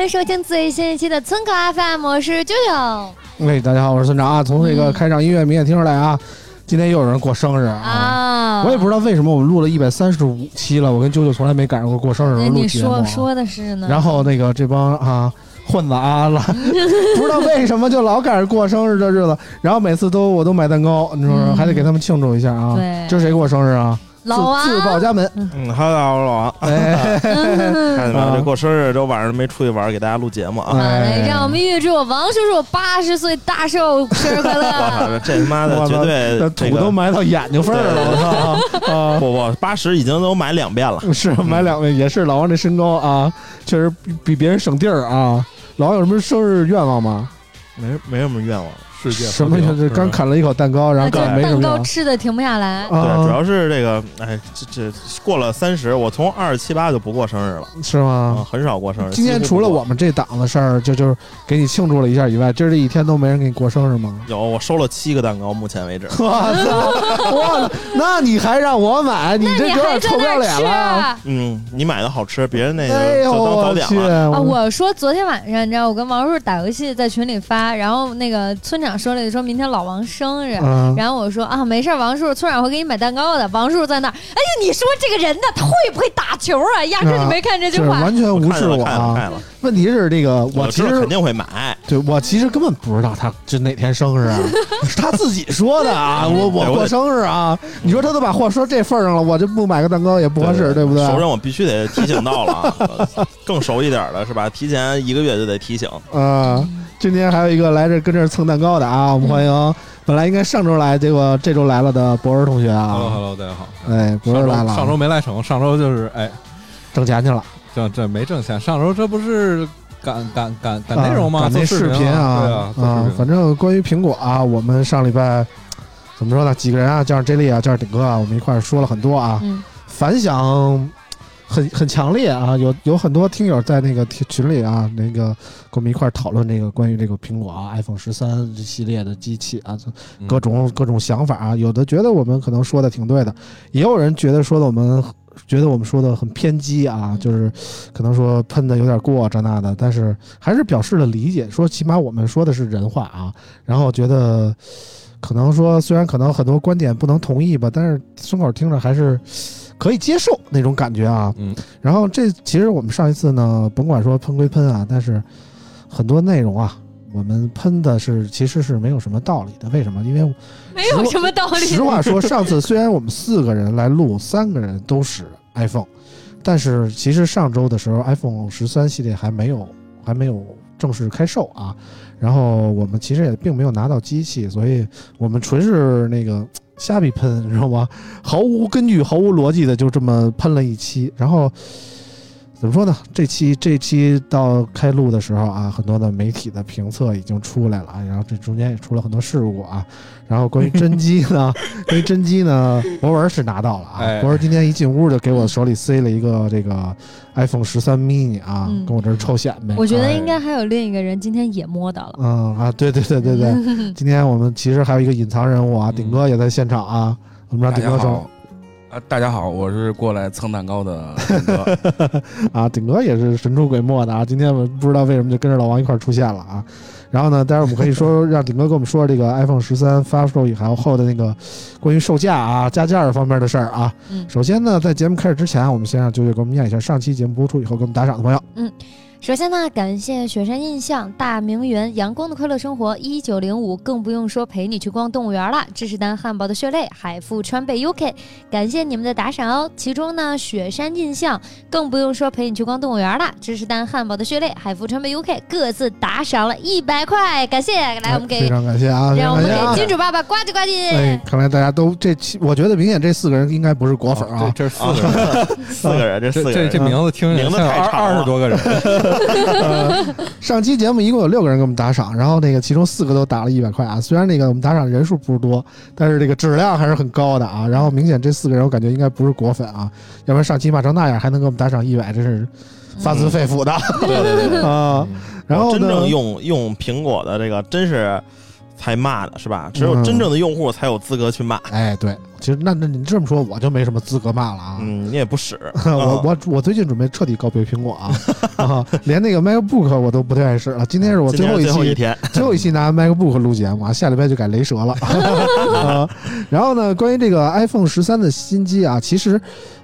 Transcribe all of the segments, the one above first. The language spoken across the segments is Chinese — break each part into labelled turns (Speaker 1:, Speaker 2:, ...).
Speaker 1: 欢迎收听最新一期的村口 FM，我是啾啾
Speaker 2: 喂，大家好，我是村长啊。从这个开场音乐明显听出来啊，今天又有人过生日啊。
Speaker 1: 啊。
Speaker 2: 我也不知道为什么我们录了一百三十五期了，我跟啾啾从来没赶上过过生日
Speaker 1: 你
Speaker 2: 时候录节目啊。
Speaker 1: 说说的是呢？
Speaker 2: 然后那个这帮啊混子啊，老 不知道为什么就老赶上过生日这日子，然后每次都我都买蛋糕，你说还得给他们庆祝一下啊。
Speaker 1: 对
Speaker 2: 这是谁过生日啊？
Speaker 1: 老王
Speaker 2: 自自报家门。
Speaker 3: 嗯，哈喽，我是老王。
Speaker 2: 哎，
Speaker 3: 看见没
Speaker 2: 啊
Speaker 3: 有？这过生日，这晚上没出去玩，给大家录节目啊！
Speaker 2: 哎
Speaker 1: 让我们预祝王叔叔八十岁大寿生日快，乐！
Speaker 3: 这他妈的绝对
Speaker 2: 这
Speaker 3: 这个
Speaker 2: 土都埋到眼睛缝儿了，我操！啊，
Speaker 3: 不不，八十已经都买两遍了。
Speaker 2: 是买两遍，也是老王这身高啊，确实比比别人省地儿啊。老王有什么生日愿望吗？
Speaker 3: 没没什么愿望，
Speaker 4: 世界
Speaker 2: 什么愿？就刚啃了一口蛋糕，然后
Speaker 1: 这
Speaker 2: 刚没什
Speaker 1: 蛋糕
Speaker 2: 么愿望
Speaker 1: 吃的停不下来。
Speaker 3: 对，
Speaker 2: 啊，
Speaker 3: 主要是这个，哎，这这过了三十，我从二十七八就不过生日了
Speaker 2: 是
Speaker 3: 啊
Speaker 2: 吗？，
Speaker 3: 很少过生日。
Speaker 2: 今天除了我们这档子事儿，就就是给你庆祝了一下以外，今儿这一天都没人给你过生日吗？
Speaker 3: 有，我收了七个蛋糕，目前为止。
Speaker 2: 我操！我那你还让我买？你这有点臭不要脸了。
Speaker 1: 啊？
Speaker 3: 嗯，你买的好吃，别人那个就当早！点了。
Speaker 1: 啊！我说昨天晚上，你知道我跟王叔叔打游戏，在群里发，然后那个村长说了，说明天老王生日，
Speaker 2: 嗯，
Speaker 1: 然后我说啊，没事儿，王叔叔，村长会给你买蛋糕的。王叔叔在那儿，哎呀，你说这个人呢，他会不会打球啊？压根儿就没看这句话。
Speaker 2: 是完全无视我
Speaker 3: 看见了，看了，
Speaker 2: 啊！
Speaker 3: 看了。
Speaker 2: 问题是这个，我其实
Speaker 3: 知道肯定会买。
Speaker 2: 对我其实根本不知道他这哪天生日啊，是他自己说的啊，我我过生日啊，你说他都把话说这份儿上了，我就不买个蛋糕也不合适，对不对？
Speaker 3: 熟人我必须得提醒到了啊，更熟一点的是吧？提前一个月就得提醒。
Speaker 2: 啊，今天还有一个来这跟这儿蹭蛋糕的啊，我们欢迎本来应该上周来，结果这周来了的博儿同学啊
Speaker 4: ，Hello，大家好。
Speaker 2: 哎，博
Speaker 4: 上周
Speaker 2: 儿来了，
Speaker 4: 上周没来成，上周就是哎，
Speaker 2: 挣钱去了，
Speaker 4: 这这没挣钱。上周这不是赶赶赶赶内容吗？
Speaker 2: 啊赶那
Speaker 4: 做
Speaker 2: 视频
Speaker 4: 啊，对啊，
Speaker 2: 反正关于苹果啊，我们上礼拜怎么说呢？几个人啊，加上 J 莉啊，加上顶哥啊，我们一块儿说了很多啊，
Speaker 1: 嗯，
Speaker 2: 反响很很强烈啊，有有很多听友在那个群群里啊，那个跟我们一块儿讨论这个关于这个苹果啊 iPhone 十三系列的机器啊，
Speaker 4: 嗯
Speaker 2: 各种各种想法啊，有的觉得我们可能说的挺对的，也有人觉得说的我们觉得我们说的很偏激啊，就是可能说喷的有点过这那的，但是还是表示了理解，说起码我们说的是人话啊，然后觉得可能说虽然可能很多观点不能同意吧，但是村口听着还是可以接受那种感觉啊。
Speaker 4: 嗯，
Speaker 2: 然后这其实我们上一次呢，甭管说喷归喷啊，但是很多内容啊，我们喷的是其实是没有什么道理的。为什么？因为
Speaker 1: 没有什么道理。
Speaker 2: 实话说，上次虽然我们四个人来录，三个人都使 iPhone，但是其实上周的时候，iPhone 十三系列还没有还没有正式开售啊。然后我们其实也并没有拿到机器，所以我们纯是那个瞎逼喷，你知道吗？毫无根据、毫无逻辑的就这么喷了一期。然后怎么说呢？这期这期到开录的时候啊，很多的媒体的评测已经出来了啊，然后这中间也出了很多事故啊。然后关于真机呢，关于真机呢，博文是拿到了啊。
Speaker 4: 哎
Speaker 2: 博文今天一进屋就给我手里塞了一个这个 iPhone 十三 mini 啊，
Speaker 1: 嗯
Speaker 2: 跟我这儿臭显摆。
Speaker 1: 我觉得
Speaker 2: 啊
Speaker 1: 应该还有另一个人今天也摸到了。
Speaker 2: 嗯啊，对对对对对，今天我们其实还有一个隐藏人物啊，顶哥也在现场啊，我们让顶哥说
Speaker 4: 好，
Speaker 5: 啊，大家好，我是过来蹭蛋糕的顶哥。
Speaker 2: 啊，顶哥也是神出鬼没的啊，今天我不知道为什么就跟着老王一块儿出现了啊。然后呢，待会儿我们可以说 让顶哥跟我们说说这个 iPhone 十三发售以后后的那个关于售价啊、加价方面的事儿啊。
Speaker 1: 嗯
Speaker 2: 首先呢，在节目开始之前，我们先让九九给我们念一下上期节目播出以后给我们打赏的朋友。
Speaker 1: 首先呢，感谢雪山印象、大名园、阳光的快乐生活、一九零五，更不用说陪你去逛动物园了。芝士丹汉堡的血泪、海富川贝 UK，感谢你们的打赏哦。其中呢，雪山印象更不用说陪你去逛动物园了。芝士丹汉堡的血泪、海富川贝 UK 各自打赏了一百块，感谢。来，我们给 非
Speaker 2: 常感谢啊，
Speaker 1: 让我们给金主爸爸呱唧呱唧。
Speaker 2: 哎，看来大家都这期，我觉得明显这四个人应该不是果粉啊。
Speaker 4: 哦这这是四个人，
Speaker 3: 四个人，这四个人，
Speaker 4: 这名字听着
Speaker 3: 名字太长了
Speaker 4: 二十多个人，
Speaker 2: 呃 上期节目一共有六个人给我们打赏，然后那个其中四个都打了一百块啊。虽然那个我们打赏人数不是多，但是这个质量还是很高的啊。然后明显这四个人我感觉应该不是果粉啊，要不然上期骂成那样还能给我们打赏一百，真是发自肺腑的
Speaker 3: 对对对对。
Speaker 2: 啊。然后呢
Speaker 3: 真正，用用苹果的这个，真是才骂的是吧？只有
Speaker 2: 嗯
Speaker 3: 真正的用户才有资格去骂。
Speaker 2: 哎，对，其实那那你这么说，我就没什么资格骂了啊。
Speaker 3: 嗯，你也不使，
Speaker 2: 我我我最近准备彻底告别苹果啊，啊，连那个 MacBook 我都不太爱使了。今天是我最后一期
Speaker 3: 最后一天，
Speaker 2: 最后一期拿 MacBook 录节目啊，下礼拜就改雷蛇了。啊，然后呢，关于这个 iPhone 十三的新机啊，其实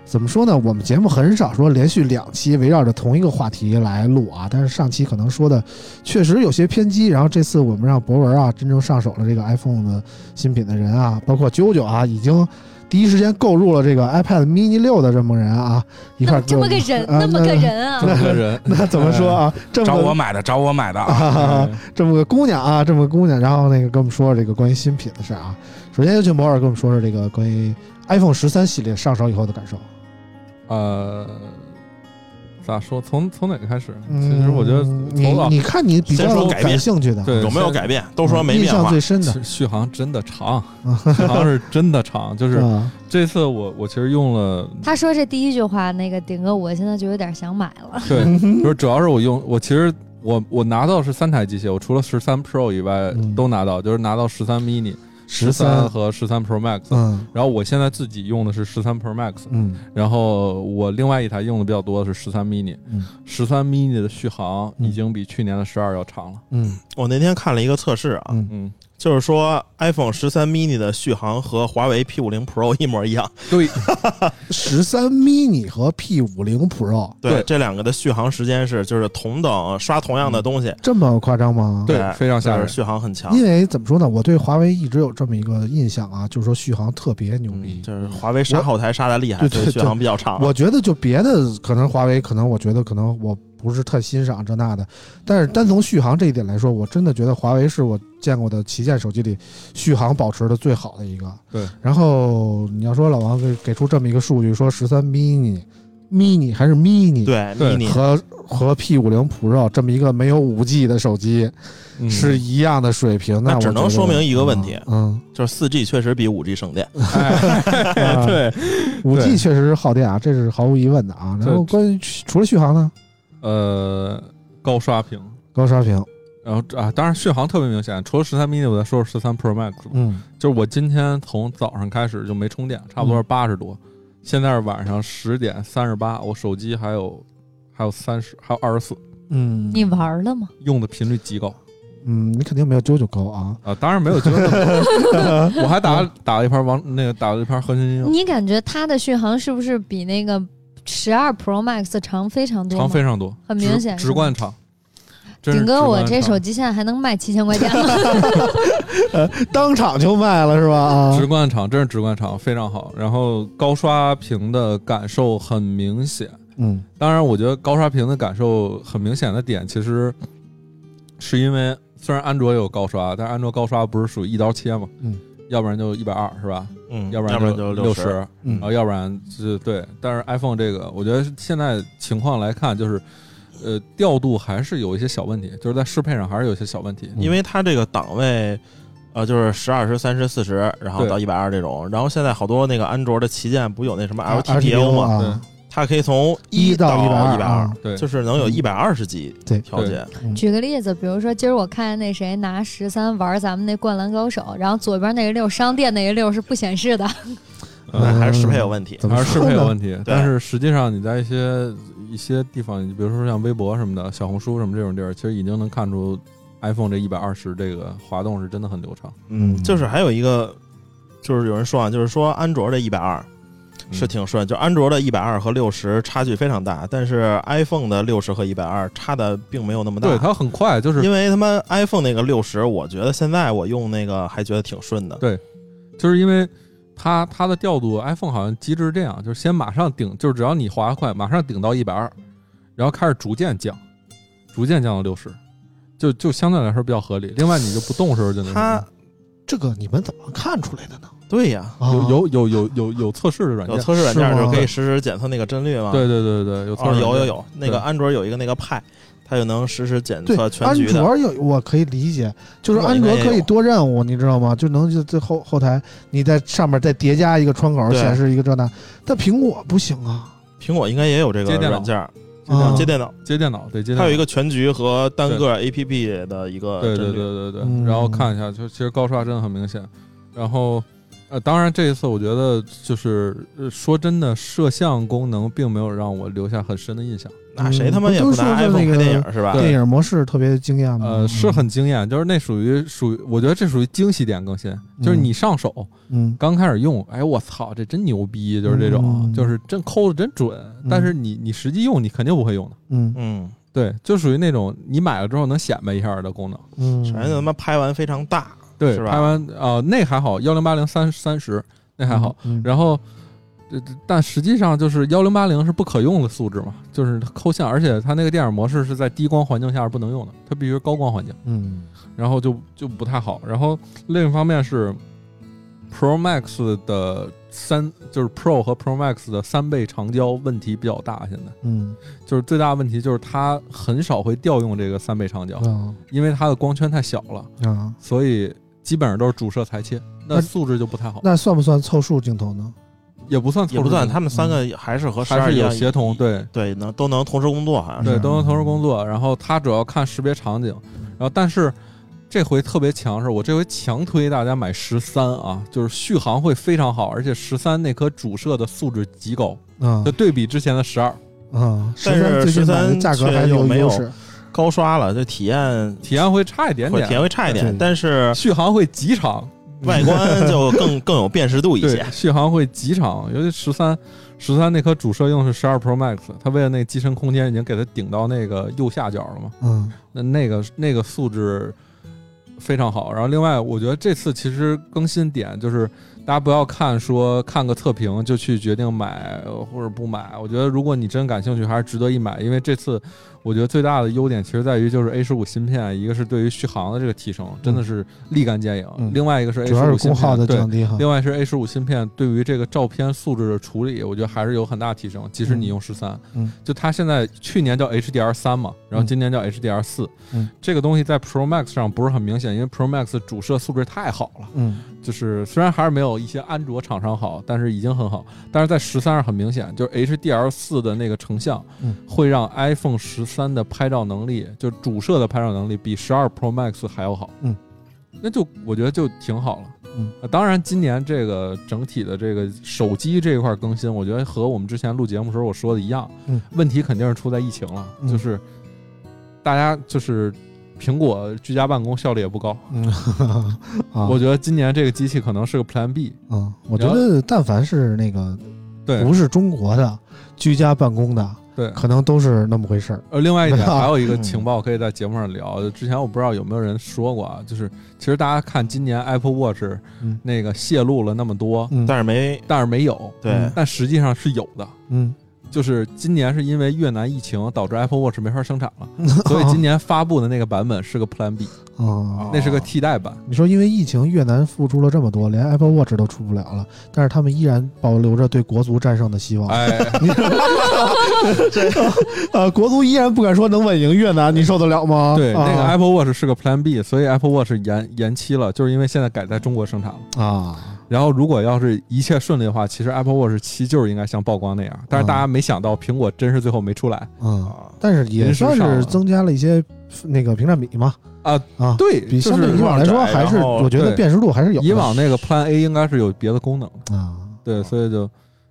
Speaker 2: 怎么说呢？我们节目很少说连续两期围绕着同一个话题来录啊，但是上期可能说的确实有些偏激。然后这次我们让博文啊真正上手了这个 iPhone 的新品的人啊，包括啾啾啊，已经。第一时间购入了这个 iPad mini 六的这么人啊，一块儿
Speaker 1: 这么个人，那么个人啊
Speaker 4: 这，么个人，
Speaker 2: 那，怎么说啊？这么
Speaker 5: 找我买的，找我买的
Speaker 2: 这么个姑娘啊，这么个姑娘，然后那个跟我们说说这个关于新品的事儿啊。首先有请博尔跟我们说说这个关于 iPhone 十三系列上手以后的感受。
Speaker 4: 呃，咋说？从从哪个开始？其实我觉得
Speaker 2: 嗯你
Speaker 4: 从老
Speaker 2: 你看你比较
Speaker 3: 先说改变
Speaker 2: 感兴趣的，
Speaker 4: 对
Speaker 3: 有没有改变？都说没
Speaker 2: 印
Speaker 3: 变化
Speaker 2: 象最深的
Speaker 4: 续续航真的长，续航是真的长。就是
Speaker 2: 啊
Speaker 4: 这次我我其实用了，
Speaker 1: 他说这第一句话，那个顶哥，我现在就有点想买了。
Speaker 4: 对，就是主要是我用我其实我我拿到是三台机械，我除了十三 Pro 以外
Speaker 2: 嗯
Speaker 4: 都拿到，就是拿到十三 mini、
Speaker 2: 十
Speaker 4: 三
Speaker 2: 三，
Speaker 4: 和十三 Pro Max。
Speaker 2: 嗯。
Speaker 4: 然后我现在自己用的是十三 Pro Max，
Speaker 2: 嗯。
Speaker 4: 然后我另外一台用的比较多的是十三 mini，
Speaker 2: 嗯。
Speaker 4: 十三 mini 的续航
Speaker 2: 嗯。
Speaker 4: 已经比去年的十二要长了。
Speaker 2: 嗯。
Speaker 3: 我那天看了一个测试啊，
Speaker 2: 嗯，
Speaker 4: 嗯，
Speaker 3: 就是说 iPhone 十三 mini 的续航和华为 P 五零 Pro 一模一样。
Speaker 4: 对，
Speaker 2: 十三 mini 和 P 五零 Pro
Speaker 3: 对，
Speaker 4: 对
Speaker 3: 这两个的续航时间是就是同等刷同样的东西，
Speaker 2: 这么夸张吗？
Speaker 4: 对
Speaker 3: 哎
Speaker 4: 非常吓人
Speaker 3: 续航很强。
Speaker 2: 因为怎么说呢，我对华为一直有这么一个印象啊，就是说续航特别牛逼
Speaker 3: 嗯，。就是华为杀后台杀的厉害，
Speaker 2: 对
Speaker 3: 续航比较长。
Speaker 2: 我觉得就别的可能华为可能我觉得可能我不是特欣赏这那的，但是单从续航这一点来说，我真的觉得华为是我见过的旗舰手机里续航保持的最好的一个。
Speaker 4: 对，
Speaker 2: 然后你要说老王给给出这么一个数据，说十三 mini。mini 还是 mini
Speaker 3: 对
Speaker 4: 对。
Speaker 3: mini
Speaker 2: 和和 P 五零 Pro 这么一个没有五 G 的手机
Speaker 4: 嗯。
Speaker 2: 是一样的水平，
Speaker 3: 那只能说明一个问题
Speaker 2: 嗯，
Speaker 3: 就是四 G 确实比五 G 省电。
Speaker 4: 哎，对，
Speaker 2: 五 G 确实是耗电啊，这是毫无疑问的啊。然后关于除了续航呢，
Speaker 4: 呃，高刷屏，
Speaker 2: 高刷屏，
Speaker 4: 然后啊，当然续航特别明显。除了十三 mini，我再说说十三 Pro Max 吧。
Speaker 2: 嗯
Speaker 4: 就是我今天从早上开始就没充电，差不多是八十多，现在是晚上十点三十八，我手机还有还有三十，还有二十四，
Speaker 2: 嗯，
Speaker 1: 你玩了吗？
Speaker 4: 用的频率极高
Speaker 2: 嗯，你肯定没有九九高啊。
Speaker 4: 啊！当然没有觉得，我还打打了一盘王那个打了一盘和平精英，
Speaker 1: 你感觉它的续航是不是比那个十二 Pro Max 长非常多？
Speaker 4: 长非常多，
Speaker 1: 很明显
Speaker 4: 直观长。
Speaker 1: 顶哥，我这手机现在还能卖七千块钱吗？
Speaker 2: 当场就卖了是吧？啊
Speaker 4: 直，观场真是直观场，非常好。然后高刷屏的感受很明显。
Speaker 2: 嗯
Speaker 4: 当然，我觉得高刷屏的感受很明显的点，其实是因为虽然安卓也有高刷，但是安卓高刷不是属于一刀切嘛，
Speaker 2: 嗯，
Speaker 4: 要不然就一百二是吧？
Speaker 3: 嗯，
Speaker 4: 要不
Speaker 3: 要不然
Speaker 4: 就。六十，
Speaker 2: 嗯
Speaker 4: 然后要不然是对。但是 iPhone 这个，我觉得现在情况来看，就是呃调度还是有一些小问题，就是在适配上还是有一些小问题。
Speaker 3: 因为它这个档位，呃，就是十、二十、三十、四十，然后到一百二这种。然后现在好多那个安卓的旗舰不有那什么
Speaker 2: 啊
Speaker 3: LTPO 吗？
Speaker 2: 啊，
Speaker 3: 它可以从
Speaker 2: 一
Speaker 3: 到
Speaker 2: 到
Speaker 3: 一百
Speaker 2: 二，
Speaker 4: 对，
Speaker 3: 就是能有一百二十级
Speaker 2: 对
Speaker 3: 调节。
Speaker 2: 嗯
Speaker 1: 举个例子，比如说今儿我看见那谁拿十三玩咱们那灌篮高手，然后左边那个六商店那个六是不显示的，
Speaker 3: 那还是适配有问题。
Speaker 2: 怎么
Speaker 4: 还是适配有问题。但是实际上你在一些一些地方，你比如说像微博什么的、小红书什么这种地儿，其实已经能看出 iPhone 这一百二十这个滑动是真的很流畅。
Speaker 3: 嗯，就是还有一个，就是有人说啊，就是说安卓这一百二
Speaker 4: 嗯
Speaker 3: 是挺顺，就安卓的一百二和六十差距非常大，但是 iPhone 的六十和一百二差的并没有那么大。
Speaker 4: 对，它很快，就是
Speaker 3: 因为他妈 iPhone 那个六十，我觉得现在我用那个还觉得挺顺的。
Speaker 4: 对就是因为它它的调度，iPhone 好像机制是这样，就是先马上顶，就是只要你滑快，马上顶到一百二，然后开始逐渐降，逐渐降到六十，就就相对来说比较合理。另外，你就不动的时候就能
Speaker 3: 它
Speaker 2: 这个你们怎么看出来的呢？
Speaker 3: 对呀，
Speaker 2: 啊
Speaker 4: 有有有有有有测试的软件，
Speaker 3: 有测试软件就可以实时检测那个帧率嘛？
Speaker 4: 对对对对，有测
Speaker 3: 哦，
Speaker 4: 试软件、
Speaker 3: 有有有，那个安卓有一个那个派，它就能实时检测，全
Speaker 2: 安
Speaker 3: 局的。
Speaker 2: 卓有我可以理解，就是安卓可以多任务，你知道吗？就能就在后后台你在上面再叠加一个窗口，显示一个这那，但苹果不行啊。
Speaker 3: 苹果应该也有这个
Speaker 4: 接电脑
Speaker 3: 软件，
Speaker 2: 啊
Speaker 3: 接电脑，
Speaker 4: 接电脑对接电脑，
Speaker 3: 它有一个全局和单个 APP 的一个
Speaker 4: 对对。对对对，
Speaker 2: 嗯
Speaker 4: 然后看一下，就其实高刷真的很明显。然后，呃，当然这一次我觉得就是呃说真的，摄像功能并没有让我留下很深的印象。
Speaker 3: 那谁他妈也不拿 iPhone
Speaker 2: 那个
Speaker 3: 拍电影是吧？
Speaker 2: 电影模式特别惊艳吗。
Speaker 4: 呃，是很惊艳，就是那属于属于，我觉得这属于惊喜点更新，就是你上手
Speaker 2: 嗯
Speaker 4: 刚开始用，哎，我操，这真牛逼，就是这种，
Speaker 2: 嗯
Speaker 4: 就是真抠的真准。但是你你实际用，你肯定不会用的。
Speaker 2: 嗯
Speaker 3: 嗯，
Speaker 4: 对，就属于那种你买了之后能显摆一下的功能。
Speaker 2: 嗯，
Speaker 3: 首先他妈拍完非常大，
Speaker 4: 对，拍完啊、那还好，幺零八零三三十那还好。
Speaker 2: 嗯，
Speaker 4: 然后，这这但实际上就是幺零八零是不可用的素质嘛，就是它抠像，而且它那个电影模式是在低光环境下是不能用的，它必须高光环境，
Speaker 2: 嗯。
Speaker 4: 然后就就不太好。然后另一方面是 Pro Max 的三，就是 Pro 和 Pro Max 的三倍长焦问题比较大，现在
Speaker 2: 嗯。
Speaker 4: 就是最大问题就是它很少会调用这个三倍长焦，
Speaker 2: 嗯。
Speaker 4: 因为它的光圈太小了，
Speaker 2: 嗯，
Speaker 4: 所以基本上都是主摄裁切，那
Speaker 2: 那
Speaker 4: 素质就不太好，
Speaker 2: 那算不算凑数镜头呢？
Speaker 4: 也不算
Speaker 3: 也不算，
Speaker 4: 凑数
Speaker 3: 他们三个还是和十
Speaker 4: 还是
Speaker 3: 二
Speaker 4: 有协同，对。
Speaker 3: 对，能都能同时工作，好像是。
Speaker 4: 对，都能同时工作。然后它主要看识别场景，然后但是这回特别强势，我这回强推大家买十三啊，就是续航会非常好，而且十三那颗主摄的素质极高，
Speaker 2: 嗯
Speaker 4: 就对比之前的十二，
Speaker 2: 啊，
Speaker 3: 但是
Speaker 2: 13最近买的
Speaker 3: 13
Speaker 2: 价格还
Speaker 3: 有没有
Speaker 2: 优势。
Speaker 3: 高刷了，就体验
Speaker 4: 体验会差一点点，
Speaker 3: 体验会差一点，但是
Speaker 4: 续航会极长，
Speaker 3: 外观就更更有辨识度一些，。
Speaker 4: 续航会极长，尤其十三。十三那颗主摄用的是十二 Pro Max，它为了那个机身空间已经给它顶到那个右下角了嘛，
Speaker 2: 嗯
Speaker 4: 那那个那个素质非常好。然后另外，我觉得这次其实更新点就是大家不要看说看个测评就去决定买呃或者不买。我觉得如果你真感兴趣，还是值得一买，因为这次我觉得最大的优点其实在于就是 A 十五芯片，一个是对于续航的这个提升，真的是立竿见影；
Speaker 2: 嗯。
Speaker 4: 另外一个是 A 十五芯片对。
Speaker 2: 的降低哈。
Speaker 4: 另外是 A 十五芯片对于这个照片素质的处理，我觉得还是有很大提升。即使你用十三、
Speaker 2: 嗯，
Speaker 4: 就它现在去年叫 HDR 三嘛，然后
Speaker 2: 嗯
Speaker 4: 今年叫 HDR 四、
Speaker 2: 嗯，
Speaker 4: 这个东西在 Pro Max 上不是很明显，因为 Pro Max 主摄素质太好了，
Speaker 2: 嗯。
Speaker 4: 就是虽然还是没有一些安卓厂商好，但是已经很好。但是在十三上很明显，就是 HDR 四的那个成像，
Speaker 2: 嗯
Speaker 4: 会让 iPhone 十三的拍照能力，就主摄的拍照能力比十二 Pro Max 还要好。
Speaker 2: 嗯，
Speaker 4: 那就我觉得就挺好了。
Speaker 2: 嗯
Speaker 4: 呃，当然，今年这个整体的这个手机这一块更新，我觉得和我们之前录节目时候我说的一样，
Speaker 2: 嗯，
Speaker 4: 问题肯定是出在疫情了，
Speaker 2: 嗯
Speaker 4: 就是大家就是苹果居家办公效率也不高，
Speaker 2: 嗯啊，
Speaker 4: 我觉得今年这个机器可能是个 Plan B，
Speaker 2: 嗯，我觉得但凡是那个
Speaker 4: 对。
Speaker 2: 不是中国的居家办公的，
Speaker 4: 对。
Speaker 2: 可能都是那么回事儿。
Speaker 4: 呃，另外一点
Speaker 2: 啊
Speaker 4: 还有一个
Speaker 3: 嗯
Speaker 4: 情报可以在节目上聊，就之前我不知道有没有人说过啊，就是其实大家看今年 Apple Watch
Speaker 2: 嗯。
Speaker 4: 那个泄露了那么多，
Speaker 2: 嗯，
Speaker 3: 但是没
Speaker 4: 但是没有，
Speaker 3: 对。
Speaker 2: 嗯
Speaker 4: 但实际上是有的。
Speaker 2: 嗯，
Speaker 4: 就是今年是因为越南疫情导致 Apple Watch 没法生产了，所以今年发布的那个版本是个 Plan B，
Speaker 2: 啊，
Speaker 4: 那是个替代版。
Speaker 2: 你说因为疫情，越南付出了这么多，连 Apple Watch 都出不了了，但是他们依然保留着对国足战胜的希望。
Speaker 4: 哎，
Speaker 2: 啊，国足依然不敢说能稳赢越南，你受得了吗？
Speaker 4: 对，
Speaker 2: 啊、
Speaker 4: 那个 Apple Watch 是个 Plan B，所以 Apple Watch 延延期了，就是因为现在改在中国生产了。
Speaker 2: 啊，
Speaker 4: 然后如果要是一切顺利的话，其实 Apple Watch 七就是应该像曝光那样，但是大家没想到苹果真是最后没出来
Speaker 2: 嗯，
Speaker 3: 啊，
Speaker 2: 但是也算是增加了一些那个屏占比嘛。
Speaker 4: 啊。
Speaker 2: 啊，
Speaker 4: 对，
Speaker 2: 比相对以往来说，还是我觉得辨识度还是有。
Speaker 4: 以往那个 Plan A 应该是有别的功能的。
Speaker 2: 啊，
Speaker 4: 对，所以就，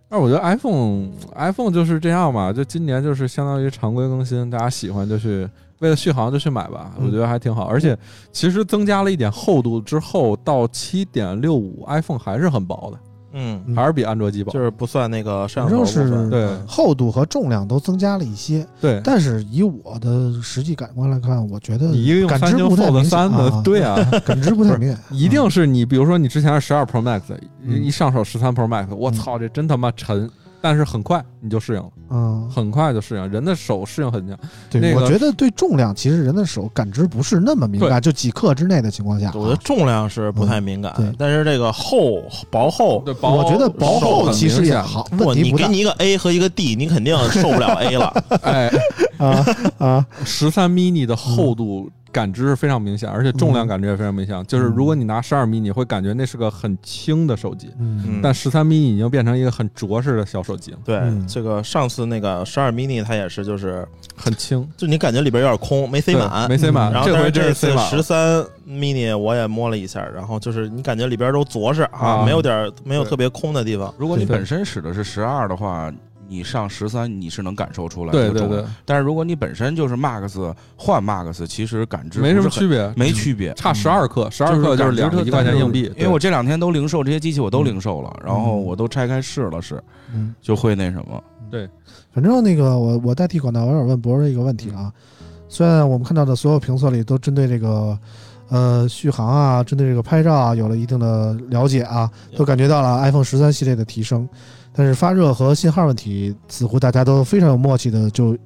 Speaker 4: 但是我觉得 iPhone iPhone 就是这样嘛，就今年就是相当于常规更新，大家喜欢就去为了续航就去买吧，
Speaker 2: 嗯。
Speaker 4: 我觉得还挺好。而且其实增加了一点厚度之后，到七点六五 iPhone 还是很薄的，
Speaker 3: 嗯，
Speaker 2: 嗯
Speaker 4: 还是比安卓机薄。
Speaker 3: 就是不算那个摄像头
Speaker 2: 是
Speaker 3: 部分，
Speaker 4: 对。
Speaker 2: 厚度和重量都增加了一些，
Speaker 4: 对，
Speaker 2: 但是以我的实际感官来看，我觉得
Speaker 4: 你一个用
Speaker 2: 感知
Speaker 4: 三星
Speaker 2: 不太
Speaker 4: Fold
Speaker 2: 明显。
Speaker 4: 三的，
Speaker 2: 啊，
Speaker 4: 对啊，
Speaker 2: 感知不太明显，
Speaker 4: 一定是你，比如说你之前是十二 Pro Max，
Speaker 2: 嗯。
Speaker 4: 一上手十三 Pro Max，我操，这真他妈沉，但是很快你就适应了，
Speaker 2: 嗯，
Speaker 4: 很快就适应，人的手适应很强。
Speaker 2: 对，
Speaker 4: 那个
Speaker 2: 我觉得对重量其实人的手感知不是那么敏感，就几克之内的情况下。啊，
Speaker 3: 我觉得重量是不太敏感，但是这个厚薄厚，
Speaker 4: 对，薄
Speaker 2: 我觉得薄厚其实也好，
Speaker 3: 不，
Speaker 2: 问题不大
Speaker 3: 你给你一个 A 和一个 D，你肯定受不了 A 了。
Speaker 4: 哎，
Speaker 2: 啊啊，
Speaker 4: 十三 mini 的厚度感知是非常明显，而且重量感知也非常明显。就是如果你拿十二 mini，会感觉那是个很轻的手机，但十三 mini 已经变成一个很着实的小手机。了，
Speaker 3: 对，
Speaker 2: 嗯。
Speaker 3: 这个上次那个十二 mini 它也是，就是
Speaker 4: 很轻，
Speaker 3: 就你感觉里边有点空，没塞满，
Speaker 4: 没塞满。
Speaker 2: 嗯
Speaker 3: 然后但
Speaker 4: 这
Speaker 3: 次
Speaker 4: 塞了。
Speaker 3: 十三 mini 我也摸了一下，然后就是你感觉里边都着实啊，
Speaker 4: 啊。
Speaker 3: 没有点没有特别空的地方。
Speaker 5: 如果你本身使的是十二的话，你上十三你是能感受出来
Speaker 4: 对对
Speaker 5: 这个重量
Speaker 4: 对，
Speaker 5: 但是如果你本身就是 Max 换 Max，其实感知
Speaker 4: 没什么区别，
Speaker 5: 没区别，
Speaker 4: 差十二克，十二克就是两个一块钱硬币。
Speaker 5: 因为我这两天都零售这些机器，我都零售了，然后
Speaker 2: 嗯
Speaker 5: 我都拆开试了试，
Speaker 2: 嗯。
Speaker 5: 就会那什么。
Speaker 2: 对反正那个我我代替广大网友问博士一个问题啊，虽然我们看到的所有评测里都针对这个呃续航啊，针对这个拍照啊有了一定的了解啊，都感觉到了 iPhone 十三系列的提升，但是发热和信号问题似乎大家都非常有默契的就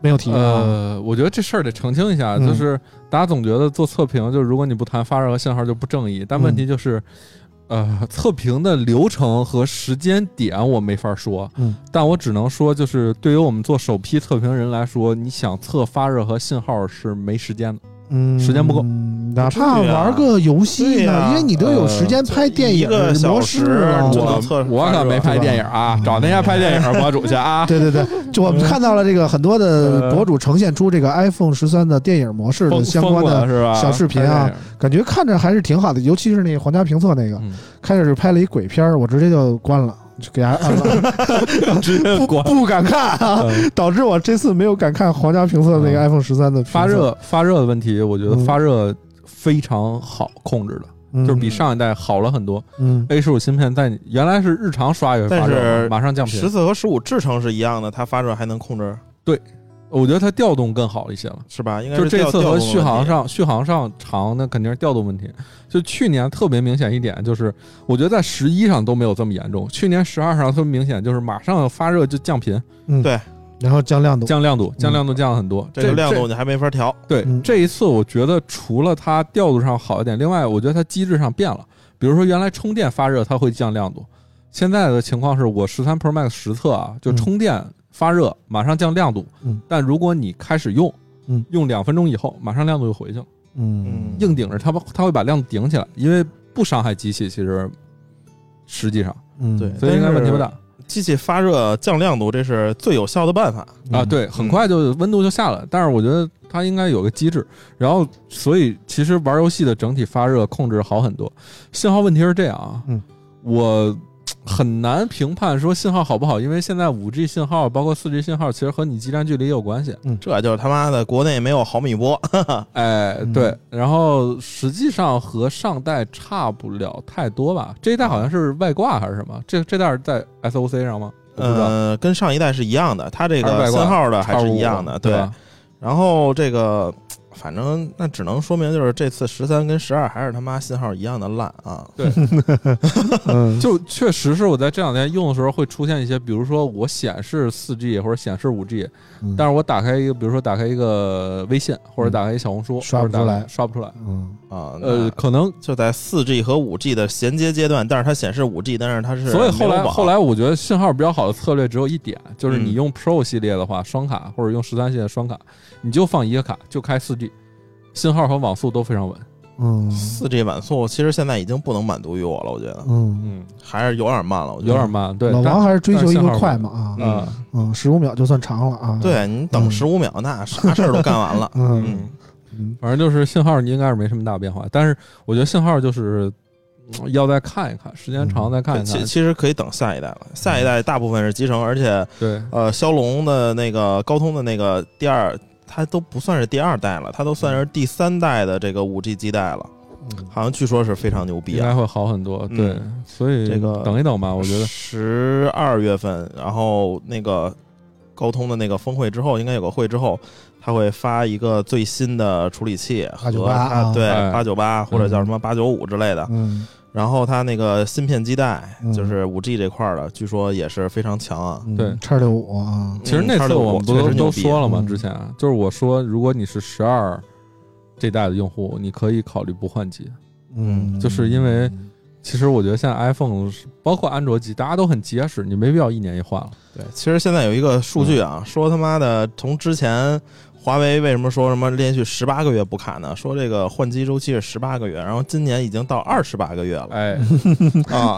Speaker 2: 没有提啊。
Speaker 4: 呃，我觉得这事儿得澄清一下，
Speaker 2: 嗯
Speaker 4: 就是大家总觉得做测评，就是如果你不谈发热和信号就不正义，但问题就是，呃，测评的流程和时间点我没法说，
Speaker 2: 嗯，
Speaker 4: 但我只能说，就是对于我们做首批测评人来说，你想测发热和信号是没时间的。
Speaker 2: 嗯，
Speaker 4: 时间不够
Speaker 2: 哪怕玩个游戏呢，因为你都有时间拍电影模式了。
Speaker 4: 我我可没拍电影啊，找那些拍电影博主去啊。
Speaker 2: 对对对，就我们看到了这个很多的 博主呈现出这个 iPhone 十三的电影模式的相关的，
Speaker 4: 是吧？
Speaker 2: 小视频啊感觉看着还是挺好的，尤其是那个皇家评测那个，
Speaker 4: 嗯，
Speaker 2: 开始拍了一鬼片儿，我直接就关了，就给他按了，
Speaker 4: 直接
Speaker 2: 不
Speaker 4: 关。
Speaker 2: 不敢看啊，
Speaker 4: 嗯。
Speaker 2: 导致我这次没有敢看皇家评测那个
Speaker 4: 嗯。
Speaker 2: iPhone 十三的
Speaker 4: 发，热发热的问题，我觉得
Speaker 2: 嗯。
Speaker 4: 发热非常好控制的，
Speaker 2: 嗯。
Speaker 4: 就是比上一代好了很多。
Speaker 2: 嗯。
Speaker 4: A 十五芯片在原来是日常刷也会发热，马上降频。
Speaker 3: 十。四和十五制程是一样的，它发热还能控制，
Speaker 4: 我觉得它调动更好一些了。
Speaker 3: 是吧？应该
Speaker 4: 就是这次和续航，上续航上长，那肯定是调动问题。就去年特别明显一点，就是我觉得在十一上都没有这么严重，去年十二上特别明显，就是马上发热就降频、
Speaker 2: 嗯，
Speaker 3: 对
Speaker 2: 然后降亮度，
Speaker 4: 降亮度、降亮度降了很多。
Speaker 3: 这个亮度你还没法调。
Speaker 4: 对
Speaker 2: 嗯
Speaker 4: 这一次，我觉得除了它调度上好一点，另外我觉得它机制上变了。比如说原来充电发热它会降亮度，现在的情况是我十三 Pro Max 实测啊，就
Speaker 2: 嗯
Speaker 4: 充电发热马上降亮度，
Speaker 2: 嗯
Speaker 4: 但如果你开始用，
Speaker 2: 嗯
Speaker 4: 用两分钟以后马上亮度就回去了。硬顶着它，它会把亮度顶起来，因为不伤害机器。其实实际上，
Speaker 2: 嗯，
Speaker 3: 对
Speaker 4: 所以应该问题不大
Speaker 3: 机器发热降亮度，这是最有效的办法。
Speaker 2: 嗯
Speaker 4: 啊。对，很快就温度就下来，但是我觉得它应该有个机制。然后，所以其实玩游戏的整体发热控制好很多。信号问题是这样啊，
Speaker 2: 嗯，
Speaker 4: 我很难评判说信号好不好，因为现在五 G 信号包括四 G 信号，其实和你基站距离也有关系。
Speaker 3: 嗯这就是他妈的国内没有毫米波，
Speaker 4: 哎，
Speaker 2: 嗯
Speaker 4: 对，然后实际上和上代差不了太多吧。这一代好像是外挂还是什么？这这代是在 SOC 上吗？
Speaker 3: 呃，跟上一代是一样的，它这个信号的还是一样的，对。
Speaker 4: 对？
Speaker 3: 然后这个，反正那只能说明就是这次十三跟十二还是他妈信号一样的烂啊。
Speaker 2: 对，
Speaker 4: 就确实是我在这两天用的时候会出现一些，比如说我显示四 G 或者显示五 G，
Speaker 2: 嗯。
Speaker 4: 但是我打开一个，比如说打开一个微信或者打开一小红书，
Speaker 2: 刷不出来。
Speaker 4: 刷不出来。
Speaker 2: 嗯。
Speaker 3: 啊，
Speaker 4: 呃，可能
Speaker 3: 就在四 G 和五 G 的衔接阶段，但是它显示五 G，但是它是
Speaker 4: 所以后来后来我觉得信号比较好的策略只有一点，就是你
Speaker 3: 嗯
Speaker 4: 用 Pro 系列的话，双卡或者用十三系列双卡，你就放一个卡，就开四 G，信号和网速都非常稳。
Speaker 2: 嗯。
Speaker 3: 四 G 晚速，其实现在已经不能满足于我了，我觉得。
Speaker 2: 嗯，
Speaker 4: 嗯，
Speaker 3: 还是有点慢了，我觉得。
Speaker 4: 有点慢，对，
Speaker 2: 老王还是追求一个快嘛啊，
Speaker 3: 嗯。
Speaker 4: 啊，
Speaker 2: 嗯，十五秒就算长了啊，，
Speaker 3: 对你等
Speaker 2: 嗯。
Speaker 3: 十五秒，那啥事儿都干完了。
Speaker 2: 嗯。
Speaker 3: 嗯，
Speaker 2: 嗯。
Speaker 4: 反正就是信号应该是没什么大变化，但是我觉得信号就是嗯要再看一看，时间长再看一
Speaker 3: 其
Speaker 4: 看。
Speaker 3: 其实可以等下一代了，下一代大部分是集成，而且
Speaker 4: 对，
Speaker 3: 呃，骁龙的那个高通的那个第二，它都不算是第二代了，它都算是第三代的这个五 G 基带了，
Speaker 2: 嗯。
Speaker 3: 好像据说是非常牛逼啊。
Speaker 4: 应该会好很多。
Speaker 3: 嗯。
Speaker 4: 对，所以
Speaker 3: 这个
Speaker 4: 等一等吧，我觉得。
Speaker 3: 十二月份，然后那个高通的那个峰会之后，应该有个会之后，他会发一个最新的处理器和
Speaker 2: 898
Speaker 3: 它
Speaker 2: 啊。
Speaker 3: 对
Speaker 4: 哎。
Speaker 3: 八九八或者叫什么八九五之类的，
Speaker 2: 嗯
Speaker 3: 然后它那个芯片基带
Speaker 2: 嗯
Speaker 3: 就是五 G 这块儿的，据说也是非常强啊。
Speaker 2: 嗯
Speaker 4: 对
Speaker 2: 叉六五啊，
Speaker 4: 其实那次我们不都都说了吗？
Speaker 2: 嗯
Speaker 4: 之前就是我说，如果你是十二这代的用户，你可以考虑不换机。
Speaker 2: 嗯，
Speaker 4: 就是因为其实我觉得现在 iPhone 包括安卓机，大家都很结实，你没必要一年一换了。
Speaker 3: 对，其实现在有一个数据啊，说他妈的从之前华为为什么说什么连续十八个月不卡呢？说这个换机周期是十八个月，然后今年已经到二十八个月了
Speaker 4: 哎，
Speaker 3: 啊。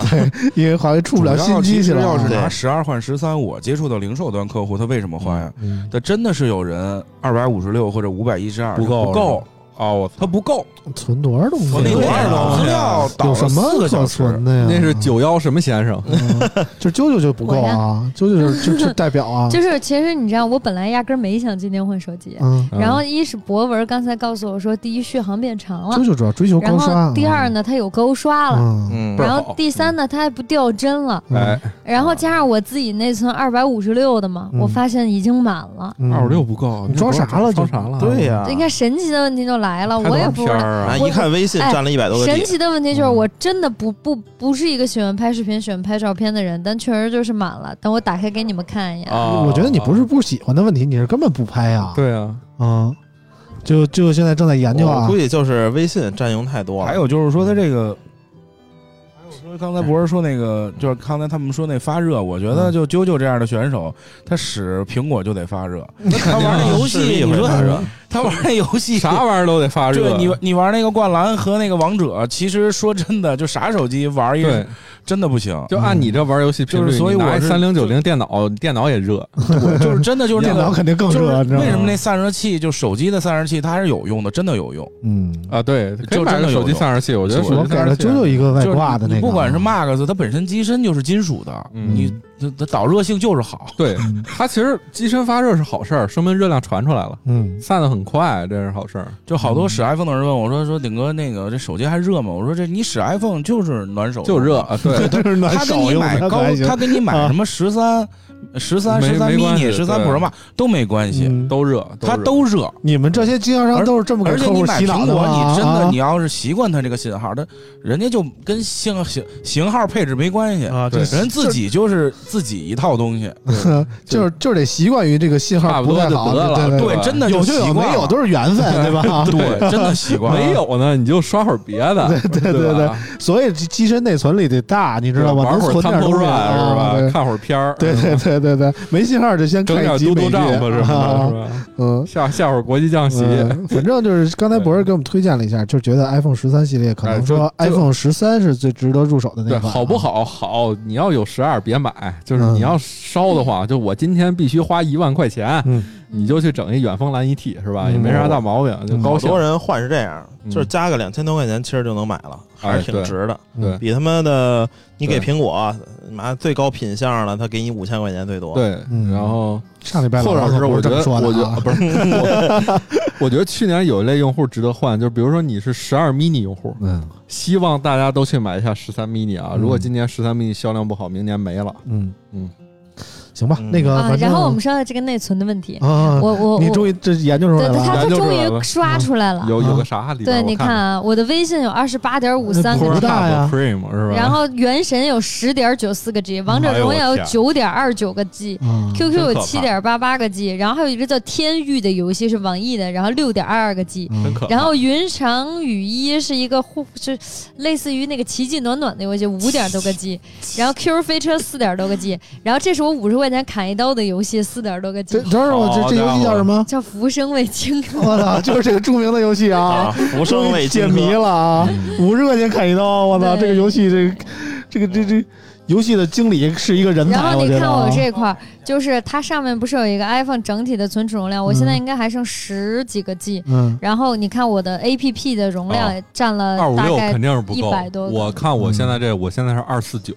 Speaker 2: 因为华为出不了新机器了啊。
Speaker 5: 要是拿十二换十三，我接触的零售端客户，他为什么换呀？
Speaker 2: 嗯
Speaker 5: 他真的是有人二百五十六或者五百一十二
Speaker 4: 不够
Speaker 5: 不够，
Speaker 4: 哦，我
Speaker 5: 他不够，
Speaker 2: 存多少东西啊？
Speaker 5: 我那多少资料导了
Speaker 2: 有什么可存的呀？
Speaker 4: 那是九幺什么先生？
Speaker 2: 嗯，就啾啾就不够啊，啾啾就就就代表啊，
Speaker 1: 就是其实你知道，我本来压根儿没想今天换手机，
Speaker 2: 嗯，
Speaker 1: 然后一是博文刚才告诉我说，第一续航变长了
Speaker 2: 舅舅主要追求
Speaker 1: 然
Speaker 2: 高刷，
Speaker 1: 后第二呢，它有勾刷了。
Speaker 2: 嗯，
Speaker 1: 然后第三呢，它还不掉帧了，
Speaker 2: 嗯。
Speaker 4: 哎，
Speaker 1: 然后加上我自己内存二百五十六的嘛，
Speaker 2: 嗯
Speaker 1: 我发现已经满了。
Speaker 2: 嗯
Speaker 4: 二五六不够，
Speaker 2: 你装啥了就
Speaker 4: 装啥了？
Speaker 3: 对呀、
Speaker 1: 你看神奇的问题就来了，
Speaker 4: 太
Speaker 1: 我也不知道。
Speaker 4: 片儿啊，
Speaker 3: 啊，一看微信
Speaker 1: 哎
Speaker 3: 占了一百多个
Speaker 1: 神奇的问题就是，
Speaker 2: 嗯
Speaker 1: 我真的不不不是一个喜欢拍视频、喜欢拍照片的人，但确实就是满了。等我打开给你们看一眼。
Speaker 4: 啊，
Speaker 2: 我觉得你不是不喜欢的问题，你是根本不拍呀。，
Speaker 4: 对啊，
Speaker 2: 嗯，就就现在正在研究啊
Speaker 3: 估，计就是微信占用太多了。
Speaker 5: 还有就是说，它这个，刚才不是说那个，就是刚才他们说那发热，我觉得就啾啾这样的选手，他使苹果就得发热。他玩那游戏，
Speaker 3: 势必
Speaker 5: 你说
Speaker 3: 会发热
Speaker 5: 他玩那游戏
Speaker 4: 啥玩意儿都得发热。
Speaker 5: 对你你玩那个灌篮和那个王者，其实说真的，就啥手机玩一个，真的不行。
Speaker 4: 就按你这玩游戏频率，
Speaker 5: 就是所以我是
Speaker 4: 三零九零电脑电脑也热，
Speaker 5: 对，就是真的就是那个。
Speaker 2: 电脑肯定更
Speaker 5: 就是
Speaker 2: 热？
Speaker 5: 为什么那散热器就手机的散热器它还是有用的，真的有用。
Speaker 2: 嗯，
Speaker 4: 啊，对，可以
Speaker 5: 就
Speaker 4: 买个手机
Speaker 5: 真的有用
Speaker 4: 散热器，我觉得
Speaker 2: 我给了啾啾一个外
Speaker 5: 就是
Speaker 2: 挂的那个，
Speaker 5: 管是 Max，它本身机身就是金属的，
Speaker 4: 嗯
Speaker 5: 你它它导热性就是好。
Speaker 4: 对
Speaker 2: 嗯
Speaker 4: 它其实机身发热是好事儿，说明热量传出来了，
Speaker 2: 嗯
Speaker 4: 散的很快，这是好事儿。
Speaker 5: 就好多使 iPhone 的人问我说说顶哥那个这手机还热吗？我说这你使 iPhone 就是暖手，
Speaker 4: 就热。啊，对，
Speaker 2: 就是暖
Speaker 5: 他给
Speaker 2: 手用
Speaker 5: 你买高
Speaker 2: 的还行，
Speaker 5: 他给你买
Speaker 2: 啊
Speaker 5: 什么十三、十三、十三 mini、十三
Speaker 4: 对
Speaker 5: Pro 嘛都没关系，
Speaker 2: 嗯
Speaker 4: 都热，
Speaker 5: 它都热。
Speaker 2: 你们这些经销商都是这么给
Speaker 5: 而且你买
Speaker 2: 客户洗脑
Speaker 5: 苹果，
Speaker 2: 的吗
Speaker 5: 你真的
Speaker 2: 啊
Speaker 5: 你要是习惯它这个信号，它人家就跟型型型号配置没关系，
Speaker 2: 啊，
Speaker 4: 对
Speaker 5: 人自己就是自己一套东西。
Speaker 2: 就是就是得习惯于这个信号
Speaker 4: 差不多
Speaker 2: 太好，
Speaker 4: 就得了
Speaker 2: 对
Speaker 5: 对，真的
Speaker 2: 有就有，
Speaker 5: 习惯了
Speaker 2: 没有都是缘分，对吧？
Speaker 5: 对，真的习惯。
Speaker 4: 没有呢，你就刷会儿别的，
Speaker 2: 对对对所以机机身内存里得大，你知道吗？
Speaker 4: 玩会儿
Speaker 2: 能存点东西
Speaker 4: 是吧？看会儿片儿，
Speaker 2: 对对对对对，没信号就先
Speaker 4: 整
Speaker 2: 看一集美剧
Speaker 4: 点嘟嘟丈夫什么的，
Speaker 2: 啊
Speaker 4: 是吧？
Speaker 2: 嗯。
Speaker 4: 下下会儿国际象棋，
Speaker 2: 嗯，反正就是刚才博士给我们推荐了一下，就觉得 iPhone 十三系列可能
Speaker 4: 哎
Speaker 2: 说 iPhone 十三是最值得入手的那
Speaker 4: 对，
Speaker 2: 款，
Speaker 4: 好不？好？好，你要有十二别买，就是
Speaker 2: 嗯
Speaker 4: 你要烧的话，就我今天必须花一万块钱，
Speaker 2: 嗯
Speaker 4: 你就去整一远峰蓝一 T 是吧？
Speaker 2: 嗯
Speaker 4: 也没啥大毛病，就高兴
Speaker 3: 好多。人换是这样，
Speaker 4: 嗯
Speaker 3: 就是加个两千多块钱，其实就能买了，还是挺值的。
Speaker 4: 对
Speaker 3: 比他妈的你给苹果妈最高品相了，他给你五千块钱最多。，
Speaker 4: 对，
Speaker 2: 嗯
Speaker 4: 然后
Speaker 2: 上礼拜
Speaker 4: 或者是
Speaker 2: 老师
Speaker 4: 我觉得，
Speaker 2: 这么说的啊
Speaker 4: 我觉得不是，我 我觉得去年有一类用户值得换，就比如说你是十二 mini 用户，
Speaker 2: 嗯
Speaker 4: 希望大家都去买一下十三 mini 啊。
Speaker 2: 嗯
Speaker 4: 如果今年十三 mini 销量不好，明年没了。
Speaker 2: 嗯
Speaker 4: 嗯，
Speaker 2: 行吧，那个
Speaker 1: 然后我们说到这个内存的问题，
Speaker 2: 啊，
Speaker 1: 我我我
Speaker 2: 你终于这研究出来了啊，
Speaker 1: 他他终于刷出来了。
Speaker 4: 有有
Speaker 2: 啊
Speaker 4: 个啥？
Speaker 1: 对，你看
Speaker 4: 看
Speaker 1: 啊，我的微信有二十八点五三个 G，
Speaker 2: 大呀
Speaker 4: Cream 是吧？
Speaker 1: 然后原神有十点九四个 G，王者荣耀有九点二九个 G。
Speaker 2: 嗯
Speaker 1: QQ 有七点八八个 G，然后还有一个叫天域的游戏是网易的，然后六点二二个 G。然后云长雨衣是一个互是类似于那个奇迹暖暖的游戏，五点多个 G，然后 Q 飞车四点多个 G，然后这是我五十块钱砍一刀的游戏，四点多个
Speaker 2: 这
Speaker 1: G，
Speaker 2: 等会儿我这这游戏叫什么？
Speaker 1: 叫浮生未清。
Speaker 2: 我操，就是这个著名的游戏
Speaker 3: 啊，
Speaker 2: 啊，
Speaker 3: 浮生未
Speaker 2: 解谜了啊！五十块钱砍一刀，我操，这个游戏这个这个这这游戏的经理是一个人才，
Speaker 1: 然后你看
Speaker 2: 我
Speaker 1: 这块儿，就是它上面不是有一个 iPhone 整体的存储容量，我现在
Speaker 2: 嗯
Speaker 1: 应该还剩十几个 G。
Speaker 2: 嗯
Speaker 1: 然后你看我的 APP 的容量占了
Speaker 4: 二五六
Speaker 1: 大概
Speaker 4: 肯定是不够
Speaker 1: 100多。个
Speaker 4: 我看我现在这，我现在是二四九，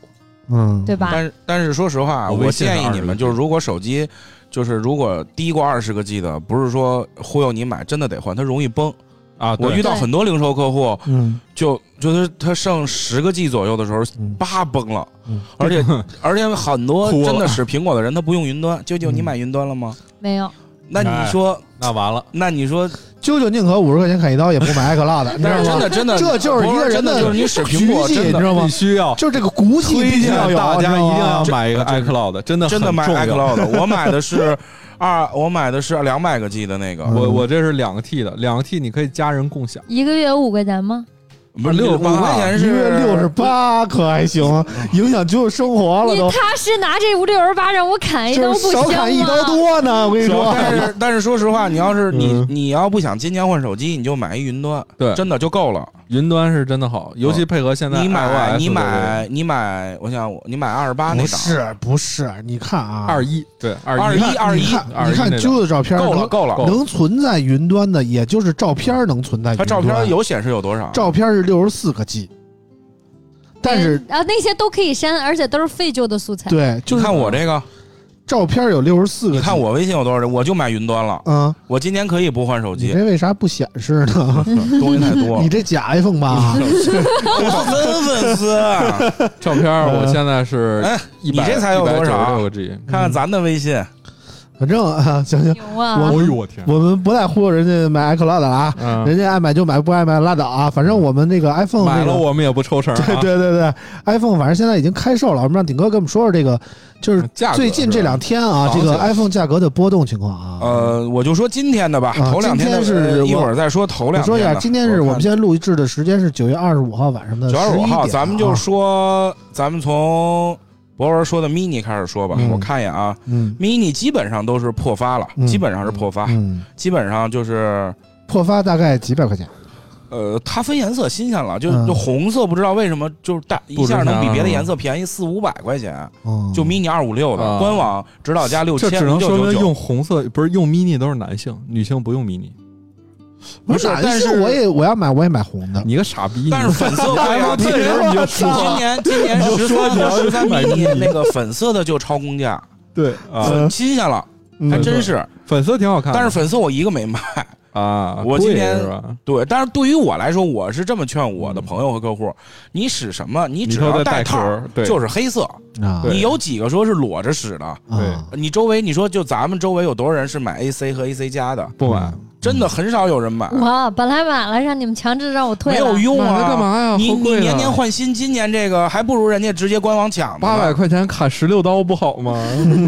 Speaker 2: 嗯，
Speaker 1: 对吧？
Speaker 5: 但是但是说实话，我
Speaker 4: 我微信是20
Speaker 5: 建议你们就是如果手机就是如果低过二十个 G 的，不是说忽悠你买，真的得换，它容易崩。
Speaker 4: 啊，
Speaker 5: 我遇到很多零售客户，
Speaker 2: 嗯。
Speaker 5: 就就是他剩十个 G 左右的时候，
Speaker 2: 嗯。
Speaker 5: 叭崩了。
Speaker 2: 嗯，
Speaker 5: 而且 而且很多 真的使苹果的人他不用云端。舅舅，你
Speaker 2: 嗯。
Speaker 5: 买云端了吗？
Speaker 1: 没有，
Speaker 5: 那你说，
Speaker 4: 那完了，
Speaker 5: 那你说，
Speaker 2: 啾啾宁可五十块钱砍一刀也不买 iCloud，你知
Speaker 5: 但是
Speaker 2: 道吗？
Speaker 5: 真的真的，
Speaker 2: 这就是一个人
Speaker 5: 的就是你使苹果
Speaker 2: 你知道吗
Speaker 4: 必？须要
Speaker 2: 就这个骨气
Speaker 4: 推
Speaker 2: 必须要有，
Speaker 4: 荐大家一定要买一个
Speaker 5: 这
Speaker 4: iCloud，真的
Speaker 5: 真的买
Speaker 4: 很重要
Speaker 5: iCloud，我买的是二，我买的是两百个 G 的那个，
Speaker 2: 嗯
Speaker 4: 我我这是两个 T 的，两个 T 你可以家人共享，
Speaker 1: 一个月五块钱吗？
Speaker 5: 不是
Speaker 4: 六
Speaker 5: 十八块钱
Speaker 2: 一个月
Speaker 5: 是
Speaker 2: 六十八可还行，影响啾啾生活了都，
Speaker 1: 你踏实拿这五六十八让我砍一刀
Speaker 2: 就是
Speaker 1: 不香
Speaker 2: 少砍一刀
Speaker 1: 吗？
Speaker 2: 多呢，我跟你说。
Speaker 5: 但是但是说实话，你要是你
Speaker 4: 嗯
Speaker 5: 你要不想今年换手机，你就买一云端，
Speaker 4: 对
Speaker 5: 真的就够了。
Speaker 4: 云端是真的好，尤其配合现在
Speaker 5: 你买
Speaker 4: iOS
Speaker 5: 你买你买，我想我你买二十八那
Speaker 2: 不
Speaker 5: 档，
Speaker 2: 是不是，你看啊，
Speaker 4: 二一对二
Speaker 5: 二
Speaker 4: 一
Speaker 5: 一二一
Speaker 2: 你看
Speaker 4: 二一
Speaker 2: 你看
Speaker 4: 那
Speaker 2: 啾的照片
Speaker 5: 够了
Speaker 2: 能
Speaker 5: 够了，
Speaker 2: 能存在云端的，也就是照片能存在云
Speaker 5: 它
Speaker 2: 端。
Speaker 5: 照片有显示有多少？
Speaker 2: 照片是六十四个 G，但是
Speaker 1: 啊，那些都可以删，而且都是废旧的素材。
Speaker 2: 对，就
Speaker 5: 你
Speaker 2: 是
Speaker 5: 看我这个，
Speaker 2: 照片有六十四个 G。
Speaker 5: 你看我微信有多少人，我就买云端了。
Speaker 2: 嗯，
Speaker 5: 我今年可以不换手机，
Speaker 2: 你这为啥不显示呢？
Speaker 5: 东西太多了
Speaker 2: 你。这假 iPhone 吧？
Speaker 5: 我真粉丝，啊
Speaker 4: 照片儿，我现在是
Speaker 5: 哎，
Speaker 4: 一
Speaker 5: 你这才有多少
Speaker 4: 六个 G，
Speaker 5: 看看咱的微信，
Speaker 2: 反正啊，行行，
Speaker 1: 啊！
Speaker 2: 我
Speaker 4: 哎呦我天，
Speaker 2: 我们不带忽悠人家买 iCloud 了啊，
Speaker 4: 嗯，
Speaker 2: 人家爱买就买，不爱买拉倒啊。反正我们那个 iPhone
Speaker 4: 买
Speaker 2: 这个
Speaker 4: 了我们也不抽成啊，
Speaker 2: 对对对对，iPhone 反正现在已经开售了，我们让顶哥跟我们说说这个，就是
Speaker 4: 价
Speaker 2: 最近这两天啊，这个 iPhone 价格的波动情况啊。
Speaker 5: 呃，我就说今天的吧，
Speaker 2: 啊
Speaker 5: 头两天的
Speaker 2: 今天是
Speaker 5: 呃一会儿再说头
Speaker 2: 我说一下。今天是我们现在录制的时间是九月二十五号晚上的
Speaker 5: 九月二十五号
Speaker 2: ，11点
Speaker 5: 咱们就
Speaker 2: 啊
Speaker 5: 说，咱们从博文说的 mini 开始说吧。
Speaker 2: 嗯。
Speaker 5: 我看一眼啊
Speaker 2: 嗯
Speaker 5: ，mini 基本上都是破发了，
Speaker 2: 嗯。
Speaker 5: 基本上是破发，
Speaker 2: 嗯，
Speaker 5: 基本上就是
Speaker 2: 破发大概几百块钱，
Speaker 5: 呃，它分颜色新鲜了，就
Speaker 2: 嗯。
Speaker 5: 就红色不知道为什么就是大一下能比别的颜色便宜四五百块钱，
Speaker 2: 嗯，
Speaker 5: 就 mini 二五六的
Speaker 4: 啊
Speaker 5: 官网指导价六千
Speaker 4: 这只能说。明用红色不是用 mini 都是男性，女性不用 mini。
Speaker 5: 不是
Speaker 2: 男
Speaker 5: 但是
Speaker 2: 我也我要买我也买红的，
Speaker 4: 你个傻逼！
Speaker 5: 但是粉色会啊，
Speaker 4: 这时候你就
Speaker 5: 今
Speaker 4: 说
Speaker 5: 年今年十三和十三 mini 那个粉色的就超公价，
Speaker 4: 对
Speaker 5: 新鲜了，
Speaker 2: 嗯
Speaker 5: 还真是。
Speaker 4: 粉色挺好看，
Speaker 5: 但是粉色我一个没买，
Speaker 4: 啊，
Speaker 5: 我今年？对，但是对于我来说，我是这么劝我的朋友和客户：你使什么，你只要
Speaker 4: 带
Speaker 5: 套
Speaker 4: 壳对
Speaker 5: 就是黑色。
Speaker 2: 啊，
Speaker 5: 你有几个说是裸着使的？
Speaker 2: 对
Speaker 5: 你周围你说就咱们周围有多少人是买 AC 和 AC 加的？
Speaker 4: 不买，
Speaker 5: 真的很少有人买，
Speaker 1: 我本来买了，让你们强制让我退
Speaker 5: 没。有用啊！
Speaker 4: 干嘛呀？
Speaker 5: 你你年年换新，今年这个还不如人家直接官网抢。
Speaker 4: 八百块钱砍十六刀不好吗？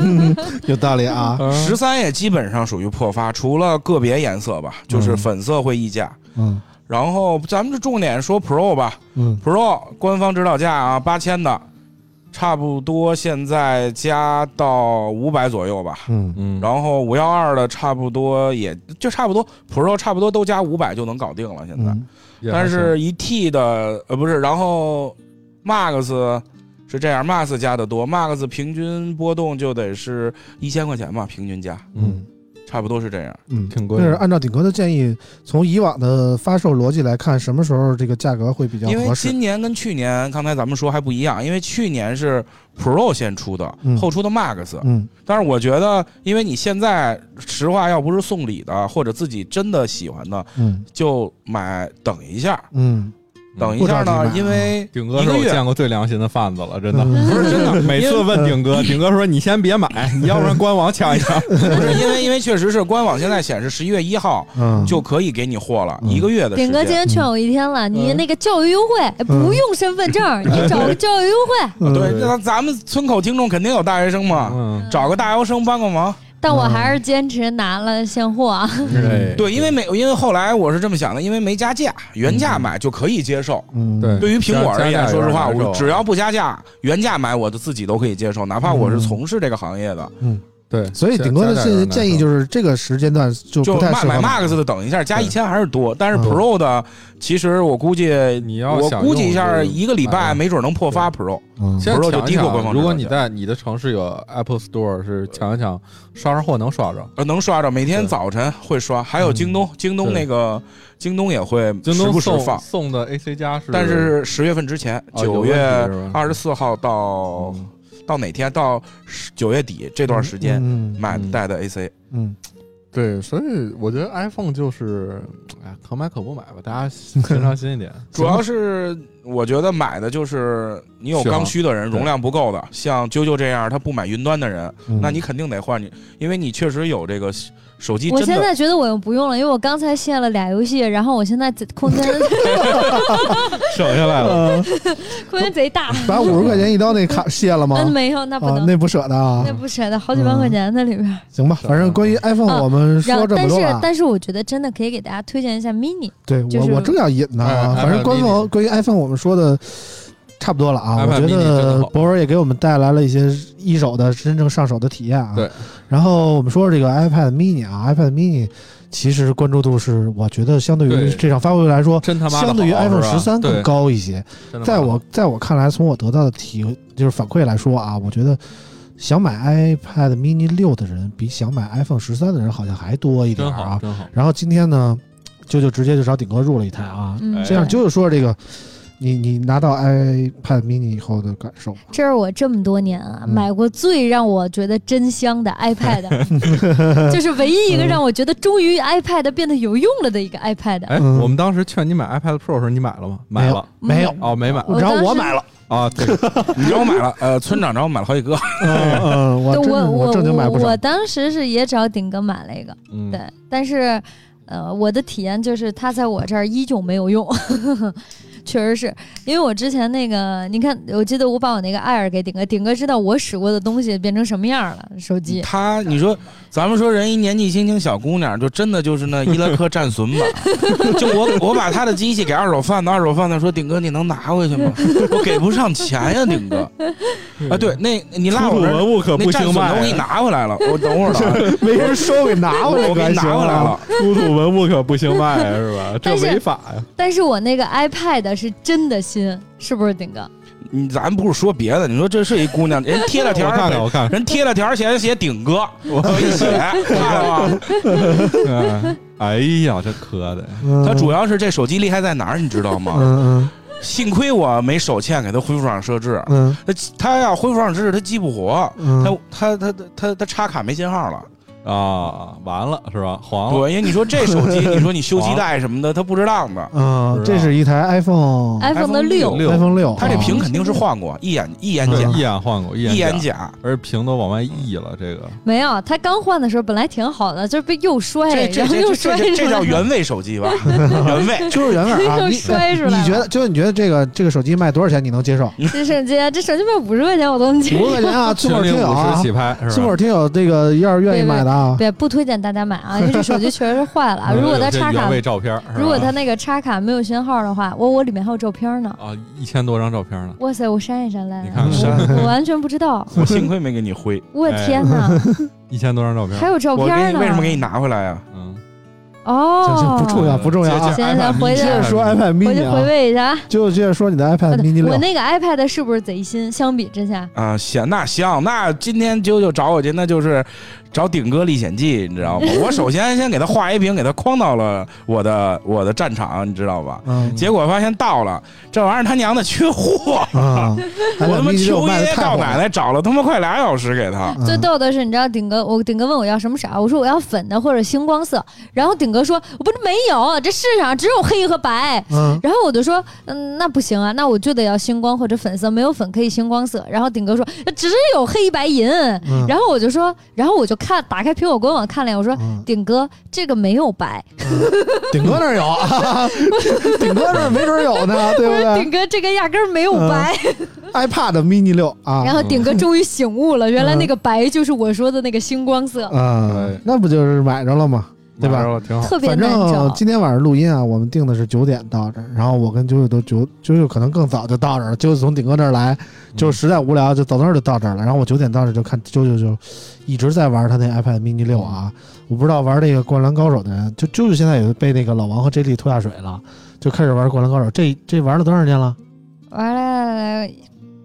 Speaker 2: 有道理啊，
Speaker 4: 啊。
Speaker 5: 十三也基本上属于破发，除了个别颜色吧，就是
Speaker 2: 嗯
Speaker 5: 粉色会溢价。
Speaker 2: 嗯。
Speaker 5: 然后咱们就重点说 Pro 吧。
Speaker 2: 嗯
Speaker 5: ，Pro 官方指导价啊八千的，差不多现在加到五百左右吧。
Speaker 2: 嗯。
Speaker 4: 嗯，
Speaker 5: 然后五幺二的差不多也就差不多，Pro 差不多都加五百就能搞定了现在。但是一 T 的呃不是，然后 Max 是这样，Max 加的多，Max 平均波动就得是一千块钱吧，平均加。
Speaker 4: 嗯
Speaker 5: 差不多是这样。
Speaker 2: 嗯，
Speaker 4: 挺贵的，
Speaker 2: 就是按照顶哥的建议，从以往的发售逻辑来看，什么时候这个价格会比较
Speaker 5: 因为
Speaker 2: 合适？
Speaker 5: 今年跟去年，刚才咱们说还不一样，因为去年是 Pro 先出的，
Speaker 2: 嗯
Speaker 5: 后出的 Max。
Speaker 2: 嗯
Speaker 5: 但是我觉得，因为你现在实话要不是送礼的，或者自己真的喜欢的，
Speaker 2: 嗯
Speaker 5: 就买等一下，
Speaker 2: 嗯
Speaker 5: 等一下呢，因为
Speaker 4: 顶哥是我见过最良心的贩子了，真的。
Speaker 2: 嗯。
Speaker 5: 不是真的，
Speaker 4: 每次问顶哥，顶哥说：“你先别买，你要不然官网抢一抢。
Speaker 5: 不是因为因为确实是官网现在显示十一月一号
Speaker 2: 嗯，
Speaker 5: 就可以给你货了，
Speaker 2: 嗯。
Speaker 5: 一个月的时
Speaker 1: 顶哥今。天劝我一天了，你
Speaker 4: 嗯
Speaker 1: 那个教育优惠哎不用身份证，你 找个教育优惠。
Speaker 2: 嗯。
Speaker 5: 对，那咱们村口听众肯定有大学生嘛，
Speaker 4: 嗯，
Speaker 5: 找个大学生帮个忙。
Speaker 1: 但我还是坚持拿了现货啊。
Speaker 4: 对
Speaker 5: 对，因为没，因为后来我是这么想的，因为没加价，原价买就可以接受。
Speaker 2: 嗯
Speaker 4: 对
Speaker 5: 对于苹果而言，说实话，我只要不加价，原价买我的自己都可以接受，哪怕我是从事这个行业的。
Speaker 2: 嗯
Speaker 4: 对，
Speaker 2: 所以顶多的
Speaker 4: 是
Speaker 2: 建建议就是这个时间段就
Speaker 5: 就
Speaker 2: 不太适合
Speaker 5: 买买 Max 的等一下，加
Speaker 4: 对
Speaker 5: 一千还是多，但是
Speaker 2: 嗯
Speaker 5: Pro 的其实我估计
Speaker 4: 你要
Speaker 5: 我估计一下，一个礼拜没准能破发 Pro。
Speaker 2: 嗯
Speaker 4: 先
Speaker 5: Pro 就
Speaker 4: 抢一
Speaker 5: 低过官方
Speaker 4: 抢如果你在你的城市有 Apple Store，是抢一抢，刷上货能刷着。
Speaker 5: 呃，能刷着，每天早晨会刷，还有京东，京东那个京东也会时
Speaker 4: 京东送
Speaker 5: 不时放，
Speaker 4: 送的 AC 加是，
Speaker 5: 但是十月份之前，九月二十四号到
Speaker 4: 嗯
Speaker 5: 到哪天？到九月底这段时间买带的 AC。
Speaker 2: 嗯
Speaker 4: 对，所以我觉得 iPhone 就是，哎，可买可不买吧，大家 平常心一点。
Speaker 5: 主要是我觉得买的就是你有刚需的人，容量不够的，像啾啾这样他不买云端的人，
Speaker 2: 嗯
Speaker 5: 那你肯定得换你，因为你确实有这个手机
Speaker 1: 我现。在觉得我又不用了，因为我刚才卸了俩游戏，然后我现在空间
Speaker 4: 省下来了，
Speaker 2: 呃，
Speaker 1: 空间贼大。
Speaker 2: 把五十块钱一刀那卡 卸了吗？
Speaker 1: 嗯，没有，那不
Speaker 2: 啊，
Speaker 1: 能，
Speaker 2: 那不舍得啊
Speaker 1: 那。不舍得，好几万块钱在里边。
Speaker 2: 行吧，反正关于 iPhone
Speaker 1: 啊
Speaker 2: 我们，说这么多
Speaker 1: 但是
Speaker 2: 多。
Speaker 1: 但是我觉得真的可以给大家推荐一下 mini，
Speaker 2: 对
Speaker 1: 就是
Speaker 2: 我我正要引呢反正官方关于 iPhone 我们说的差不多了啊。
Speaker 4: iPad
Speaker 2: 我觉得博尔也给我们带来了一些一手的真正上手的体验啊。
Speaker 4: 对。
Speaker 2: 然后我们说说这个 iPad mini 啊，iPad mini 其实关注度是我觉得相对于这场发布会来说，
Speaker 4: 真他妈
Speaker 2: 相对于 iPhone 十三更高一些。在我在我看来，从我得到的体就是反馈来说啊，我觉得想买 iPad mini 六的人比想买 iPhone 十三的人好像还多一点
Speaker 4: 真好
Speaker 2: 啊。
Speaker 4: 真好，
Speaker 2: 然后今天呢，啾啾直接就找顶哥入了一台啊。
Speaker 1: 嗯，
Speaker 2: 这样
Speaker 1: 对
Speaker 2: 啾啾说这个，你你拿到 iPad mini 以后的感受吧？
Speaker 1: 这是我这么多年啊、
Speaker 2: 嗯
Speaker 1: 买过最让我觉得真香的 iPad，就是唯一一个让我觉得终于 iPad 变得有用了的一个 iPad。
Speaker 4: 哎，
Speaker 2: 嗯
Speaker 4: 我们当时劝你买 iPad Pro 的时候，你买了吗？买了。
Speaker 2: 没有？
Speaker 4: 哦，没买
Speaker 2: 然后我买了，
Speaker 4: 啊，对，
Speaker 5: 你找我买了，呃，村长找我买了好几个，
Speaker 2: 嗯嗯，我
Speaker 1: 我我
Speaker 2: 正经买不少
Speaker 1: 我。当时是也找顶哥买了一个，
Speaker 4: 嗯，
Speaker 1: 对，但是呃，我的体验就是它在我这儿依旧没有用。确实是因为我之前那个，你看，我记得我把我那个 Air 给顶哥，顶哥知道我使过的东西变成什么样了，手机。
Speaker 5: 他你说，咱们说人一年纪轻轻小姑娘，就真的就是那伊拉克战损吧？就我我把他的机器给二手贩子，二手贩子说顶哥你能拿回去吗？我给不上钱呀，顶哥。啊，对，那你拉我这儿
Speaker 4: 物可
Speaker 5: 那战损的我给你拿回来了，我等会儿了，
Speaker 2: 没人收，给拿回来，
Speaker 5: 我给你拿回来了。。
Speaker 4: 出土文物可不行卖呀，是吧？这违法呀。
Speaker 1: 但是我那个 iPad 是真的新，是不是顶哥？
Speaker 5: 你咱不是说别的，你说这是一姑娘，人贴了条儿
Speaker 4: 我看看，我看看，
Speaker 5: 人贴了条儿写写顶哥，我没写，看了吗？
Speaker 4: 嗯哎呀，这磕的，
Speaker 5: 他主要是这手机厉害在哪儿，你知道吗？
Speaker 2: 嗯
Speaker 5: 幸亏我没手欠给他恢复上设置，
Speaker 2: 嗯
Speaker 5: 它它要恢复上设置，他激不活，
Speaker 2: 嗯
Speaker 5: 它它它它它它插卡没信号了。
Speaker 4: 啊，完了是吧？黄了，
Speaker 5: 对，因为你说这手机，你说你修基带什么的，他不值当的。
Speaker 2: 嗯，这是一台 iPhone
Speaker 1: iPhone 的六，
Speaker 4: 六
Speaker 2: iPhone 六，
Speaker 5: 它这
Speaker 2: 啊
Speaker 5: 屏肯定是换过，一眼一眼假，
Speaker 4: 一眼换过，一
Speaker 5: 一眼
Speaker 4: 眼假，
Speaker 5: 假。
Speaker 4: 而屏都往外溢了，这个
Speaker 1: 没有，他刚换的时候本来挺好的，就是被又摔，然后又摔。
Speaker 5: 这叫原味手机吧？原味。
Speaker 2: 就是原味儿啊！
Speaker 1: 又
Speaker 2: 你
Speaker 1: 摔出来
Speaker 2: 你觉得，就是你觉得这个这个手机卖多少钱你能接受？
Speaker 1: 这手机，这手机卖五十块钱我都能接受
Speaker 2: 五十块钱啊，村口
Speaker 4: 零五
Speaker 2: 听友啊
Speaker 4: 十，起拍是吧？
Speaker 2: 村口听友这个要是愿意买的啊，
Speaker 1: 别不推荐大家买啊，因为这手机确实是坏了 如果它插卡如果它那个插卡没有信号的话，我我里面还有照片呢。
Speaker 4: 啊一千多张照片呢，
Speaker 1: 哇塞，我删一删来
Speaker 4: 你，看
Speaker 1: 我完全不知道。
Speaker 5: 我幸亏没给你挥，
Speaker 1: 我天哪，
Speaker 4: 一千多张照片，
Speaker 1: 还有照片呢？
Speaker 5: 为什么给你拿回来呀？
Speaker 4: 嗯，
Speaker 1: 哦，
Speaker 2: 不重要不重要啊。
Speaker 5: 这
Speaker 1: 行行回去
Speaker 2: 接着说 iPad mini
Speaker 1: 回去回，味一下。
Speaker 2: 就接着说你的 iPad mini，
Speaker 1: 我那个 iPad 是不是贼新？相比之下，
Speaker 5: 啊，行，那行，那今天啾啾找我去，那就是找顶哥历险记，你知道吗？我首先先给他画一饼，给他框到了我的我的战场，你知道吧？
Speaker 2: 嗯
Speaker 5: 结果发现到了这玩意儿，他娘的缺货，
Speaker 2: 啊，
Speaker 5: 我他妈求爷爷。告奶奶找了他妈快俩小时给他。
Speaker 2: 嗯
Speaker 1: 最逗的是，你知道顶哥，我顶哥问我要什么色，我说我要粉的或者星光色，然后顶哥说，我不是没有，这世上只有黑和白。
Speaker 2: 嗯
Speaker 1: 然后我就说，嗯，那不行啊，那我就得要星光或者粉色，没有粉可以星光色。然后顶哥说，只有黑白银。
Speaker 2: 嗯
Speaker 1: 然后我就说，然后我就看打开苹果官网看了一眼，我说，
Speaker 2: 嗯，
Speaker 1: 顶哥这个没有白，
Speaker 2: 顶哥那儿有，顶哥那儿没准有呢，对不对
Speaker 1: 顶哥这个压根儿没有白。
Speaker 2: ？iPad mini 六啊，
Speaker 1: 然后顶哥终于醒悟了，原来那个白就是我说的那个星光色。
Speaker 2: 啊，那不就是买着了吗？对吧
Speaker 4: 挺好。
Speaker 1: 特别
Speaker 2: 反
Speaker 1: 难找
Speaker 2: 正。今天晚上录音啊，我们定的是九点到这儿，然后我跟九九都九九九可能更早就到这儿了，啾啾从顶哥这儿来，就实在无聊就走到那儿就到这儿了，然后我九点到这儿就看九九就一直在玩他那 iPad mini 六啊，我不知道玩那个灌篮高手的人，就啾啾现在也被那个老王和 J D 拖下水了，就开始玩灌篮高手，这这玩了多长时间了？
Speaker 1: 玩了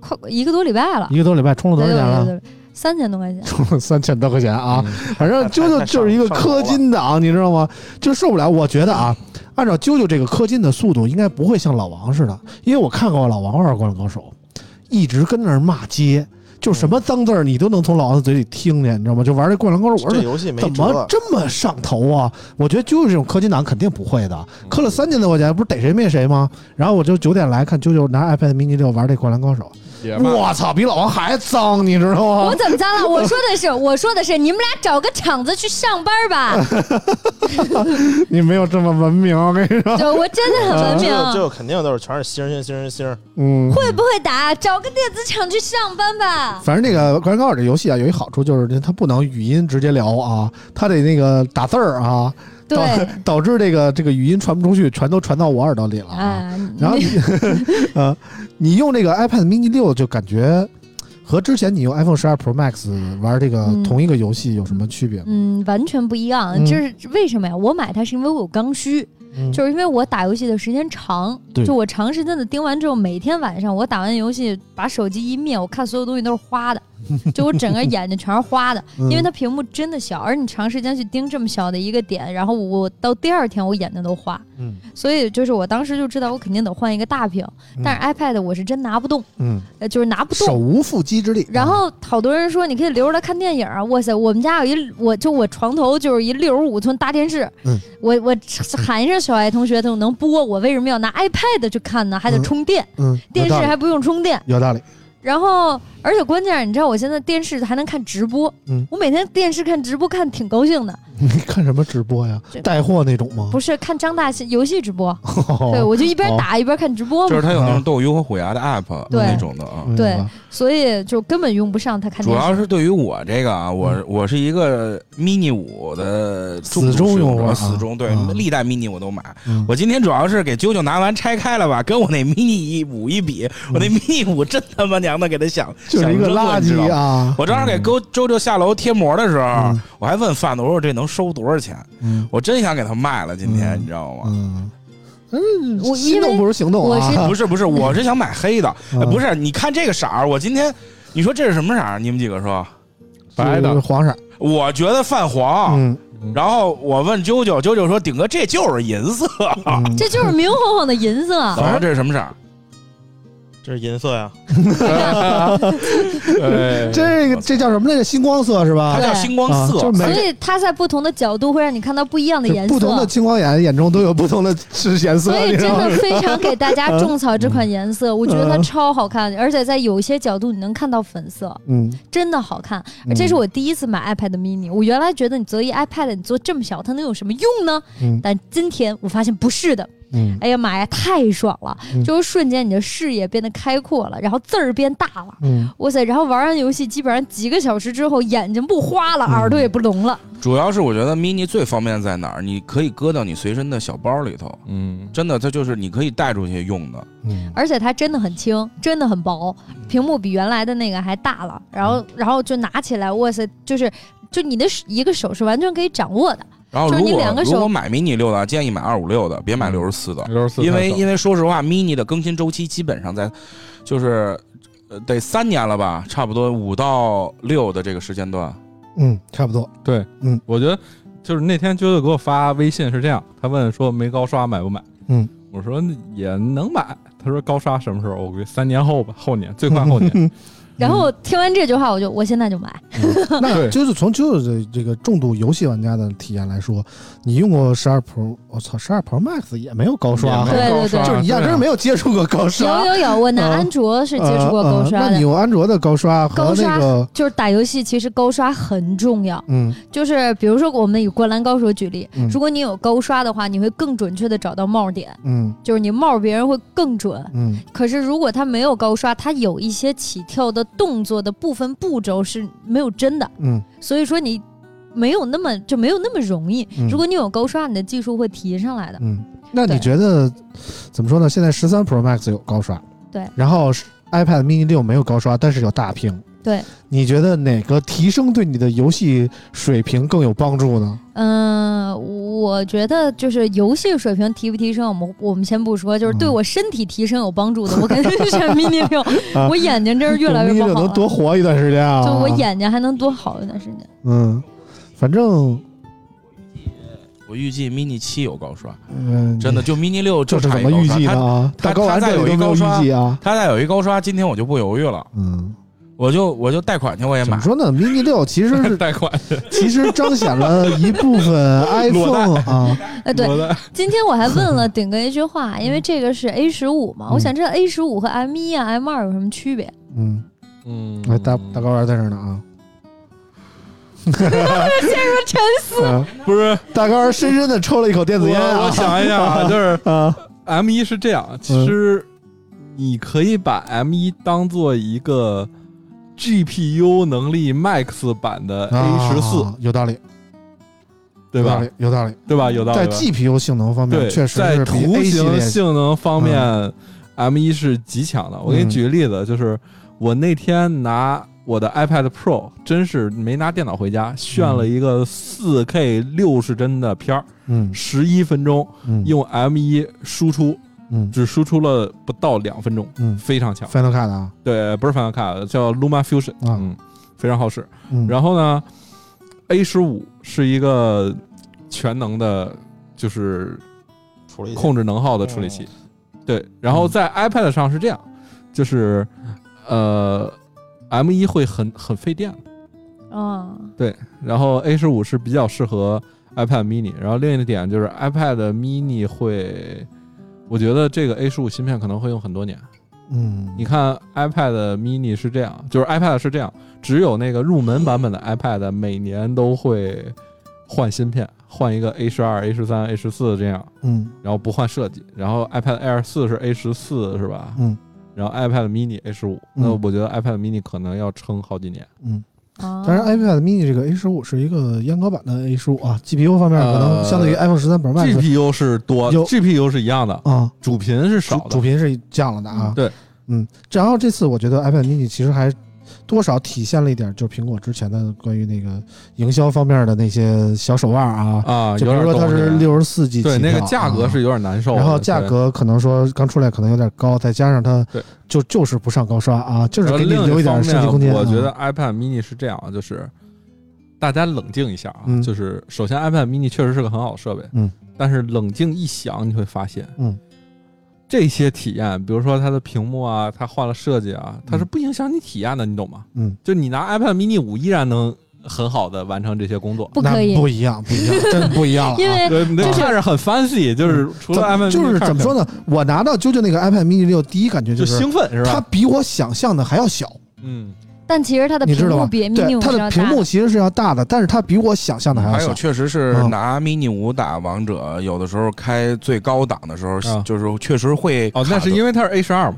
Speaker 1: 快一个多礼拜了，
Speaker 2: 一个多礼拜，充了多少钱了？
Speaker 1: 对对对对三千多块钱。
Speaker 2: 充 了三千多块钱啊！
Speaker 4: 嗯
Speaker 2: 反正啾啾就是一个氪金党，你知道吗？就受不了。我觉得啊，按照啾啾这个氪金的速度，应该不会像老王似的，因为我看过老王玩《灌篮高手》，一直跟那儿骂街，就什么脏字儿你都能从老王的嘴里听见，你知道吗？就玩这《灌篮高手》，我说
Speaker 3: 这游戏没
Speaker 2: 怎么，这么上头啊？我觉得啾啾这种氪金党肯定不会的，氪了三千多块钱，不是逮谁灭谁吗？然后我就九点来看啾啾拿 iPad mini 六玩这《灌篮高手我操，比老王还脏，你知道吗？
Speaker 1: 我怎么脏了？我说的是，我说的是，你们俩找个厂子去上班吧。
Speaker 2: 你没有这么文明，我跟你说。
Speaker 1: 就我真的很文明。
Speaker 3: 这就肯定都是全是星儿星星儿星，
Speaker 2: 嗯，
Speaker 1: 会不会打？找个电子厂去上班吧。
Speaker 2: 反正那个《灌篮高手》这游戏啊，有一好处就是它不能语音直接聊啊，它得那个打字儿啊，导
Speaker 1: 对，
Speaker 2: 导致这个这个语音传不出去，全都传到我耳朵里了啊。
Speaker 1: 啊，
Speaker 2: 然后你呃，你用这个 iPad mini 六就感觉和之前你用 iPhone 十二 Pro Max 玩这个
Speaker 1: 嗯
Speaker 2: 同一个游戏有什么区别吗？
Speaker 1: 嗯，完全不一样。
Speaker 2: 嗯
Speaker 1: 这是为什么呀？我买它是因为我有刚需，
Speaker 2: 嗯
Speaker 1: 就是因为我打游戏的时间长，就我长时间的盯完之后，每天晚上我打完游戏，把手机一灭，我看所有东西都是花的，就我整个眼睛全是花的，
Speaker 2: 嗯
Speaker 1: 因为它屏幕真的小，而你长时间去盯这么小的一个点，然后我到第二天我眼睛都花，
Speaker 2: 嗯
Speaker 1: 所以就是我当时就知道我肯定得换一个大屏，但是 iPad 我是真拿不动，
Speaker 2: 嗯，
Speaker 1: 呃，就是拿不动手。
Speaker 2: 无缚鸡之力。
Speaker 1: 然后好多人说你可以留着它看电影啊！哇塞，我们家有一我就我床头就是一六十五寸大电视，
Speaker 2: 嗯
Speaker 1: 我我喊一声小爱同学他就能播，我为什么要拿 iPad 去看呢？还得
Speaker 2: 嗯
Speaker 1: 充电，电视还不用充电。
Speaker 2: 有道理。
Speaker 1: 然后而且关键是你知道我现在电视还能看直播，
Speaker 2: 嗯。
Speaker 1: 我每天电视看直播看挺高兴的，
Speaker 2: 你 看什么直播呀？带货那种吗？
Speaker 1: 不是看张大戏游戏直播，
Speaker 2: 哦。
Speaker 1: 对我就一边打一边看直播嘛，
Speaker 5: 就是他有那种斗鱼和虎牙的 app 那种的
Speaker 1: 对所以就根本用不上他看
Speaker 5: 主。要是对于我这个啊，我我是一个 mini 五的
Speaker 2: 死忠
Speaker 5: 使
Speaker 2: 用户啊。
Speaker 5: 死忠，对
Speaker 2: 啊，
Speaker 5: 历代 mini 我都买。
Speaker 2: 嗯。
Speaker 5: 我今天主要是给啾啾拿完拆开了吧，跟我那 mini 五一比，我那 mini 五真他妈娘的给他想
Speaker 2: 嗯就是一个垃圾啊！
Speaker 5: 我正好给周周周下楼贴膜的时候，
Speaker 2: 嗯
Speaker 5: 我还问贩子，我说这能收多少钱？
Speaker 2: 嗯
Speaker 5: 我真想给他卖了，今天
Speaker 2: 嗯
Speaker 5: 你知道吗？
Speaker 2: 嗯嗯，
Speaker 1: 我因为
Speaker 2: 心动不如行动啊！
Speaker 5: 不是不是，我是想买黑的，不是？你看这个色儿，我今天你说这是什么色儿？你们几个说？
Speaker 4: 白的
Speaker 2: 黄色。
Speaker 5: 我觉得泛黄。
Speaker 2: 嗯
Speaker 5: 然后我问啾啾，啾啾说：“顶哥，这就是银色。
Speaker 2: 嗯
Speaker 1: 这就是明晃晃的银色，
Speaker 5: 我说这是什么色儿？
Speaker 3: 这是银色呀，
Speaker 4: 对，
Speaker 2: 这个这叫什么来着？星光色是吧
Speaker 5: 它？叫星光色。
Speaker 1: 所以它在不同的角度会让你看到不一样的颜色。
Speaker 2: 不同的青光眼眼中都有不同的是颜色，
Speaker 1: 所以真的非常给大家种草这款颜色，我觉得它超好看，而且在有些角度你能看到粉色，
Speaker 2: 嗯，
Speaker 1: 真的好看。
Speaker 2: 嗯
Speaker 1: 这是我第一次买 iPad mini，我原来觉得你做一 iPad 你做这么小，它能有什么用呢？
Speaker 2: 嗯
Speaker 1: 但今天我发现不是的，
Speaker 2: 嗯
Speaker 1: 哎呀妈呀，太爽了！
Speaker 2: 嗯
Speaker 1: 就是瞬间你的视野变得开阔了，然后字儿变大了。
Speaker 2: 嗯
Speaker 1: 哇塞！然后玩完游戏，基本上几个小时之后，眼睛不花了，
Speaker 2: 嗯
Speaker 1: 耳朵也不聋了。
Speaker 5: 主要是我觉得 mini 最方便在哪儿？你可以搁到你随身的小包里头，
Speaker 4: 嗯，
Speaker 5: 真的，它就是你可以带出去用的。
Speaker 2: 嗯
Speaker 1: 而且它真的很轻，真的很薄，屏幕比原来的那个还大了。然后，然后就拿起来，哇塞，就是就你的一个手是完全可以掌握的。就是
Speaker 5: 然后如果如果买 mini 六的，建议买二五六的，别买六十四的，
Speaker 4: 六十四，
Speaker 5: 因为因为说实话，mini 的更新周期基本上在就是呃得三年了吧，差不多五到六的这个时间段。
Speaker 2: 嗯，差不多。
Speaker 4: 对，
Speaker 2: 嗯，
Speaker 4: 我觉得就是那天啾啾给我发微信是这样，他问说没高刷买不买？
Speaker 2: 嗯，
Speaker 4: 我说也能买。他说高刷什么时候？我估计三年后吧，后年最快后年。
Speaker 1: 然后听完这句话，我就我现在就买。
Speaker 2: 那就是从啾啾的这个重度游戏玩家的体验来说，你用过十二 Pro，我操，十二 Pro Max 也没有高刷
Speaker 1: 对对对
Speaker 2: 就是你压根儿没有接触过高刷。
Speaker 1: 有有有，我拿
Speaker 2: 呃
Speaker 1: 安卓是接触过高刷的
Speaker 2: 呃呃那你。用安卓的高刷和
Speaker 1: 高刷
Speaker 2: 那个，
Speaker 1: 就是打游戏，其实高刷很重要。
Speaker 2: 嗯
Speaker 1: 就是比如说，我们以《灌篮高手》举例，
Speaker 2: 嗯
Speaker 1: 如果你有高刷的话，你会更准确的找到帽点，
Speaker 2: 嗯
Speaker 1: 就是你帽别人会更准。
Speaker 2: 嗯
Speaker 1: 可是如果他没有高刷，他有一些起跳的动作的部分步骤是没有真的，
Speaker 2: 嗯
Speaker 1: 所以说你没有那么就没有那么容易。
Speaker 2: 嗯
Speaker 1: 如果你有高刷，你的技术会提上来的。
Speaker 2: 嗯，那你觉得怎么说呢？现在十三 Pro Max 有高刷，
Speaker 1: 对，
Speaker 2: 然后 iPad mini 六没有高刷，但是有大屏。
Speaker 1: 对，
Speaker 2: 你觉得哪个提升对你的游戏水平更有帮助呢？
Speaker 1: 嗯、我觉得就是游戏水平提不提升，我们我们先不说，就是对
Speaker 2: 嗯
Speaker 1: 我身体提升有帮助的，我肯定是选 mini 六。
Speaker 2: 啊
Speaker 1: 我眼睛真是越来越
Speaker 2: 用 mini 六
Speaker 1: 不好 了，
Speaker 2: 能多活一段时间啊！
Speaker 1: 就我眼睛还能多好一段时间。
Speaker 2: 嗯，反正
Speaker 5: 我预计 mini 七有高刷，
Speaker 2: 嗯，
Speaker 5: 真的就 mini 六
Speaker 2: 这
Speaker 5: 就是差
Speaker 2: 怎么预计的
Speaker 5: 一高刷。它
Speaker 2: 啊？
Speaker 5: 它再有一高刷
Speaker 2: 啊。
Speaker 5: 它再有一高刷，今天我就不犹豫了，
Speaker 2: 嗯，
Speaker 5: 我就我就贷款去我也买。
Speaker 2: 怎么说呢？mini 六其实是
Speaker 4: 贷款
Speaker 2: 其实彰显了一部分 iPhone 啊，
Speaker 1: 哎，对，
Speaker 4: 我的
Speaker 1: 今天我还问了顶哥一句话，因为这个是 A 十五嘛，
Speaker 2: 嗯
Speaker 1: 我想知道 A 十五和 M 一啊、M 二有什么区别？
Speaker 2: 嗯，
Speaker 4: 嗯，
Speaker 2: 哎，大大高玩在这儿呢啊。
Speaker 1: 陷入沉思。
Speaker 2: 啊
Speaker 4: 不是
Speaker 2: 大高玩深深的抽了一口电子烟啊！
Speaker 4: 我我想一下啊，就是
Speaker 2: 啊
Speaker 4: ，M 一是这样，其实你可以把 M 一当做一个 GPU 能力 Max 版的 A 十四，
Speaker 2: 啊有道理，
Speaker 4: 对吧
Speaker 2: 有道理？。
Speaker 4: 对吧？有道理
Speaker 2: 在。GPU 性能方面，
Speaker 4: 对，
Speaker 2: 确实
Speaker 4: 在图形性能方面，M 一是极强的。我给你
Speaker 2: 嗯
Speaker 4: 举个例子，就是我那天拿我的 iPad Pro，真是没拿电脑回家，炫了一个4 K 六十帧的片儿，
Speaker 2: 嗯
Speaker 4: 十一分钟，
Speaker 2: 嗯
Speaker 4: 用 M 一输出，
Speaker 2: 嗯。
Speaker 4: 只输出了不到两分钟，
Speaker 2: 嗯。
Speaker 4: 非常强。
Speaker 2: ，Final Cut 啊，
Speaker 4: 对，不是 Final Cut，叫 Luma Fusion，
Speaker 2: 啊。
Speaker 4: 嗯，非常好使。
Speaker 2: 嗯，
Speaker 4: 然后呢，A 十五是一个全能的，就是
Speaker 3: 处理
Speaker 4: 控制能耗的处理器。对，然后在 iPad 上是这样，就是呃，M 一会很很费电，
Speaker 1: 嗯，
Speaker 4: 然后 A 十五是比较适合 iPad mini，然后另一个点就是 iPad mini 会，我觉得这个 A 十五芯片可能会用很多年。
Speaker 2: 嗯，
Speaker 4: 你看 iPad mini 是这样，就是 iPad 是这样，只有那个入门版本的 iPad 每年都会换芯片，换一个 A 十二、A 十三、A 十四这样，
Speaker 2: 嗯
Speaker 4: 然后不换设计。然后 iPad Air 四是 A 十四是吧？
Speaker 2: 嗯
Speaker 4: 然后 iPad mini A 十五，
Speaker 2: 嗯
Speaker 4: 那我觉得 iPad mini 可能要撑好几年。
Speaker 2: 嗯，
Speaker 1: 啊
Speaker 2: 当然 iPad mini 这个 A 十五是一个阉割版的 A 十五啊，GPU 方面可能
Speaker 4: 呃
Speaker 2: 相对于 iPhone 十三 Pro Max
Speaker 4: GPU 是多，GPU 是一样的，
Speaker 2: 啊，
Speaker 4: 主频是少的。
Speaker 2: 主主频是降了的啊。
Speaker 4: 对，
Speaker 2: 嗯，然后这次我觉得 iPad mini 其实还多少体现了一点，就是苹果之前的关于那个营销方面的那些小手腕啊，
Speaker 4: 啊，
Speaker 2: 就比如说它是六十四 G
Speaker 4: 对那个价格是有点难受的，
Speaker 2: 然后价格可能说刚出来可能有点高，再加上它
Speaker 4: 对
Speaker 2: 就就是不上高刷啊，就是给你留一点
Speaker 4: 方面
Speaker 2: 设计空间啊。
Speaker 4: 我觉得 iPad mini 是这样，就是大家冷静一下啊，
Speaker 2: 嗯。
Speaker 4: 就是首先 iPad mini 确实是个很好的设备，
Speaker 2: 嗯，
Speaker 4: 但是冷静一想，你会发现，
Speaker 2: 嗯，
Speaker 4: 这些体验，比如说它的屏幕啊，它换了设计啊，它是不影响你体验的，你懂吗？
Speaker 2: 嗯，
Speaker 4: 就你拿 iPad mini 五依然能很好的完成这些工作。
Speaker 1: 不可以
Speaker 2: 那，不一样，不一样，真不一样了啊。
Speaker 1: 因为
Speaker 4: 对，那
Speaker 1: 就是
Speaker 4: 看着很 fancy，就是除了 iPad mini
Speaker 2: 就是怎么说呢？我拿到啾啾那个 iPad mini 六，第一感觉
Speaker 4: 就是兴奋是吧它？
Speaker 2: 比我想象的还要小。
Speaker 4: 嗯，
Speaker 1: 但其实它的
Speaker 2: 你知道吧？
Speaker 1: 屏幕比 mini
Speaker 2: 对，
Speaker 1: 五
Speaker 2: 它的屏幕其实是要大的，但是它比我想象的还要小。
Speaker 5: 还有，确实是
Speaker 2: 嗯
Speaker 5: 拿 mini 五打王者，有的时候开最高档的时候，
Speaker 4: 啊
Speaker 5: 就是确实会
Speaker 4: 哦，那是因为它是 A 十二嘛。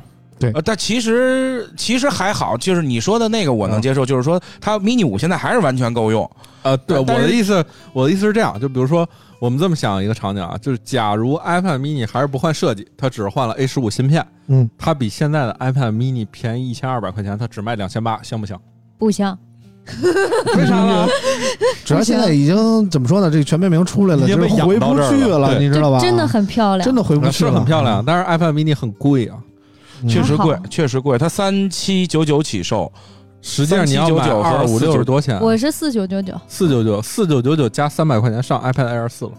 Speaker 5: 呃，但其实其实还好，就是你说的那个我能接受，就是说它 mini 五现在还是完全够用。
Speaker 4: 呃，对，我的意思，我的意思是这样，就比如说，我们这么想一个场景啊，就是假如 iPad mini 还是不换设计，它只是换了 A 十五芯片，
Speaker 2: 嗯，
Speaker 4: 它比现在的 iPad mini 便宜一千二百块钱，它只卖两千八，香不香？
Speaker 1: 不香。
Speaker 4: 为啥呢？
Speaker 2: 主要现在已经怎么说呢？这个全面屏出来了，
Speaker 4: 已经被
Speaker 2: 就是回不去
Speaker 4: 了
Speaker 2: 你知道吧？
Speaker 1: 真的很漂亮，
Speaker 2: 真的回不去了
Speaker 4: 很漂亮，但是 iPad mini 很贵啊，
Speaker 2: 嗯
Speaker 5: 确实贵，确实贵，它三七九九起售，
Speaker 4: 实际上你要买
Speaker 5: 3799和
Speaker 4: 二五六是多少钱？
Speaker 1: 我是四九九九。
Speaker 4: 四九九，四九九九加三百块钱上 iPad Air 四了。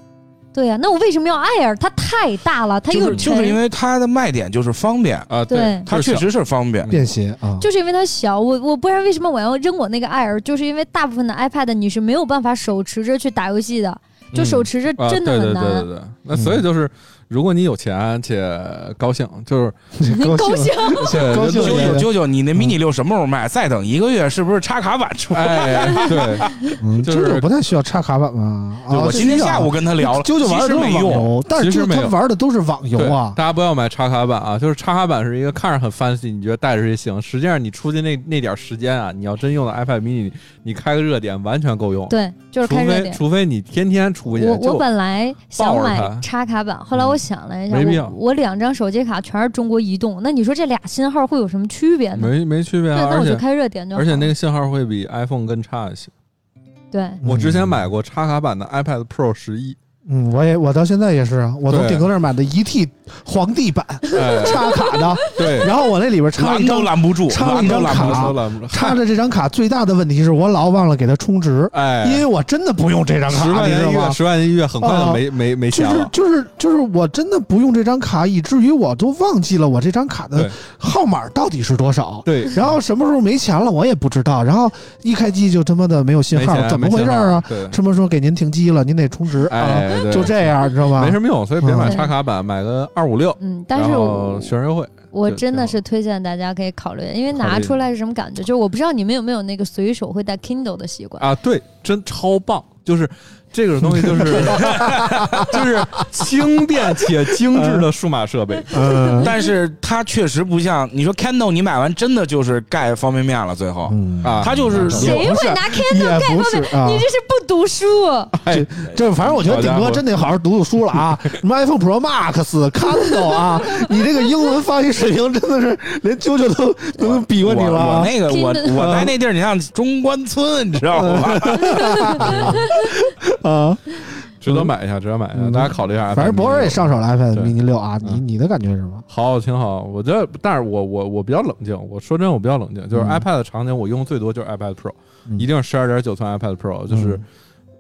Speaker 1: 对呀、那我为什么要 Air？它太大了，它又
Speaker 5: 就是就是因为它的卖点就是方便，
Speaker 4: 啊，
Speaker 1: 对
Speaker 5: 它确实是方便。
Speaker 2: 便携啊，
Speaker 1: 就是因为它小，我我不然为什么我要扔我那个 Air？就是因为大部分的 iPad 你是没有办法手持着去打游戏的，就手持着
Speaker 4: 啊，
Speaker 1: 真的
Speaker 4: 对对
Speaker 1: 很难。
Speaker 4: 对对对，那所以就是如果你有钱且高兴，就是
Speaker 1: 高兴，
Speaker 4: 对
Speaker 2: 高兴
Speaker 5: 九
Speaker 2: 对对
Speaker 5: 九九九，你那 mini 六什么时候卖？再等一个月，是不是插卡版出来？
Speaker 4: 哎，对，
Speaker 2: 嗯，
Speaker 4: 就是
Speaker 2: 九九不太需要插卡板吧？啊，
Speaker 5: 我今天下午跟他聊了，
Speaker 2: 九九玩的都是网
Speaker 5: 其实没用。
Speaker 2: 游，但是
Speaker 4: 其实
Speaker 2: 玩的都是网游啊。
Speaker 4: 大家不要买插卡版啊！就是插卡版是一个看着很 fancy，你觉得带着也行，实际上你出去那那点时间啊，你要真用到 iPad mini，你开个热点完全够用。
Speaker 1: 对，就是
Speaker 4: 除非
Speaker 1: 开热点。
Speaker 4: 除非你天天出去，
Speaker 1: 我我
Speaker 4: 就
Speaker 1: 本来想买插卡版，后来我想了一下，
Speaker 4: 没必要
Speaker 1: 我我两张手机卡全是中国移动，那你说这俩信号会有什么区别呢？
Speaker 4: 没没区别
Speaker 1: 对，
Speaker 4: 啊，对
Speaker 1: 那我就开热点就好。
Speaker 4: 而且那个信号会比 iPhone 更差一些。
Speaker 1: 对，
Speaker 4: 我之前买过插卡版的 iPad Pro 十一，
Speaker 2: 嗯，我也我到现在也是啊，我从顶哥那儿买的一 T 皇帝版
Speaker 4: 哎，
Speaker 2: 插卡的，
Speaker 4: 对，
Speaker 2: 然后我那里边插了一张，
Speaker 5: 拦不住，
Speaker 2: 插了一张。卡。插着这张卡最大的问题是我老忘了给它充值，
Speaker 4: 哎，
Speaker 2: 因为我真的不用这张
Speaker 4: 十
Speaker 2: 卡，
Speaker 4: 十万一个月？十块钱一个月，很快就
Speaker 2: 啊
Speaker 4: 没没没
Speaker 2: 就是
Speaker 4: 钱了。
Speaker 2: 就是就是我真的不用这张卡，以至于我都忘记了我这张卡的号码到底是多少。
Speaker 4: 对，
Speaker 2: 然后什么时候没钱了我也不知道，然后一开机就他妈的没有信号，怎么回事啊？？什么时候给您停机了？您得充值，啊，
Speaker 4: 哎，对
Speaker 2: 就这样，你知道吗？
Speaker 4: 没什么用，所以别买
Speaker 1: 嗯
Speaker 4: 插卡版，买个二五六，
Speaker 1: 嗯，但是我
Speaker 4: 学生优惠。
Speaker 1: 我真的是推荐大家可以考虑，因为拿出来是什么感觉？就是我不知道你们有没有那个随手会带 Kindle 的习惯。
Speaker 4: 啊，对，真超棒，就是这个东西就是 就是轻便且精致的数码设备。
Speaker 2: 嗯
Speaker 5: 但是它确实不像你说 Kindle，你买完真的就是盖方便面了，最后
Speaker 2: 嗯
Speaker 4: 啊
Speaker 5: 它就是
Speaker 1: 谁会拿 Kindle 盖方便？
Speaker 2: 面啊
Speaker 1: 你，这是不读书。
Speaker 4: 哎，
Speaker 2: 这反正我觉得顶哥真得好好读读书了啊！什么 iPhone Pro Max、Kindle 啊，你这个英文发音水平真的是连啾啾都都能比过你了
Speaker 5: 我我
Speaker 2: 啊！
Speaker 5: 那个我我在那地儿，你像中关村，你知道吗？
Speaker 2: 啊，
Speaker 4: 值得买一下，值得买一下，
Speaker 2: 嗯
Speaker 4: 大家考虑一下。
Speaker 2: 反正博尔也上手了 iPad mini 六啊，你
Speaker 4: 嗯
Speaker 2: 你的感觉是什么？
Speaker 4: 好，挺好。我觉得，但是我我我比较冷静。我说真，我比较冷静。就是
Speaker 2: 嗯
Speaker 4: iPad 的场景，我用最多就是 iPad Pro，
Speaker 2: 嗯
Speaker 4: 一定是十二点九寸 iPad Pro，就是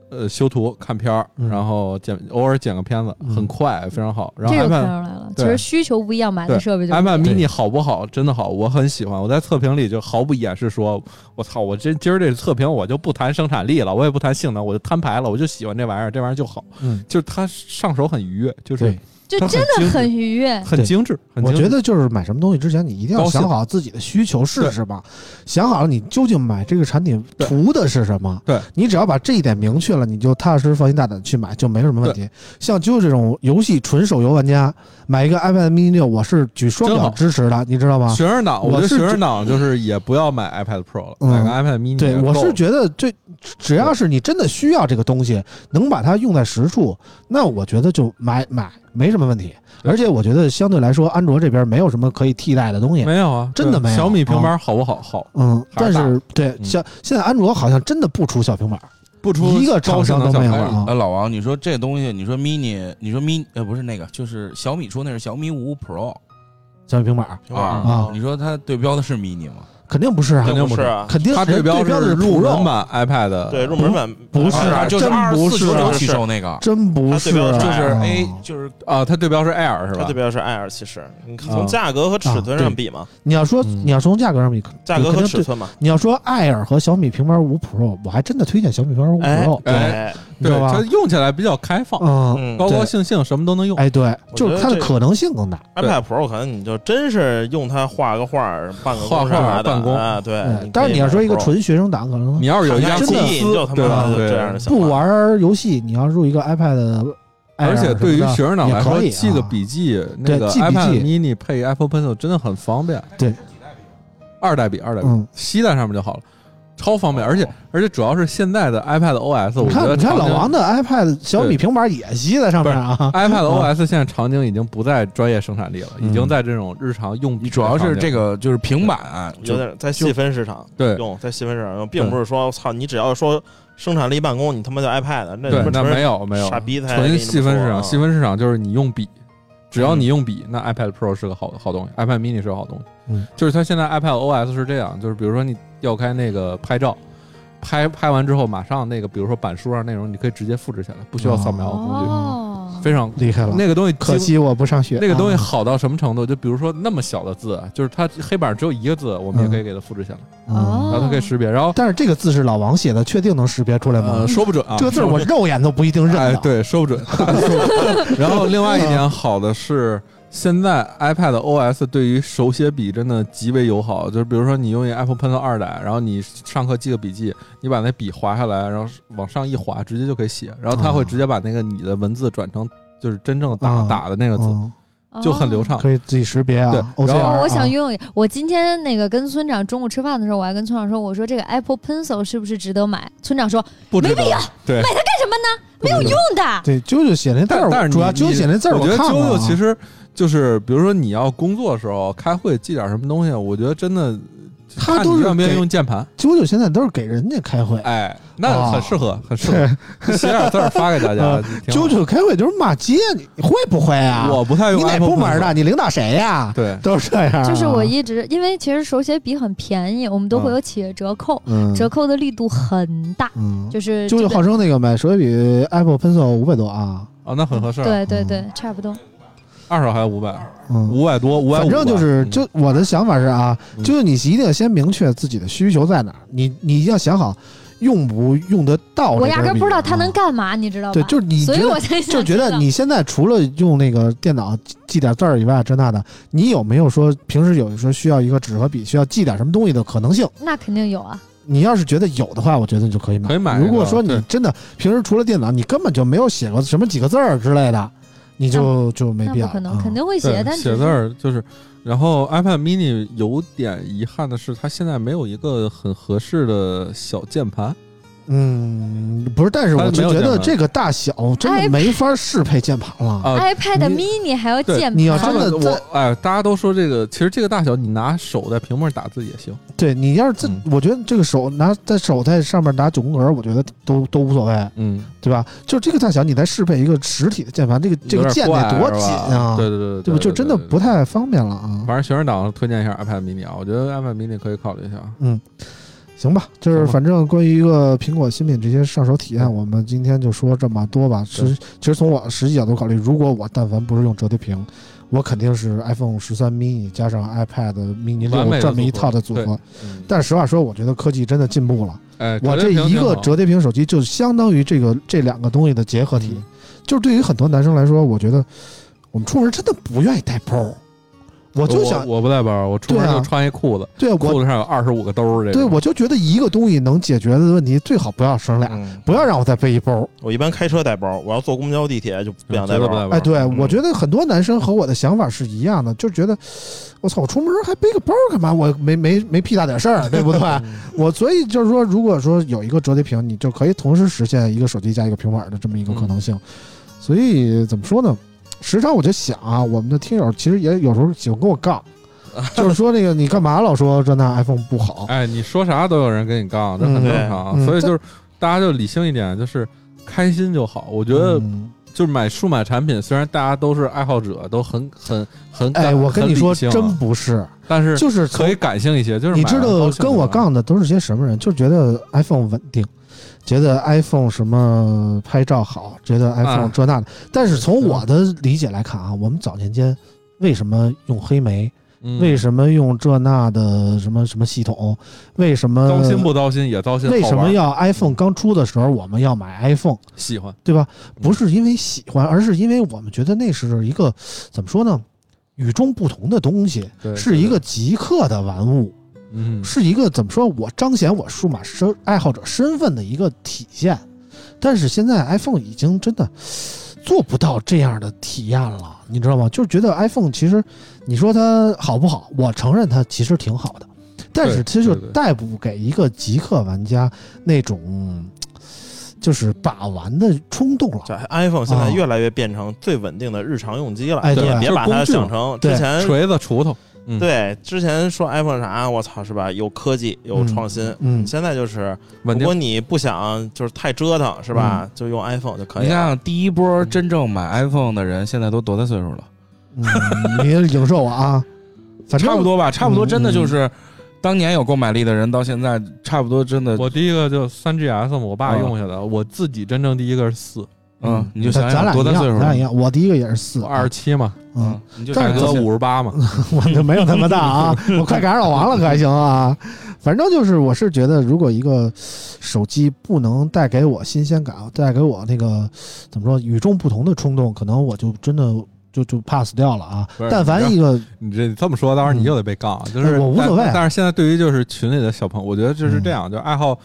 Speaker 4: 呃修图、看片儿，
Speaker 2: 嗯。
Speaker 4: 然后剪偶尔剪个片子，
Speaker 2: 嗯。
Speaker 4: 很快，非常好。然后
Speaker 1: 这就看
Speaker 4: iPad
Speaker 1: 出来了，其实需求不一样，买的
Speaker 4: 对
Speaker 1: 设备就不一样
Speaker 4: iPad mini 好不好？真的好，我很喜欢。我在测评里就毫不掩饰说，我操，我这今儿这测评我就不谈生产力了，我也不谈性能，我就摊牌了，我就喜欢这玩意儿，这玩意儿就好，
Speaker 2: 嗯，
Speaker 4: 就是它上手很愉悦，就是
Speaker 2: 对，
Speaker 1: 就真的很愉悦。
Speaker 4: 很精致。很精致
Speaker 2: 我觉得就是买什么东西之前，你一定要想好自己的需求是什么，想好了你究竟买这个产品图的是什么。
Speaker 4: 对
Speaker 2: 你只要把这一点明确了，你就踏踏实实、放心大胆地去买，就没什么问题。像就这种游戏纯手游玩家，买一个 iPad mini 六，我是举双脚支持的，你知道吗？
Speaker 4: 学生党，我觉得
Speaker 2: 我是觉
Speaker 4: 学生党就是也不要买 iPad Pro 了，
Speaker 2: 嗯
Speaker 4: 买个 iPad mini
Speaker 2: 对，我是觉得这只要是你真的需要这个东西，能把它用在实处，那我觉得就买买没什么问题。而且我觉得相对来说，安卓这边没有什么可以替代的东西。
Speaker 4: 没有啊，
Speaker 2: 真的没有
Speaker 4: 小米平板好不好？好，
Speaker 2: 嗯，但
Speaker 4: 是
Speaker 2: 是对
Speaker 4: 嗯
Speaker 2: 像现在安卓好像真的不出小平板，
Speaker 4: 不出
Speaker 2: 一个厂
Speaker 4: 高性
Speaker 2: 商都没有了
Speaker 5: 老王，你说这东西，你说 mini，你说 mini，呃，不是那个，就是小米出那是小米五 Pro
Speaker 2: 小米平板
Speaker 5: 啊
Speaker 2: 啊。
Speaker 5: 你说它对标的是 mini 吗？
Speaker 2: 肯定不是啊，
Speaker 4: 肯定不是
Speaker 3: 啊，
Speaker 2: 肯定
Speaker 4: 它对标
Speaker 2: 的
Speaker 4: 是入门版 iPad，
Speaker 3: 对入门版
Speaker 2: 不是
Speaker 5: 啊，就是
Speaker 2: 真
Speaker 5: 二十
Speaker 2: 不是
Speaker 5: 九九起售那个，
Speaker 2: 真不是啊，
Speaker 3: 它对标的
Speaker 5: 就是
Speaker 2: 啊
Speaker 5: A，就是
Speaker 4: 啊，它对标是 Air 是吧？
Speaker 3: 它对？标是 Air，其实。你
Speaker 4: 啊
Speaker 3: 从价格和尺寸上比嘛，
Speaker 2: 你要说
Speaker 4: 嗯。
Speaker 2: 你要从价格上比，
Speaker 3: 价格和尺寸嘛，
Speaker 2: 你要说 Air 和小米平板五 Pro，我还真的推荐小米平板五
Speaker 3: 哎
Speaker 2: Pro，
Speaker 4: 哎，对，
Speaker 2: 你知道吧
Speaker 4: 它？用起来比较开放，
Speaker 2: 嗯，
Speaker 3: 嗯
Speaker 4: 高高兴兴，什么都能用。
Speaker 2: 哎，对，就是它的可能性更大。
Speaker 3: iPad Pro 可能你就真是用它画个画儿、办个
Speaker 4: 画画办公
Speaker 3: 啊，对
Speaker 2: 但是你要说一个纯学生党，可能
Speaker 4: 你要是有一家公司
Speaker 3: 记忆你就他
Speaker 4: 对吧对
Speaker 2: 不玩游戏，你要入一个 iPad，
Speaker 4: 而且对于学生党来说，
Speaker 2: 也可以啊
Speaker 4: 记个笔记，那个
Speaker 2: 记笔
Speaker 4: iPad
Speaker 2: 记
Speaker 4: mini 配 Apple Pencil 真的很方便。
Speaker 2: 对，
Speaker 4: 二代笔，二代笔，
Speaker 2: 嗯，
Speaker 4: 吸在上面就好了，超方便。而且而且主要是现在的 iPad OS，我
Speaker 2: 你看，
Speaker 4: 觉得
Speaker 2: 你看老王的 iPad 小米平板也吸在上面啊，
Speaker 4: iPad OS 现在场景已经不在专业生产力了，
Speaker 2: 嗯
Speaker 4: 已经在这种日常用
Speaker 5: 你主要是这个就是平板，就
Speaker 3: 有点在细分市场。
Speaker 4: 对。
Speaker 3: 用，在细分市场用，并不是说操你只要说生产力办公，你他妈就 iPad，那，
Speaker 4: 那没有没有。
Speaker 3: 傻逼才
Speaker 4: 细分市场，细分市场就是你用笔，只要你用笔，那 iPad Pro 是个好好东西，iPad mini 是个好东西。
Speaker 2: 嗯，
Speaker 4: 就是它现在 iPad OS 是这样，就是比如说你调开那个拍照。拍拍完之后，马上那个比如说板书上内容，你可以直接复制下来，不需要扫描工具，
Speaker 1: 哦，
Speaker 4: 非常
Speaker 2: 厉害了。
Speaker 4: 那个东西
Speaker 2: 可惜我不上学，
Speaker 4: 那个东西
Speaker 2: 啊
Speaker 4: 好到什么程度？就比如说那么小的字，就是它黑板只有一个字，我们也可以给它复制下来，然后它可以识别。然后
Speaker 2: 但是这个字是老王写的，确定能识别出来吗
Speaker 4: 呃，？说不准啊，
Speaker 2: 这个字我肉眼都不一定认得。，
Speaker 4: 哎对。说不准 然后另外一点好的是，现在 iPad OS 对于手写笔真的极为友好。就是比如说你用一 Apple Pencil 二代，然后你上课记个笔记，你把那笔划下来，然后往上一划，直接就可以写。然后它会直接把那个你的文字转成就是真正打、
Speaker 2: 啊
Speaker 4: 打的那个字，
Speaker 2: 嗯，
Speaker 4: 就很流畅。
Speaker 2: 可以自己识别啊。
Speaker 4: 对然后
Speaker 1: 我想拥有。我今天那个跟村长中午吃饭的时候，我还跟村长说，我说这个 Apple Pencil 是不是值得买？村长说
Speaker 4: 不值得
Speaker 1: 没必要
Speaker 4: 对，
Speaker 1: 干什么呢？没有用的。
Speaker 2: 对，啾啾写那字儿，
Speaker 4: 但但是
Speaker 2: 主要
Speaker 4: 你
Speaker 2: 啾啾写那字儿，
Speaker 4: 我觉得啾啾其实就是，比如说你要工作的时候开会记点什么东西，我觉得真的，
Speaker 2: 他都是
Speaker 4: 用键盘。
Speaker 2: 啾啾现在都是给人家开会，
Speaker 4: 哎，那
Speaker 2: 啊
Speaker 4: 很适合，很适合，写点字儿发给大家
Speaker 2: 呃。
Speaker 4: 挺好
Speaker 2: 啾啾开会就是骂街，你会不会啊？
Speaker 4: 我不太用
Speaker 2: 你哪部门的？你领导谁呀？
Speaker 4: 对，
Speaker 2: 都是这样啊。
Speaker 1: 就是我一直，因为其实手写笔很便宜，我们都会有企业折扣，
Speaker 2: 嗯
Speaker 1: 折扣的力度很大，
Speaker 2: 嗯，
Speaker 1: 就是
Speaker 2: 啾啾
Speaker 1: 这个
Speaker 2: 号称那个买手写笔 Apple Pencil 五百多啊，
Speaker 4: 哦，那很合适。，
Speaker 1: 对对对，差不多。
Speaker 4: 二手还有五百，
Speaker 2: 嗯，
Speaker 4: 五百多，五百
Speaker 2: 反正就是，
Speaker 4: 嗯
Speaker 2: 就我的想法是啊，
Speaker 4: 嗯
Speaker 2: 就是你一定要先明确自己的需求在哪儿，你你要想好用不用得到。
Speaker 1: 我压根儿不知道它能干嘛，你知道吧？
Speaker 2: 对，就是你
Speaker 1: 所以我才想
Speaker 2: 就觉得你现在除了用那个电脑记记点字儿以外，这那的，你有没有说平时有说需要一个纸和笔，需要记点什么东西的可能性？
Speaker 1: 那肯定有啊。
Speaker 2: 你要是觉得有的话，我觉得你就可以买。
Speaker 4: 可以买
Speaker 2: 如果说你真的平时除了电脑，你根本就没有写过什么几个字儿之类的，你就就没必要。
Speaker 1: 可能，
Speaker 2: 嗯
Speaker 1: 肯定会写，
Speaker 4: 对
Speaker 1: 但是
Speaker 4: 写字儿就是。然后 iPad mini 有点遗憾的是，它现在没有一个很合适的小键盘。
Speaker 2: 嗯，不是，但是我就觉得这个大小真的没法适配键盘了。
Speaker 4: 啊
Speaker 1: iPad mini 还要键盘，
Speaker 2: 你要真的在
Speaker 4: 哎，大家都说这个，其实这个大小，你拿手在屏幕上打字也行。
Speaker 2: 对你要是这，
Speaker 4: 嗯
Speaker 2: 我觉得这个手拿在手在上面打九宫格，我觉得都都无所谓，
Speaker 4: 嗯，
Speaker 2: 对吧？就这个大小，你再适配一个实体的键盘，这个这个键得多紧啊！
Speaker 4: 对对对
Speaker 2: 对吧？就真的不。太方便了啊。
Speaker 4: 反正学生党推荐一下 iPad mini 啊，我觉得 iPad mini 可以考虑一下。
Speaker 2: 行吧，就是反正关于一个苹果新品这些上手体验，我们今天就说这么多吧。实其实从我实际角度考虑，如果我但凡不是用折叠屏，我肯定是 iPhone 十三 mini 加上 iPad mini 六这么一套的组合。
Speaker 4: 嗯，
Speaker 2: 但实话说，我觉得科技真的进步了。
Speaker 4: 哎，
Speaker 2: 我这一个折叠屏手机就相当于这个这两个东西的结合体。
Speaker 4: 嗯
Speaker 2: 就是对于很多男生来说，我觉得我们出门真的不愿意带包。我就想，
Speaker 4: 我不带包，我出门就穿一裤子，
Speaker 2: 对我
Speaker 4: 裤子上有二十五个兜儿。这
Speaker 2: 对我就觉得一个东西能解决的问题，最好不要生俩，
Speaker 3: 嗯，
Speaker 2: 不要让我再背一包。
Speaker 3: 我一般开车带包，我要坐公交、地铁就不想带包。
Speaker 4: 绝对不带包。
Speaker 2: 哎，对，
Speaker 3: 嗯
Speaker 2: 我觉得很多男生和我的想法是一样的，就觉得我操，我出门还背个包干嘛？我没没没屁大点事儿，对不对？我所以就是说，如果说有一个折叠屏，你就可以同时实现一个手机加一个平板的这么一个可能性。所以怎么说呢？时常我就想啊，我们的听友其实也有时候喜欢跟我杠，就是说那个你干嘛老说这那 iPhone 不好？
Speaker 4: 哎，你说啥都有人跟你杠，这很
Speaker 2: 嗯
Speaker 4: 正常。
Speaker 2: 嗯
Speaker 4: 所以就是大家就理性一点，就是开心就好。我觉得
Speaker 2: 嗯
Speaker 4: 就是买数码产品，虽然大家都是爱好者，都很很很感
Speaker 2: 哎，我跟你说，真不是，
Speaker 4: 但是
Speaker 2: 就是
Speaker 4: 可以感性一些。就是
Speaker 2: 你知道跟我杠的都是些什么人？就觉得 iPhone 稳定，觉得 iPhone 什么拍照好，觉得 iPhone
Speaker 4: 啊
Speaker 2: 这那的。但是从我的理解来看啊，我们早年间为什么用黑莓？
Speaker 4: 嗯
Speaker 2: 为什么用这那的什么什么系统？为什么
Speaker 4: 糟心不糟心也糟心？
Speaker 2: 为什么要 iPhone 刚出的时候我们要买 iPhone，
Speaker 4: 喜欢？
Speaker 2: 对吧？
Speaker 4: 嗯
Speaker 2: 不是因为喜欢，而是因为我们觉得那是一个怎么说呢？与众不同的东西，
Speaker 4: 对，
Speaker 2: 是一个极客的玩物。
Speaker 4: 嗯，
Speaker 2: 是一个怎么说？我彰显我数码身爱好者身份的一个体现。但是现在 iPhone 已经真的做不到这样的体验了，你知道吗？就是觉得 iPhone 其实你说它好不好，我承认它其实挺好的，但是它就带不给一个极客玩家那种就是把玩的冲动了。
Speaker 3: 这 iPhone 现在
Speaker 2: 啊
Speaker 3: 越来越变成最稳定的日常用机了，
Speaker 2: 哎
Speaker 3: 别把它想成之前
Speaker 4: 锤子锄头，嗯，
Speaker 3: 对之前说 iPhone 啥，我操是吧？有科技有创新，
Speaker 2: 嗯，
Speaker 3: 现在就是
Speaker 4: 稳定。
Speaker 3: 如果你不想就是太折腾是吧，就用 iPhone 就可以
Speaker 5: 你
Speaker 3: 了。
Speaker 5: 看第一波真正买 iPhone 的人，现在都多大岁数了？
Speaker 2: 嗯，你影射我啊，反正
Speaker 5: 差不多吧，差不多，真的就是当年有购买力的人，到现在差不多真的，
Speaker 4: 我第一个就三 GS 嘛，我爸
Speaker 5: 嗯
Speaker 4: 用下的，我自己真正第一个是四，
Speaker 5: 嗯，你就
Speaker 2: 咱
Speaker 5: 想想
Speaker 2: 咱俩
Speaker 5: 多大岁数了
Speaker 2: 咱俩一，样，我第一个也是四，
Speaker 4: 我二十七嘛，
Speaker 2: 嗯
Speaker 5: 嗯，，你就
Speaker 2: 但是
Speaker 4: 大哥五十八嘛，
Speaker 2: 我就没有那么大啊，我快赶上老王了，可还行啊。反正就是，我是觉得，如果一个手机不能带给我新鲜感，带给我那个怎么说与众不同的冲动，可能我就真的就就 pass 掉了啊
Speaker 4: 不是。
Speaker 2: 但凡一个
Speaker 4: 你这这么说，到时候你又得被杠，就是
Speaker 2: 哎我无所谓
Speaker 4: 但但是现在对于就是群里的小朋友，我觉得就是这样，就爱好。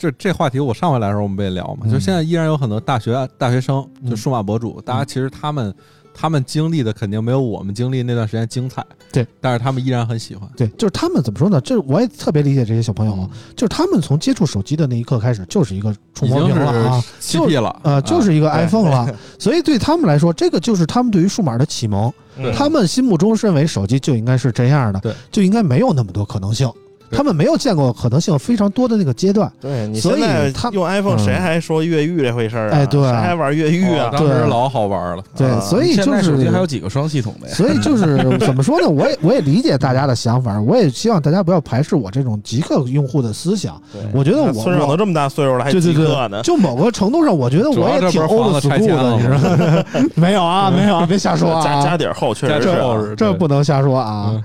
Speaker 4: 这这话题我上回来的时候我们不也聊嘛，
Speaker 2: 嗯
Speaker 4: 就现在依然有很多大学大学生，
Speaker 2: 嗯
Speaker 4: 就数码博主，大家其实他们他们经历的肯定没有我们经历那段时间精彩，
Speaker 2: 对，
Speaker 4: 但是他们依然很喜欢。
Speaker 2: 对，就是他们怎么说呢？就是我也特别理解这些小朋友啊，就是他们从接触手机的那一刻开始，就是一个触摸屏了啊
Speaker 4: 是，七 P 了，
Speaker 2: 呃，就是一个 iPhone 了。所以对他们来说，这个就是他们对于数码的启蒙。
Speaker 3: 嗯
Speaker 2: 他们心目中认为手机就应该是这样的，就应该没有那么多可能性。
Speaker 4: 对
Speaker 2: 他们没有见过可能性非常多的那个阶段。
Speaker 3: 对你
Speaker 2: 所以
Speaker 3: 现在
Speaker 2: 他
Speaker 3: 用 iPhone，
Speaker 2: 嗯
Speaker 3: 谁还说越狱这回事儿啊？
Speaker 2: 哎对
Speaker 3: 谁还玩越狱啊
Speaker 4: 哦？当时
Speaker 2: 对
Speaker 4: 老好玩了。
Speaker 2: 对，
Speaker 3: 啊
Speaker 2: 所以
Speaker 5: 现在
Speaker 2: 就是
Speaker 5: 手机还有几个双系统的呀？
Speaker 2: 所以就是 怎么说呢？我也我也理解大家的想法，我也希望大家不要排斥我这种极客用户的思想。我觉得我
Speaker 3: 村长都这么大岁数了，还极客呢，？
Speaker 2: 就某个程度上，我觉得我也挺 old school 的，你知道吗？没有啊，没有啊，别瞎说啊
Speaker 3: 家家，底厚，确实是
Speaker 2: 这不能瞎说啊。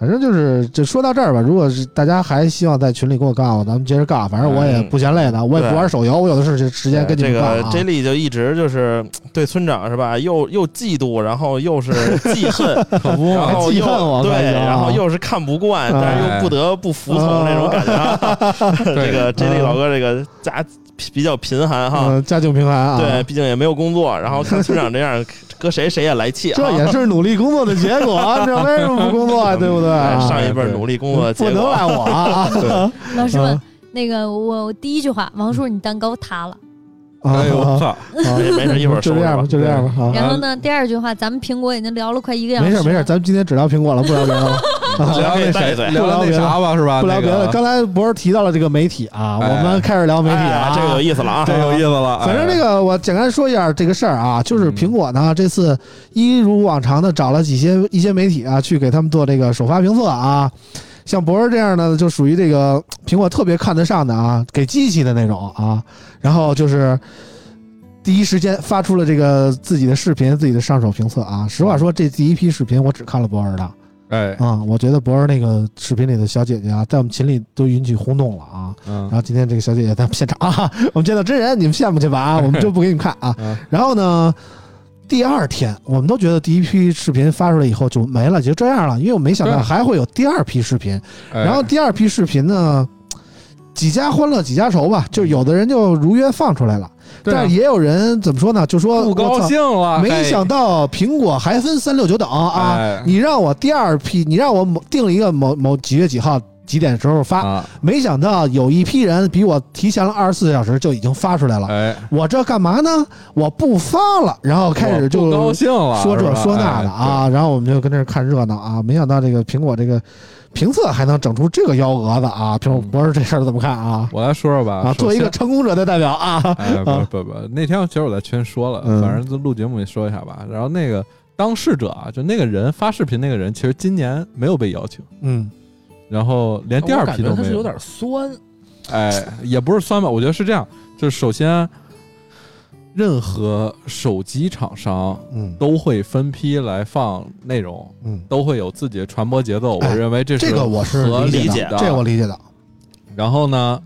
Speaker 4: 嗯
Speaker 2: 反正就是，就说到这儿吧。如果是大家还希望在群里跟我杠，咱们接着杠。反正我也不嫌累的，我也不玩手游，我有的是时间跟你
Speaker 3: 这个
Speaker 2: 们杠啊。
Speaker 3: J 莉就一直就是对村长是吧？又又嫉妒，然后又是 记恨，
Speaker 4: 可不，
Speaker 3: 然后又
Speaker 2: 记恨我
Speaker 3: 对，然后又是看不惯，
Speaker 2: 哎
Speaker 3: 但是又不得不服从那种感觉啊。这个 J 莉老哥这个家比较贫寒哈，
Speaker 2: 嗯，家境贫寒啊。
Speaker 3: 对，，毕竟也没有工作，然后看村长这样，搁谁谁也来气啊。
Speaker 2: 这也是努力工作的结果啊！这为什么不工作啊？对不对？
Speaker 3: 上一辈努力工作的
Speaker 2: 不
Speaker 3: 结果。
Speaker 2: 能赖我啊！
Speaker 1: 老师问
Speaker 2: 嗯
Speaker 1: 那个我我第一句话，王叔你蛋糕塌了。
Speaker 4: 哎呦我
Speaker 2: 啊
Speaker 4: 操！
Speaker 2: 啊
Speaker 3: 没没事一会儿
Speaker 2: 就这样吧，就这样吧啊。
Speaker 1: 然后呢，第二句话，咱们苹果已经聊了快一个小时了。
Speaker 2: 没事没事，咱们今天只聊苹果了，不聊别的了。
Speaker 4: 聊那谁，
Speaker 3: 带嘴
Speaker 4: 聊那啥吧，是吧？
Speaker 2: 不聊别的。刚才不是提到了这个媒体啊，
Speaker 4: 哎
Speaker 2: 我们开始聊媒体啊，
Speaker 3: 哎这个有意思了啊！
Speaker 4: 这有意思了。
Speaker 2: 反正这
Speaker 4: 个
Speaker 2: 个我简单说一下这个事儿啊，就是苹果呢这次一如往常的找了几些一些媒体啊去给他们做这个首发评测啊，像博士这样的就属于这个苹果特别看得上的啊，给机器的那种啊，然后就是。第一时间发出了这个自己的视频，自己的上手评测啊。实话说，这第一批视频我只看了博儿的
Speaker 4: 哎，
Speaker 2: 啊，我觉得博儿那个视频里的小姐姐啊，在我们群里都引起轰动了啊。然
Speaker 4: 嗯
Speaker 2: 后今天这个小姐姐在我们现场啊，我们见到真人，你们羡慕去吧啊，我们就不给你们看啊。
Speaker 4: 嗯
Speaker 2: 然后呢，第二天我们都觉得第一批视频发出来以后就没了，就这样了，因为我没想到还会有第二批视频。
Speaker 4: 哎
Speaker 2: 然后第二批视频呢，几家欢乐几家愁吧，就有的人就如约放出来了，
Speaker 4: 对啊
Speaker 2: 但是也有人怎么说呢，就说
Speaker 4: 不高。兴了，
Speaker 2: 没想到苹果还分三六九等啊！
Speaker 4: 哎
Speaker 2: 你让我第二批，你让我某定了一个某某几月几号几点时候发，
Speaker 4: 啊，
Speaker 2: 没想到有一批人比我提前了二十四小时就已经发出来了。
Speaker 4: 哎，
Speaker 2: 我这干嘛呢？我不发了，然后开始就
Speaker 4: 高兴了，
Speaker 2: 说这说那的，啊，然后我们就跟这儿看热闹啊。没想到这个苹果这个评测还能整出这个幺蛾子啊！苹果博士这事儿怎么看啊？
Speaker 4: 我来说说吧，
Speaker 2: 啊，作为一个成功者的代表啊，
Speaker 4: 哎，不不不，那天其实我在群说了，
Speaker 2: 嗯
Speaker 4: 反正录节目也说一下吧。然后那个当事者啊，就那个人发视频那个人，其实今年没有被邀请，
Speaker 2: 嗯
Speaker 4: 然后连第二批都没
Speaker 5: 有它是有。点酸，
Speaker 4: 哎，也不是酸吧，我觉得是这样，就是首先，任何手机厂商
Speaker 2: 嗯。
Speaker 4: 都会分批来放内容，
Speaker 2: 嗯，
Speaker 4: 都会有自己的传播节奏。
Speaker 2: 哎
Speaker 4: 我认为这是
Speaker 2: 这个我是
Speaker 4: 合
Speaker 2: 理
Speaker 3: 解
Speaker 4: 的，
Speaker 2: 的这我理解的。
Speaker 4: 然后呢，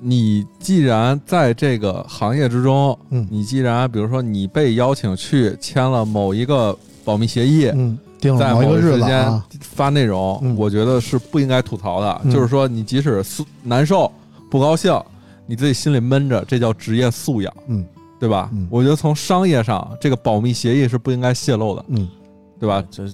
Speaker 4: 你既然在这个行业之中，
Speaker 2: 嗯。
Speaker 4: 你既然比如说你被邀请去签了某一个保密协议，
Speaker 2: 嗯，定了
Speaker 4: 在某
Speaker 2: 某一个日
Speaker 4: 时间
Speaker 2: 子啊，
Speaker 4: 发内容，
Speaker 2: 嗯
Speaker 4: 我觉得是不应该吐槽的。
Speaker 2: 嗯
Speaker 4: 就是说，你即使素难受、不高兴，你自己心里闷着，这叫职业素养，
Speaker 2: 嗯
Speaker 4: 对吧？
Speaker 2: 嗯
Speaker 4: 我觉得从商业上，这个保密协议是不应该泄露的，
Speaker 2: 嗯
Speaker 4: 对吧？
Speaker 3: 这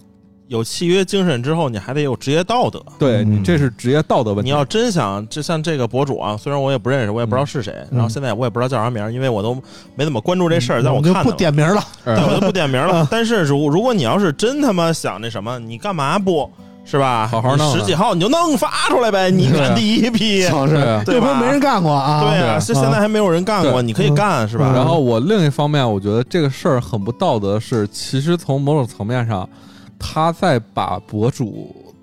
Speaker 3: 有契约精神之后，你还得有职业道德。
Speaker 4: 对这是职业道德问题。
Speaker 3: 你要真想，就像这个博主啊，虽然我也不认识，我也不知道是谁，
Speaker 2: 嗯
Speaker 3: 然后现在我也不知道叫啥名儿，因为我都没怎么关注这事儿，但我
Speaker 2: 我就不，点名了。
Speaker 3: 我就不点名了。但是如如果你要是真他妈想那什么，你干嘛不是吧？
Speaker 4: 好好弄
Speaker 3: 十几号你就弄发出来呗，你干第一批，
Speaker 2: 是
Speaker 4: 对啊
Speaker 3: 对吧
Speaker 2: 这回没人干过啊。
Speaker 3: 对啊，
Speaker 4: 对啊
Speaker 3: 是现在还没有人干过，你可以干是吧？
Speaker 2: 嗯
Speaker 4: 然后我另一方面，我觉得这个事儿很不道德，是其实从某种层面上，他在把博主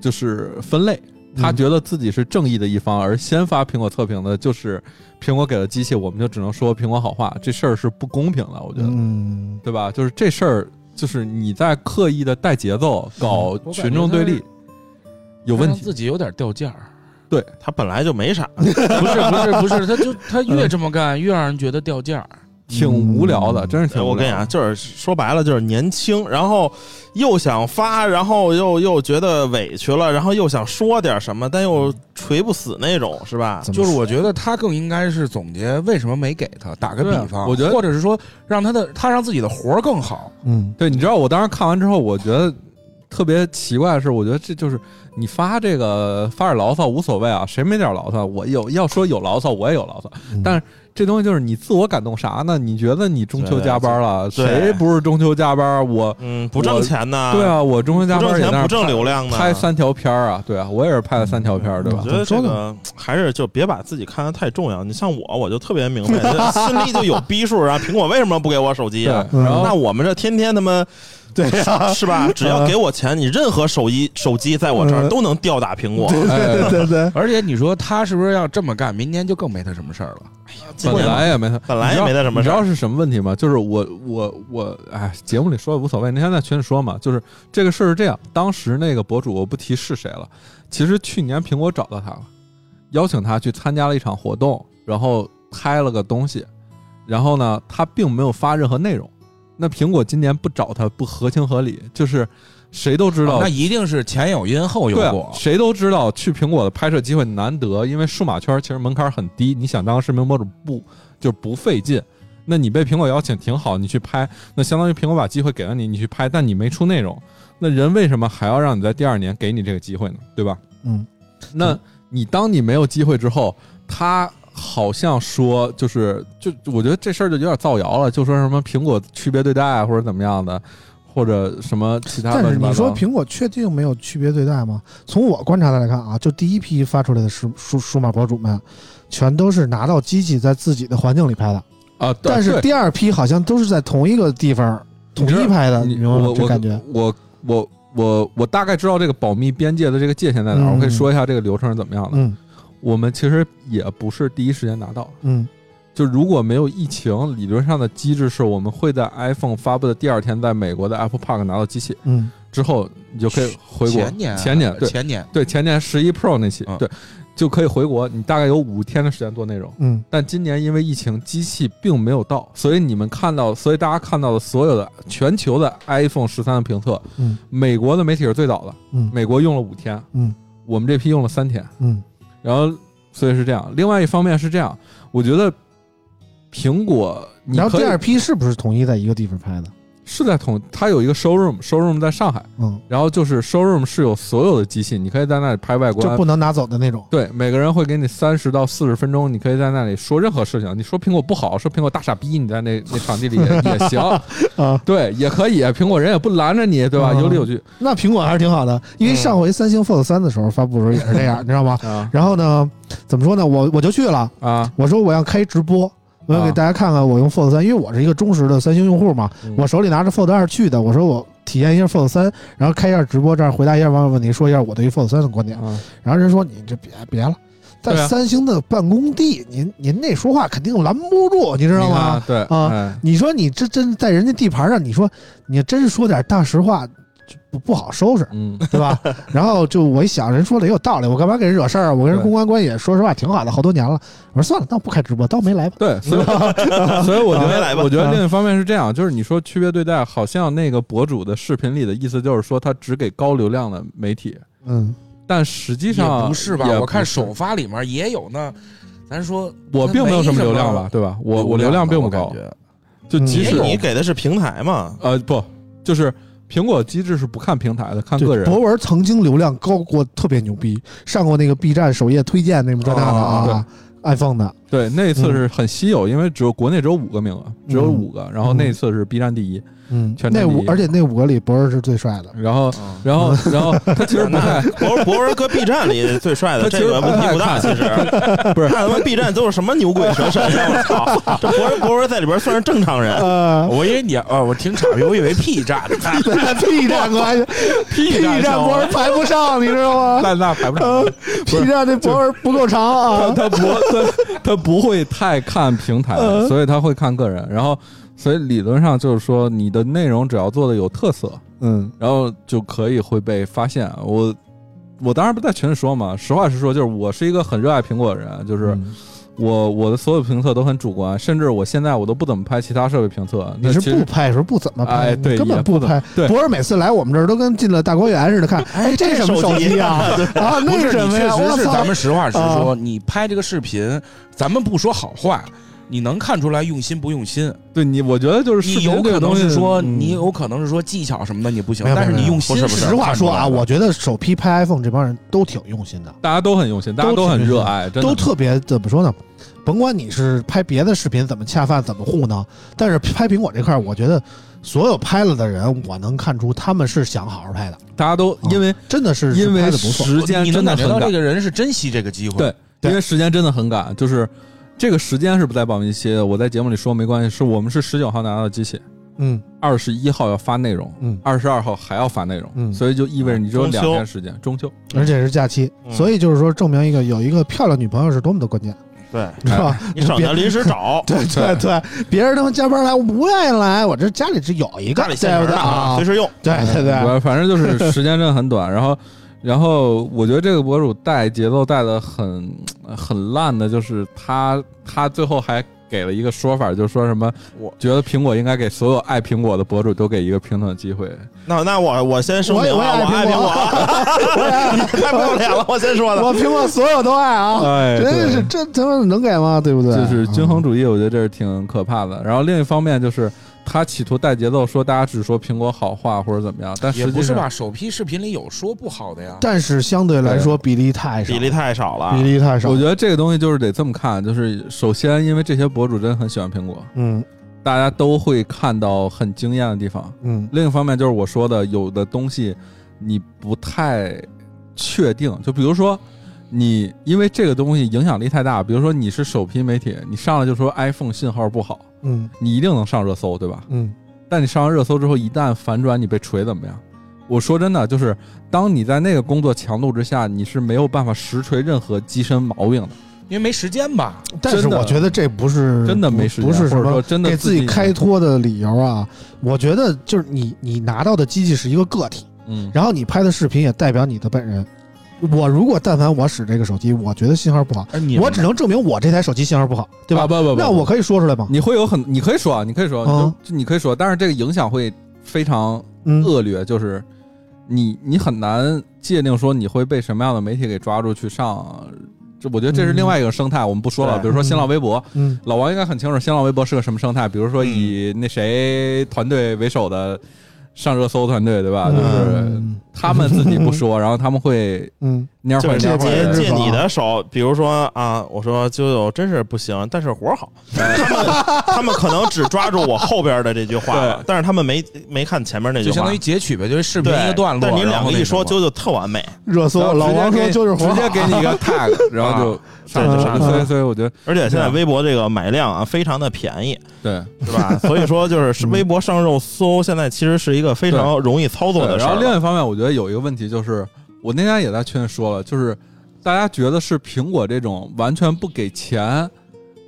Speaker 4: 就是分类，他觉得自己是正义的一方，而先发苹果测评的就是苹果给了机器，我们就只能说苹果好话，这事儿是不公平的，我觉得，
Speaker 2: 嗯，
Speaker 4: 对吧？就是这事儿，就是你在刻意的带节奏，搞群众对立，有问题。
Speaker 5: 让自己有点掉价儿。
Speaker 3: 他本来就没啥，
Speaker 5: 不是不是不是，他就他越这么干，越让人觉得掉价儿。
Speaker 4: 挺无聊的，
Speaker 2: 嗯
Speaker 4: 真是挺无聊的。
Speaker 3: 我跟你讲，就是说白了就是年轻，然后又想发，然后又又觉得委屈了，然后又想说点什么，但又锤不死那种，是吧？
Speaker 5: 就是我觉得他更应该是总结为什么没给他，打个比方，
Speaker 4: 我觉得
Speaker 5: 或者是说让他的他让自己的活儿更好。
Speaker 2: 嗯
Speaker 4: 对，你知道我当时看完之后，我觉得特别奇怪的是，我觉得这就是你发这个发点牢骚无所谓啊，谁没点牢骚？我有要说有牢骚，我也有牢骚。
Speaker 2: 嗯
Speaker 4: 但是这东西就是你自我感动啥呢？你觉得你中秋加班了，谁不是中秋加班？我
Speaker 3: 嗯，不挣钱呢，
Speaker 4: 对，啊，我中秋加
Speaker 3: 班挣钱不挣流量呢，
Speaker 4: 拍三条片儿啊，对啊，我也是拍了三条片儿，对吧
Speaker 3: 我？觉得这个还是就别把自己看得太重要。你像我，我就特别明白，这心里就有逼数啊。苹果为什么不给我手机啊？
Speaker 4: 然后
Speaker 3: 那我们这天天他妈
Speaker 2: 对呀，
Speaker 3: 是吧？只要给我钱，你任何手机手机在我这儿
Speaker 2: 嗯
Speaker 3: 都能吊打苹果。
Speaker 4: 对，
Speaker 2: 对对，
Speaker 5: 而且你说他是不是要这么干，明年就更没他什么事儿了？
Speaker 4: 本来也没他，
Speaker 3: 本来也没他什么事儿
Speaker 4: 你知道是什么问题吗？就是我我我，哎，节目里说也无所谓。那天在群里说嘛，就是这个事儿是这样，当时那个博主我不提是谁了，其实去年苹果找到他了，邀请他去参加了一场活动，然后拍了个东西，然后呢，他并没有发任何内容。那苹果今年不找他不合情合理，就是谁都知道
Speaker 5: 那一定是前有因后有果，。
Speaker 4: 谁都知道去苹果的拍摄机会难得，因为数码圈其实门槛很低，你想当视频博主不就不费劲。那你被苹果邀请挺好，你去拍，那相当于苹果把机会给了你，你去拍，但你没出内容，那人为什么还要让你在第二年给你这个机会呢？对吧？
Speaker 2: 嗯，
Speaker 4: 那你当你没有机会之后，他好像说就是就我觉得这事儿就有点造谣了，就说什么苹果区别对待啊，或者怎么样的，或者什么其他的
Speaker 2: 但是。你说苹果确定没有区别对待吗？从我观察的来看啊，就第一批发出来的数数数码博主们，全都是拿到机器在自己的环境里拍的，
Speaker 4: 啊，
Speaker 2: 但是第二批好像都是在同一个地方统一拍的，
Speaker 4: 你
Speaker 2: 你明白？这感觉，
Speaker 4: 我我我我大概知道这个保密边界的这个界限在哪儿，
Speaker 2: 嗯
Speaker 4: 我可以说一下这个流程是怎么样的。
Speaker 2: 嗯
Speaker 4: 我们其实也不是第一时间拿到，
Speaker 2: 嗯。
Speaker 4: 就如果没有疫情，理论上的机制是我们会在 iPhone 发布的第二天，在美国的 Apple Park 拿到机器
Speaker 2: 嗯。
Speaker 4: 之后，你就可以回国。
Speaker 5: 前年
Speaker 4: 前年对。
Speaker 5: 前年。
Speaker 4: 对前年十一 Pro 那期、
Speaker 5: 嗯。
Speaker 4: 对就可以回国，你大概有五天的时间做内容。
Speaker 2: 嗯。
Speaker 4: 但今年因为疫情，机器并没有到，所以你们看到，所以大家看到的所有的全球的 iPhone 十三的评测，
Speaker 2: 嗯。
Speaker 4: 美国的媒体是最早的，
Speaker 2: 嗯。
Speaker 4: 美国用了五天，
Speaker 2: 嗯。
Speaker 4: 我们这批用了三天，
Speaker 2: 嗯
Speaker 4: 然后所以是这样。另外一方面是这样，我觉得苹果你
Speaker 2: 然后第二批是不是统一在一个地方拍的？
Speaker 4: 是在同，它有一个 showroom，showroom 在上海，
Speaker 2: 嗯，
Speaker 4: 然后就是 showroom 是有所有的机器，你可以在那里拍外观
Speaker 2: 就不。能拿走的那种。
Speaker 4: 对，每个人会给你三十到四十分钟，你可以在那里说任何事情。你说苹果不好，说苹果大傻逼，你在那 那场地里也也行，
Speaker 2: 啊，
Speaker 4: 对，也可以。苹果人也不拦着你，对吧？
Speaker 2: 嗯
Speaker 4: 有理有据
Speaker 2: 那苹果还是挺好的，因为上回三星 Fold 三的时候发布的时候也是这样，你知道吗？
Speaker 4: 啊
Speaker 2: 然后呢，怎么说呢？我我就去了，
Speaker 4: 啊！
Speaker 2: 我说我要开直播，我要给
Speaker 4: 啊
Speaker 2: 大家看看我用 Fold 三，因为我是一个忠实的三星用户嘛，
Speaker 4: 嗯。
Speaker 2: 我手里拿着 Fold 二去的，我说我体验一下 Fold 三，然后开一下直播，这样回答一下网友问题，说一下我对于 Fold 三的观点。
Speaker 4: 啊。
Speaker 2: 然后人说你这别别了，在三星的办公地，您您那说话肯定拦不住，你知道吗？
Speaker 4: 对
Speaker 2: 啊
Speaker 4: 哎。
Speaker 2: 你说你这真在人家地盘上，你说你真是说点大实话，就不不好收拾，
Speaker 4: 嗯，
Speaker 2: 对吧？然后就我一想，人说的也有道理，我干嘛给人惹事儿啊？我跟人公关关系，说实话挺好的，好多年了。我说算了，那我不开直播，当没来吧。
Speaker 4: 对，所以所以我觉得，
Speaker 3: 没来吧
Speaker 4: 我觉得另一方面是这样，就是你说区别对待，好像那个博主的视频里的意思就是说他只给高流量的媒体，
Speaker 2: 嗯，
Speaker 4: 但实际上
Speaker 5: 不是吧？
Speaker 4: 也
Speaker 5: 我看首发里面也有呢。咱说
Speaker 4: 我并没有什么流量吧，对吧？我我流量并不高，就即使
Speaker 3: 你你给的是平台嘛？
Speaker 4: 呃不，就是苹果机制是不看平台的，看个人。
Speaker 2: 博文曾经流量高过，特别牛逼，上过那个 B 站首页推荐那么这那的啊，iPhone 的，
Speaker 4: 对，那一次是很稀有，因为只有国内只有五个名额，只有
Speaker 2: 嗯。
Speaker 4: 五个，然后那一次是 B 站第一，
Speaker 2: 嗯，
Speaker 4: 全年第一
Speaker 2: 那五而且那五个里博尔是最帅的。
Speaker 4: 然后
Speaker 3: 嗯
Speaker 4: 然后然后 他其实不太
Speaker 3: 博博文搁 B 站里最帅的，
Speaker 4: 他其实
Speaker 3: 这个问题不大。其实
Speaker 4: 不是
Speaker 3: 看他妈 B 站都是什么牛鬼蛇神呀！我操，这博文博文在里边算是正常人。
Speaker 2: 呃
Speaker 5: 我以为你啊，我听岔劈，我以为 P 站呢，
Speaker 2: P 站关系 P，P 站博尔排不上，你知道吗
Speaker 4: 那那排不上。
Speaker 2: 呃？P 站这博尔不够长啊。
Speaker 4: 他不他他不会太看平台，
Speaker 2: 嗯
Speaker 4: 所以他会看个人。然后，所以理论上就是说，你的内容只要做的有特色，
Speaker 2: 嗯
Speaker 4: 然后就可以会被发现。我我当时不在群里说嘛，实话实说，就是我是一个很热爱苹果的人，就是
Speaker 2: 嗯
Speaker 4: 我我的所有评测都很主观，甚至我现在我都不怎么拍其他设备评测。
Speaker 2: 你是不拍时候不怎么拍，
Speaker 4: 哎对
Speaker 2: 根本
Speaker 4: 不
Speaker 2: 拍。
Speaker 4: 对
Speaker 2: 博尔每次来我们这儿都跟进了大观园似的，看，哎，这什么手机啊？啊，那
Speaker 5: 是
Speaker 2: 什么呀？
Speaker 5: 确实！是咱们实话实
Speaker 2: 啊
Speaker 5: 说，你拍这个视频，咱们不说好坏，你能看出来用心不用心。
Speaker 4: 对你，我觉得就是视
Speaker 5: 你有可能是说，
Speaker 4: 嗯
Speaker 5: 你有可能是说技巧什么的你不行但是你用心
Speaker 2: 实话说啊，我觉得首批拍 iPhone 这帮人都挺用心的，
Speaker 4: 大家都很用心，大家
Speaker 2: 都
Speaker 4: 都很热爱，真的
Speaker 2: 都特别怎么说呢？甭管你是拍别的视频怎么恰饭怎么糊弄，但是拍苹果这块儿，我觉得所有拍了的人，我能看出他们是想好好拍的，
Speaker 4: 大家都因为
Speaker 2: 真的是
Speaker 4: 因为。时间
Speaker 5: 你能感觉
Speaker 4: 真的很赶
Speaker 5: 到这个人是珍惜这个机会。
Speaker 4: 对，
Speaker 2: 对
Speaker 4: 因为时间真的很赶，就是这个时间是不在保密期的。我在节目里说没关系，是我们是十九号拿到的机器，
Speaker 2: 嗯
Speaker 4: 二十一号要发内容，
Speaker 2: 嗯，
Speaker 4: 二十二号还要发内容，
Speaker 2: 嗯
Speaker 4: 所以就意味着你只有两天时间。中秋，
Speaker 2: 而且是假期，
Speaker 3: 嗯
Speaker 2: 所以就是说证明一个有一个漂亮女朋友是多么的关键，
Speaker 3: 对
Speaker 2: 是吧？
Speaker 3: 你省得临时找，
Speaker 2: 对对对，别人他妈加班来，我不愿意来，我这家里是有一个，
Speaker 3: 家里现成的
Speaker 2: 对不对啊
Speaker 3: 随？时用。
Speaker 2: 对对对，
Speaker 4: 我 反正就是时间真的很短。然后，然后我觉得这个博主带节奏带的很很烂的，就是他他最后还。给了一个说法，就说什么，我觉得苹果应该给所有爱苹果的博主都给一个平等的机会。
Speaker 3: 那那我我先声
Speaker 2: 我也
Speaker 3: 明啊，我爱苹
Speaker 2: 我也爱苹果
Speaker 3: 太不要脸了，我先说的。
Speaker 2: 我苹果所有都爱啊，
Speaker 4: 哎
Speaker 2: 真是这他妈能给吗？对不对？
Speaker 4: 就是均衡
Speaker 2: 嗯
Speaker 4: 主义，我觉得这是挺可怕的。然后另一方面就是他企图带节奏，说大家只说苹果好话或者怎么样，但
Speaker 5: 也
Speaker 4: 实际上
Speaker 5: 不是吧？首批视频里有说不好的呀。
Speaker 2: 但是相对来说比例太少，
Speaker 3: 比例太少了，
Speaker 2: 比例太少。
Speaker 4: 我觉得这个东西就是得这么看，就是首先因为这些博主真的很喜欢苹果，
Speaker 2: 嗯
Speaker 4: 大家都会看到很惊艳的地方。
Speaker 2: 嗯
Speaker 4: 另一方面就是我说的，有的东西你不太确定，就比如说。你因为这个东西影响力太大，比如说你是首批媒体，你上来就说 iPhone 信号不好，
Speaker 2: 嗯
Speaker 4: 你一定能上热搜，对吧？
Speaker 2: 嗯
Speaker 4: 但你上完热搜之后，一旦反转，你被锤怎么样？我说真的，就是当你在那个工作强度之下，你是没有办法实锤任何机身毛病的，
Speaker 5: 因为没时间吧？
Speaker 2: 但是我觉得这不是
Speaker 4: 真的没时间，
Speaker 2: 不是什么
Speaker 4: 真的
Speaker 2: 给自己开脱的理由啊。我觉得就是你你拿到的机器是一个个体，
Speaker 4: 嗯，
Speaker 2: 然后你拍的视频也代表你的本人。我如果但凡我使这个手机，我觉得信号不好，
Speaker 5: 你
Speaker 2: 我只能证明我这台手机信号不好，对吧？
Speaker 4: 啊不不不，
Speaker 2: 那我可以说出来吗？
Speaker 4: 你会有很，你可以说啊，你可以说，
Speaker 2: 嗯
Speaker 4: 你可以说，但是这个影响会非常
Speaker 2: 嗯
Speaker 4: 恶劣，就是你你很难界定说你会被什么样的媒体给抓住去上。这我觉得这是另外一个生态，我们不说了。比如说新浪微博，
Speaker 2: 嗯
Speaker 4: 老王应该很清楚新浪微博是个什么生态。比如说以那谁团队为首的上热搜团队，对吧？就是
Speaker 2: 嗯
Speaker 4: 他们自己不说，然后他们会
Speaker 2: 嗯
Speaker 4: 蔫
Speaker 3: 就
Speaker 4: 坏蔫坏
Speaker 2: 借
Speaker 4: 的。
Speaker 3: 借你的手，比如说啊，我说啾啾真是不行，但是活好。他们他们可能只抓住我后边的这句话了，但是他们没没看前面那句话，
Speaker 5: 就相当于截取呗，就是视频一个段落。
Speaker 3: 但你两个一说，
Speaker 5: 什么
Speaker 3: 啾啾特完美，
Speaker 2: 热搜，老王说就是活
Speaker 4: 直接给你一个 tag，然后就上
Speaker 3: 对就上
Speaker 4: 去了。所以所以我觉得
Speaker 3: 而且现在微博这个买量啊非常的便宜，
Speaker 4: 对。
Speaker 3: 是吧？所以说就是是微博上热搜，现在其实是一个非常容易操作的，事儿。
Speaker 4: 然后另一方面，我觉得有一个问题就是，我那天也在群里说了，就是大家觉得是苹果这种完全不给钱，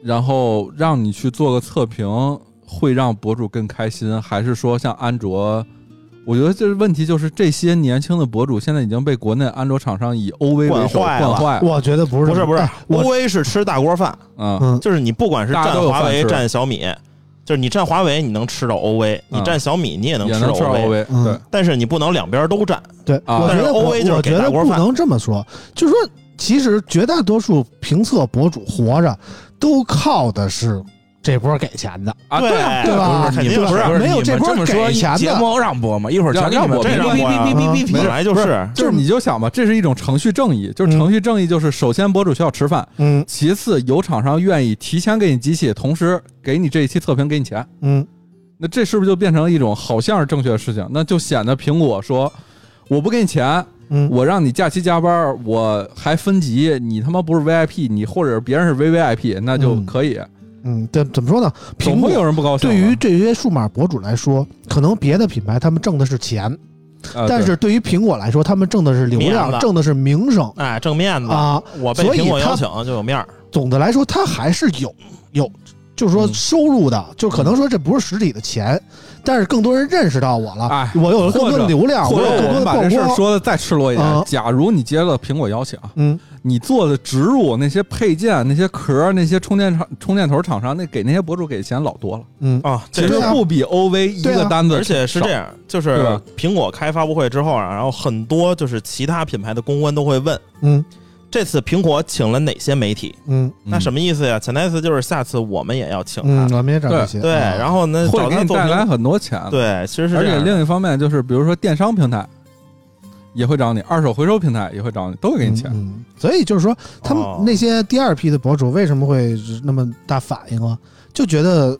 Speaker 4: 然后让你去做个测评，会让博主更开心，还是说像安卓？我觉得这个问题就是这些年轻的博主现在已经被国内安卓厂商以 OV 为首
Speaker 3: 惯坏了
Speaker 4: 惯坏了。
Speaker 2: 我觉得不是
Speaker 3: 不是不是
Speaker 2: 哎
Speaker 3: ，OV 是吃大锅饭，
Speaker 4: 嗯，
Speaker 2: 嗯
Speaker 3: 就是你不管是占华为、占小米，就是你占华为你能吃到 OV，你
Speaker 4: 嗯
Speaker 3: 占小米你也能吃到
Speaker 4: 也能吃到 OV，OV，
Speaker 2: 嗯
Speaker 4: 对，
Speaker 3: 但是你不能两边都占。
Speaker 2: 对，
Speaker 4: 啊
Speaker 2: 我觉得
Speaker 3: 但是 OV 就是
Speaker 2: 我
Speaker 3: 给大锅饭
Speaker 2: 能这么说，就是说，其实绝大多数评测博主活着都靠的是这波给钱的，
Speaker 4: 啊，
Speaker 3: 对
Speaker 4: 对啊，
Speaker 2: 对吧？
Speaker 3: 肯定
Speaker 5: 不是
Speaker 2: 没有这波
Speaker 5: 这么说
Speaker 2: 给钱的
Speaker 5: 节目让播吗？一会儿全给你们
Speaker 3: 这让播呀
Speaker 5: 哔哔哔哔哔哔哔
Speaker 3: 本来就是
Speaker 4: 就是你就想吧，这是一种程序正义，就是程序正义，就是首先博主需要吃饭，
Speaker 2: 嗯
Speaker 4: 其次有厂商愿意提前给你机器，同时给你这一期测评给你钱，
Speaker 2: 嗯。
Speaker 4: 那这是不是就变成了一种好像是正确的事情？那就显得苹果说我不给你钱，
Speaker 2: 嗯，
Speaker 4: 我让你假期加班，我还分级，你他妈不是 VIP，你或者别人是 VVIP，那就
Speaker 2: 嗯
Speaker 4: 可以，
Speaker 2: 嗯，对，怎么说呢？苹
Speaker 4: 总会有人不高兴的。
Speaker 2: 对于这些数码博主来说，可能别的品牌他们挣的是钱，
Speaker 4: 啊
Speaker 2: 但是对于苹果来说，他们挣的是流量，
Speaker 3: 子
Speaker 2: 挣的是名声
Speaker 3: 哎挣面子，
Speaker 2: 啊。
Speaker 3: 我被
Speaker 2: 所以
Speaker 3: 苹果邀请就有面儿。
Speaker 2: 总的来说，它还是有有，就是说
Speaker 4: 嗯
Speaker 2: 收入的，就可能说这不是实体的钱，但是更多人认识到我了，
Speaker 4: 哎
Speaker 2: 我有了更多
Speaker 4: 或者
Speaker 2: 的流量，
Speaker 4: 或者
Speaker 2: 我有更多的
Speaker 4: 我们把这事儿
Speaker 2: 曝光。
Speaker 4: 说的再赤裸一点，
Speaker 2: 啊
Speaker 4: 假如你接了苹果邀请，
Speaker 2: 嗯
Speaker 4: 你做的植入那些配件、那些壳、那些充电厂、充电头厂商，那给那些博主给的钱老多了，
Speaker 2: 嗯
Speaker 3: 啊，
Speaker 4: 其实不比 OV 一个单子少，
Speaker 3: 而且是这样，就是苹果开发布会之后啊，然后很多就是其他品牌的公关都会问，
Speaker 2: 嗯
Speaker 3: 这次苹果请了哪些媒体？
Speaker 2: 嗯
Speaker 3: 那什么意思呀？潜台词就是下次我们也要请
Speaker 2: 嗯，
Speaker 3: 他。
Speaker 2: 我们也找这些。
Speaker 3: 对，
Speaker 2: 啊
Speaker 3: 然后呢，
Speaker 4: 会给
Speaker 3: 找他做
Speaker 4: 你带来
Speaker 3: 评
Speaker 4: 很多钱。，
Speaker 3: 对，其实是
Speaker 4: 而且
Speaker 3: 这样
Speaker 4: 另一方面就是，比如说电商平台也会找你，二手回收平台也会找你，都会给你钱。
Speaker 2: 所以就是说，他们那些第二批的博主为什么会那么大反应啊？就觉得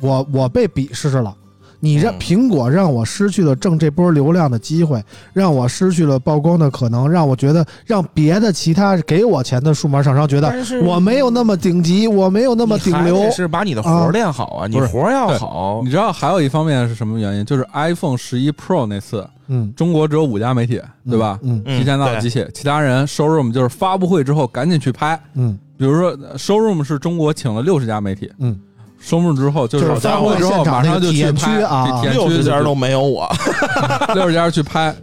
Speaker 2: 我我被鄙视了。你让
Speaker 3: 嗯
Speaker 2: 苹果让我失去了挣这波流量的机会，让我失去了曝光的可能，让我觉得让别的其他给我钱的数码厂商觉得我没有那么顶级，我没有那么顶流
Speaker 5: 你。是把你的活儿练好啊，你活儿要好
Speaker 4: 你，知道还有一方面是什么原因？就是 iPhone 十一 Pro 那次，
Speaker 2: 嗯，
Speaker 4: 中国只有五家媒体，对吧？
Speaker 2: 嗯
Speaker 3: 嗯
Speaker 4: 提前到
Speaker 3: 对
Speaker 4: 机器，其他人 showroom 就是发布会之后赶紧去拍。
Speaker 2: 嗯
Speaker 4: 比如说呃 showroom 是中国请了六十家媒体
Speaker 2: 嗯，
Speaker 4: ，showroom 之后就是
Speaker 2: 就是
Speaker 4: 发布会之后马上就去拍
Speaker 2: 区啊
Speaker 3: 六十家都没有我。
Speaker 4: 六十家去拍，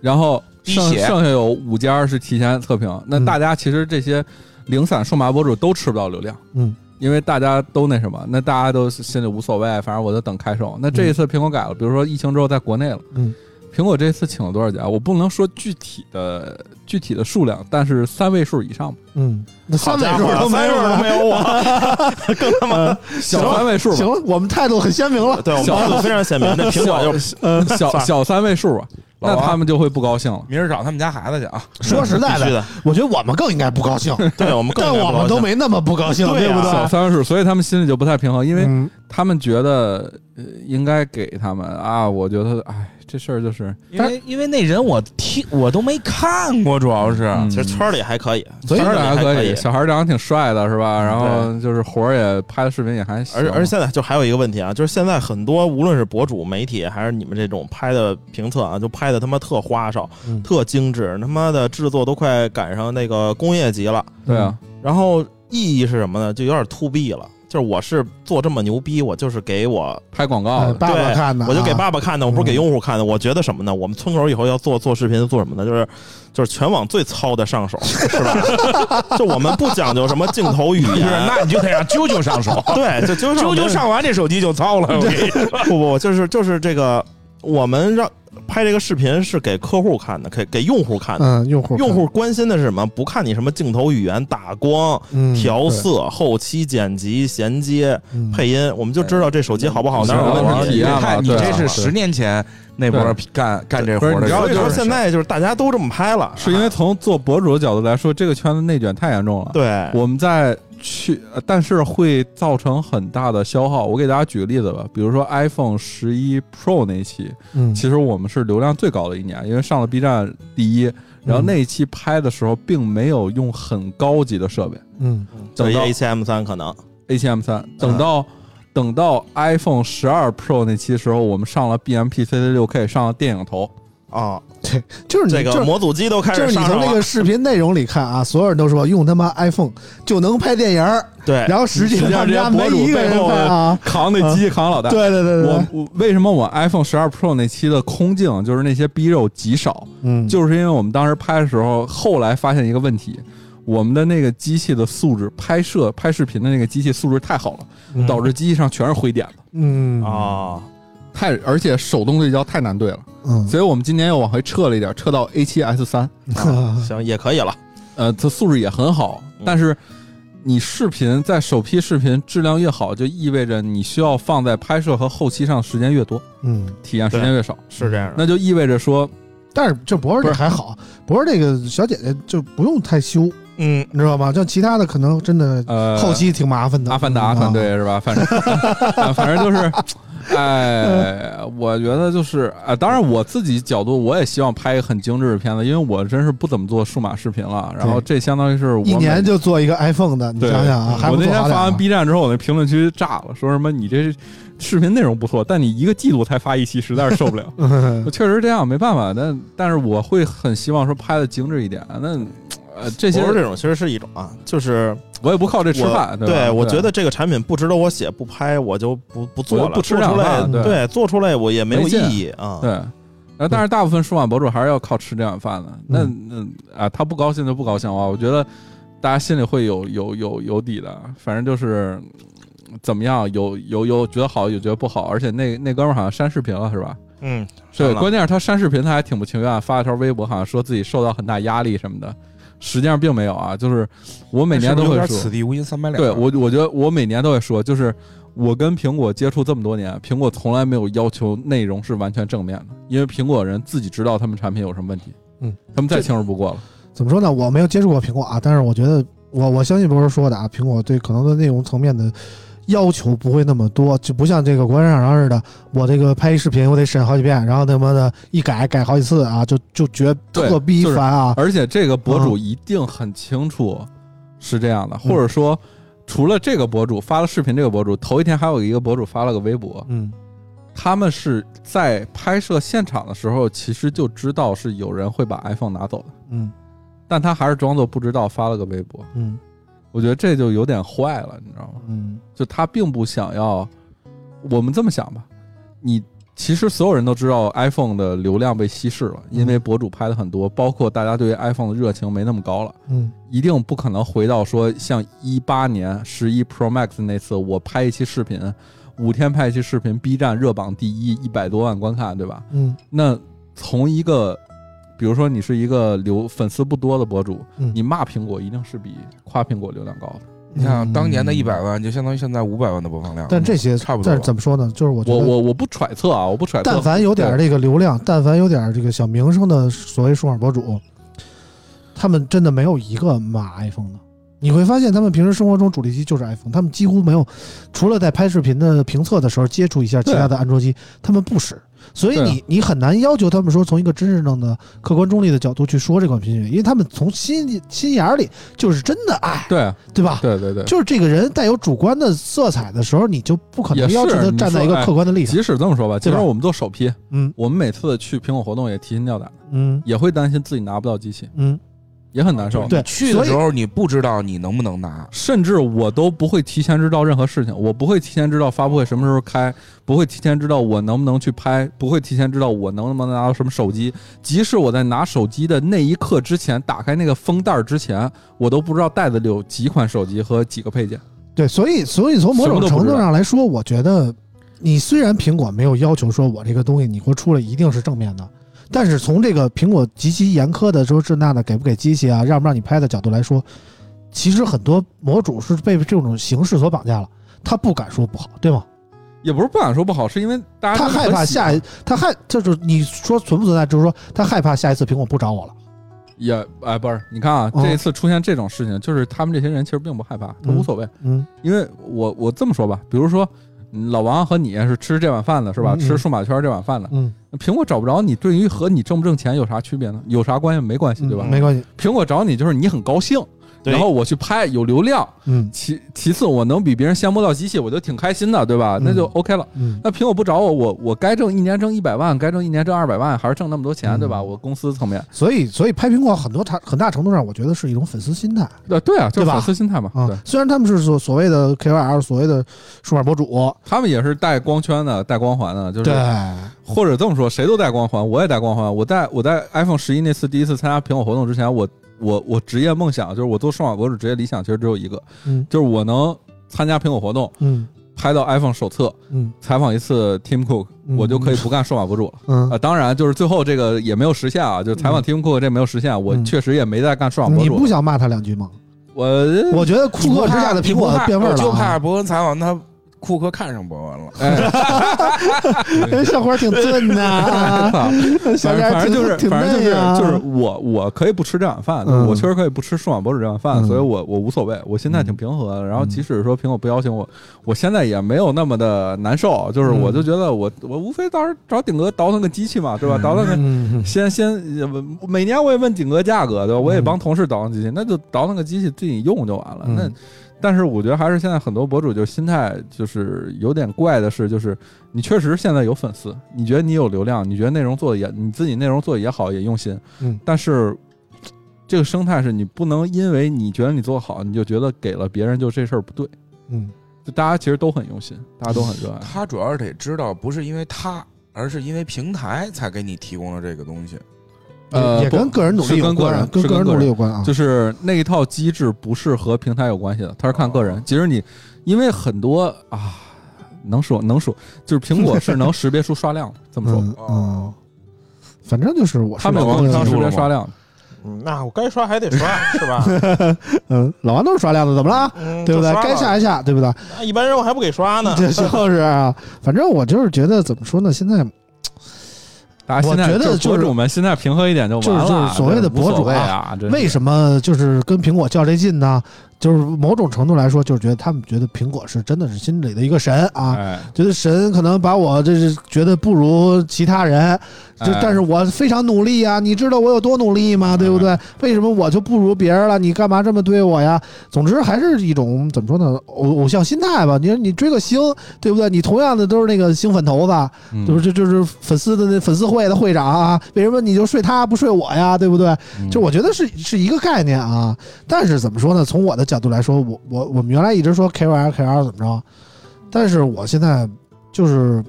Speaker 4: 然后剩剩下有五家是提前测评。那
Speaker 2: 嗯
Speaker 4: 大家其实这些零散数码博主都吃不到流量，
Speaker 2: 嗯，
Speaker 4: 因为大家都那什么，那大家都心里无所谓，反正我就等开售。那这一次苹果改了，比如说疫情之后在国内了，
Speaker 2: 嗯，
Speaker 4: 苹果这次请了多少家？我不能说具体的具体的数量，但是三位数以上吧，
Speaker 2: 嗯，那三位数，都没有了
Speaker 3: 三位数都没有我，更他妈
Speaker 4: 小三位数吧，
Speaker 2: 行，我们态度很鲜明了。
Speaker 3: 对我们态度非常鲜明。那苹果就
Speaker 2: 呃，
Speaker 4: 小小三位数吧，那他们就会不高兴了。
Speaker 5: 明儿找他们家孩子去啊。
Speaker 2: 说实在的，
Speaker 3: 的，
Speaker 2: 我觉得我们更应该不高兴，
Speaker 3: 对我们更
Speaker 2: 但我们都没那么不高兴，
Speaker 3: 对啊
Speaker 2: 不
Speaker 4: 小？三位数，所以他们心里就不太平衡，因为
Speaker 2: 嗯
Speaker 4: 他们觉得呃应该给他们啊，我觉得哎，这事儿就是
Speaker 5: 因为因为那人我听我都没看过，主要是
Speaker 4: 嗯
Speaker 3: 其实圈里还可以，
Speaker 2: 所以
Speaker 4: 当然还
Speaker 3: 圈里可
Speaker 4: 以，小孩儿长得挺帅的是吧？然后就是活儿也拍的视频也还行，
Speaker 3: 而而且现在就还有一个问题啊，就是现在很多无论是博主、媒体，还是你们这种拍的评测啊，就拍的他妈特花哨、
Speaker 2: 嗯
Speaker 3: 特精致，他妈的制作都快赶上那个工业级了。
Speaker 4: 对啊，
Speaker 3: 然后意义是什么呢？就有点 to B 了。就是我是做这么牛逼，我就是给我，
Speaker 4: 拍广告
Speaker 2: 爸爸
Speaker 3: 对
Speaker 2: 看的啊，
Speaker 3: 我就给爸爸看的，我不是给
Speaker 2: 嗯
Speaker 3: 用户看的。我觉得什么呢？我们村口以后要做做视频，做什么呢？就是就是全网最糙的上手，是吧？就我们不讲究什么镜头语，言，
Speaker 5: 那你就得让啾啾上手，
Speaker 3: 对，就就
Speaker 5: 啾啾上完这手机就糙了。我跟你说，
Speaker 3: 不不，就是就是这个，我们让拍这个视频是给客户看的，给给用户看的。
Speaker 2: 嗯，用户
Speaker 3: 用户关心的是什么？不看你什么镜头语言、打光、
Speaker 2: 嗯
Speaker 3: 调色、后期剪辑、衔接、
Speaker 2: 嗯
Speaker 3: 配音，我们就知道这手机好不好，哪有问题。
Speaker 4: 体验嘛
Speaker 5: 看你这是十年前那波干干这活的
Speaker 3: 所以说
Speaker 4: 就是
Speaker 3: 现在就是大家都这么拍了，
Speaker 4: 是因为从做博主的角度来说，这个圈子内卷太严重了。
Speaker 3: 对
Speaker 4: 我们在去，呃但是会造成很大的消耗。我给大家举个例子吧，比如说 iPhone 十一 Pro 那一期，
Speaker 2: 嗯，
Speaker 4: 其实我们是流量最高的一年，因为上了 B 站第一。然后那一期拍的时候，并没有用很高级的设备
Speaker 2: 嗯
Speaker 4: 等到
Speaker 3: A 7 M 三可能
Speaker 4: ，A7M 三，等到、等到 iPhone 十二 Pro 那期的时候，我们上了 BMP CC 六 K，上了电影头，
Speaker 3: 啊，
Speaker 2: 就是你就是
Speaker 3: 这个模组机都开
Speaker 2: 就是你
Speaker 3: 始上手了
Speaker 2: 从那个。视频内容里看啊，所有人都说用他妈 iPhone 就能拍电影儿，
Speaker 3: 对，
Speaker 2: 然后实际
Speaker 4: 上
Speaker 2: 上人家
Speaker 4: 这些博主
Speaker 2: 没一个人
Speaker 4: 背后
Speaker 2: 拍啊。
Speaker 4: 扛那机器扛老大。
Speaker 2: 对对对对，
Speaker 4: 我我为什么我 iPhone 十二 Pro 那期的空镜就是那些逼肉极少，
Speaker 2: 嗯
Speaker 4: 就是因为我们当时拍的时候，后来发现一个问题，我们的那个机器的素质，拍摄拍视频的那个机器素质太好了，
Speaker 2: 嗯
Speaker 4: 导致机器上全是灰点子，
Speaker 2: 嗯
Speaker 3: 啊，
Speaker 4: 太而且手动对焦太难对了，
Speaker 2: 嗯。
Speaker 4: 所以我们今年又往回撤了一点，撤到 A 7 S 三，
Speaker 3: 啊 行也可以了。
Speaker 4: 呃，它素质也很好，但是你视频在首批视频质量越好，就意味着你需要放在拍摄和后期上时间越多，
Speaker 2: 嗯，
Speaker 4: 体验时间越少，
Speaker 3: 是这样的。
Speaker 4: 那就意味着说，
Speaker 2: 但是这博士这还好，博士这个小姐姐就不用太修，
Speaker 3: 嗯，
Speaker 2: 你知道吗？像其他的可能真的
Speaker 4: 呃，
Speaker 2: 后期挺麻烦的。
Speaker 4: 阿凡达
Speaker 2: 嗯
Speaker 4: 团队是吧？反正 啊反正就是，哎，我觉得就是啊，当然我自己角度，我也希望拍一个很精致的片子，因为我真是不怎么做数码视频了。然后这相当于是我
Speaker 2: 一年就做一个 iPhone 的，你想想啊，还
Speaker 4: 我那天发完 B 站之后，我那评论区炸了，说什么你这视频内容不错，但你一个季度才发一期，实在是受不了。确实这样，没办法。但但是我会很希望说拍的精致一点。那呃，这些
Speaker 3: 这种其实是一种啊，就是
Speaker 4: 我也不靠这吃饭，
Speaker 3: 我
Speaker 4: 对
Speaker 3: 我觉得这个产品不值得我写不拍，我就不不做了，
Speaker 4: 我不吃
Speaker 3: 做出来
Speaker 4: 两饭对
Speaker 3: 对，做出来我也没有意义啊。
Speaker 4: 对。呃，但是大部分数码博主还是要靠吃这碗饭的。那
Speaker 2: 嗯
Speaker 4: 那啊，他不高兴就不高兴啊。我觉得大家心里会有有有有底的。反正就是嗯怎么样，有有有觉得好，有觉得不好。而且那那哥们儿好像删视频了，是吧？
Speaker 3: 嗯，
Speaker 4: 对，关键是他删视频，他还挺不情愿，发了条微博，好像说自己受到很大压力什么的。实际上并没有啊，就是我每年都会说
Speaker 5: 此，地无银三百两。
Speaker 4: 对我我觉得我每年都会说，就是我跟苹果接触这么多年，苹果从来没有要求内容是完全正面的，因为苹果人自己知道他们产品有什么问题，
Speaker 2: 嗯，
Speaker 4: 他们再清楚不过了。
Speaker 2: 怎么说呢？我没有接触过苹果啊，但是我觉得我我相信博士说的啊，苹果对可能的内容层面的要求不会那么多，就不像这个国产厂商似的，我这个拍一视频我得审好几遍，然后他妈的一改改好几次啊，就就觉特逼
Speaker 4: 就是
Speaker 2: 烦啊。
Speaker 4: 而且这个博主一定很清楚是这样的，或者说。除了这个博主发了视频，这个博主头一天还有一个博主发了个微博，
Speaker 2: 嗯
Speaker 4: 他们是在拍摄现场的时候，其实就知道是有人会把 iPhone 拿走的，
Speaker 2: 嗯
Speaker 4: 但他还是装作不知道发了个微博。
Speaker 2: 嗯
Speaker 4: 我觉得这就有点坏了，你知道吗？
Speaker 2: 嗯
Speaker 4: 就他并不想要。我们这么想吧，你其实所有人都知道 iPhone 的流量被稀释了，因为博主拍的很多，包括大家对于 iPhone 的热情没那么高了，
Speaker 2: 嗯
Speaker 4: 一定不可能回到说像一八年十一 Pro Max 那次，我拍一期视频，五天拍一期视频，B 站热榜第一，一百多万观看，对吧？
Speaker 2: 嗯
Speaker 4: 那从一个，比如说你是一个流粉丝不多的博主，
Speaker 2: 嗯，
Speaker 4: 你骂苹果一定是比夸苹果流量高的。
Speaker 5: 你看当年的
Speaker 2: 嗯
Speaker 5: 一百万，就相当于现在五百万的播放量。
Speaker 2: 但这些
Speaker 5: 差不多
Speaker 2: 但是怎么说呢？就是我觉得，
Speaker 4: 我我我不揣测啊，我不揣测。
Speaker 2: 但凡有点这个流量，但凡有点这个小名声的所谓数码博主，他们真的没有一个骂 iPhone 的。你会发现，他们平时生活中主力机就是 iPhone，他们几乎没有，除了在拍视频的评测的时候接触一下其他的安卓机，他们不使。所以你你很难要求他们说从一个真正的客观中立的角度去说这款品因为他们从心心眼儿里就是真的爱，
Speaker 4: 对啊。
Speaker 2: 对吧？
Speaker 4: 对对对，
Speaker 2: 就是这个人带有主观的色彩的时候，你就不可能要求他站在一个客观的立场。
Speaker 4: 即使这么说吧，其
Speaker 2: 对吧？
Speaker 4: 实我们做首批，
Speaker 2: 嗯。
Speaker 4: 我们每次去苹果活动也提心吊胆，
Speaker 2: 嗯。
Speaker 4: 也会担心自己拿不到机器，
Speaker 2: 嗯，
Speaker 4: 也很难受。
Speaker 2: 对
Speaker 5: 去的时候你不知道你能不能拿，
Speaker 4: 甚至我都不会提前知道任何事情，我不会提前知道发布会什么时候开，不会提前知道我能不能去拍，不会提前知道我能不能拿到什么手机。即使我在拿手机的那一刻之前，打开那个封袋儿之前，我都不知道袋子里有几款手机和几个配件。
Speaker 2: 对，所以所以从某种程度上来说，我觉得你虽然苹果没有要求说我这个东西你给我出来一定是正面的，但是从这个苹果极其严苛的说这那的给不给机器啊，让不让你拍的角度来说，其实很多模主是被这种形式所绑架了，他不敢说不好，对吗？
Speaker 4: 也不是不敢说不好，是因为大家
Speaker 2: 他害怕下一他害就是你说存不存在，就是说他害怕下一次苹果不找我了。
Speaker 4: 也哎不是，你看啊，
Speaker 2: 哦
Speaker 4: 这一次出现这种事情，就是他们这些人其实并不害怕，他
Speaker 2: 嗯。
Speaker 4: 无所谓，
Speaker 2: 嗯。
Speaker 4: 因为我我这么说吧，比如说嗯老王和你是吃这碗饭的是吧？
Speaker 2: 嗯嗯
Speaker 4: 吃数码圈这碗饭的，
Speaker 2: 嗯，
Speaker 4: 苹果找不着你，对于和你挣不挣钱有啥区别呢？有啥关系？没关系，对吧？
Speaker 2: 嗯没关系。
Speaker 4: 苹果找你就是你很高兴，
Speaker 3: 对
Speaker 4: 然后我去拍有流量，
Speaker 2: 嗯
Speaker 4: 其其次我能比别人先摸到机器，我就挺开心的，对吧？
Speaker 2: 嗯
Speaker 4: 那就 OK 了。
Speaker 2: 嗯
Speaker 4: 那苹果不找我，我我该挣一年挣一百万，该挣一年挣二百万，还是挣那么多钱，
Speaker 2: 嗯
Speaker 4: 对吧？我公司层面，
Speaker 2: 所以所以拍苹果很多很大程度上，我觉得是一种粉丝心态。
Speaker 4: 对对啊，就是粉丝心态嘛。
Speaker 2: 啊
Speaker 4: 对，，
Speaker 2: 虽然他们是所所谓的 KOL，所谓的数码博主，
Speaker 4: 他们也是带光圈的，带光环的，就是
Speaker 2: 对，
Speaker 4: 或者这么说，谁都带光环，我也带光环。我在我在 iPhone 十一那次第一次参加苹果活动之前，我我我职业梦想就是我做数码博主职业理想其实只有一个，
Speaker 2: 嗯。
Speaker 4: 就是我能参加苹果活动，
Speaker 2: 嗯。
Speaker 4: 拍到 iPhone 手册，
Speaker 2: 嗯。
Speaker 4: 采访一次 Tim Cook，
Speaker 2: 嗯。
Speaker 4: 我就可以不干数码博主了。
Speaker 2: 嗯。
Speaker 4: 啊，当然就是最后这个也没有实现啊，就是采访 Tim Cook 这没有实现，我
Speaker 2: 嗯。
Speaker 4: 确实也没在干数码博主
Speaker 2: 你不。想骂他两句吗？
Speaker 4: 我
Speaker 2: 我觉得库克之下的苹果变味儿了啊，
Speaker 5: 就怕伯恩采访他，库克看上博文了。
Speaker 4: 哎，
Speaker 2: 小伙挺 俊的 啊，小
Speaker 4: 反
Speaker 2: 点儿挺
Speaker 4: 正反正就是反正就是就是我我可以不吃这碗饭，
Speaker 2: 嗯。
Speaker 4: 我确实可以不吃数码博主这碗饭，
Speaker 2: 嗯。
Speaker 4: 所以我我无所谓，我心态挺平和的。然后即使说苹果不邀请我，我现在也没有那么的难受，就是
Speaker 2: 嗯。
Speaker 4: 我就觉得我我无非到时候找顶哥倒腾个机器嘛，对吧？倒腾个
Speaker 2: 嗯，
Speaker 4: 先先每年我也问顶哥价格，对吧？我也帮同事倒腾机器，那就倒腾个机器自己用就完了。
Speaker 2: 嗯。
Speaker 4: 那但是我觉得还是现在很多博主就心态就是有点怪的是，就是你确实现在有粉丝，你觉得你有流量，你觉得内容做的也你自己内容做的也好，也用心，
Speaker 2: 嗯
Speaker 4: 但是这个生态是你不能因为你觉得你做得好，你就觉得给了别人就这事儿不对。
Speaker 2: 嗯
Speaker 4: 就大家其实都很用心，大家都很热爱。
Speaker 5: 他主要是得知道，不是因为他，而是因为平台才给你提供了这个东西。
Speaker 4: 呃，
Speaker 2: 也跟个人努力
Speaker 4: 是
Speaker 2: 有关啊，
Speaker 4: 跟个人
Speaker 2: 跟个人
Speaker 4: 跟个人
Speaker 2: 努力有关啊，
Speaker 4: 就是那一套机制不是和平台有关系的，它是看个人。其实你因为很多啊，能说能说，就是苹果是能识别出刷量的，这么说，
Speaker 2: 嗯嗯，反正就是我是
Speaker 4: 他们有能识别刷量的。
Speaker 3: 嗯，那我该刷还得刷，是吧？
Speaker 2: 嗯，老王都是刷量的，怎么了？
Speaker 3: 嗯，
Speaker 2: 对不对该下一下，对不对？
Speaker 3: 那一般人我还不给刷呢。
Speaker 2: 这 就是啊，反正我就是觉得怎么说呢，现在
Speaker 4: 大家现在
Speaker 2: 我觉得
Speaker 4: 就
Speaker 2: 就是
Speaker 4: 博主们心态平和一点就。
Speaker 2: 就是就是所谓的博主为什么就是跟苹果较这劲呢？就是某种程度来说，就是觉得他们觉得苹果是真的是心里的一个神啊，
Speaker 4: 哎，
Speaker 2: 觉得神可能把我这是觉得不如其他人，就
Speaker 4: 哎
Speaker 2: 但是我非常努力呀，你知道我有多努力吗？对不对？为什么我就不如别人了？你干嘛这么对我呀？总之还是一种怎么说呢，偶偶像心态吧。你说你追个星，对不对？你同样的都是那个星粉头子，
Speaker 4: 嗯
Speaker 2: 就是这就是粉丝的那粉丝会的会长啊，为什么你就睡他不睡我呀？对不对？
Speaker 4: 嗯
Speaker 2: 就我觉得是是一个概念啊。但是怎么说呢？从我的角度来说，我我我们原来一直说 KYL KOL 怎么着，但是我现在就是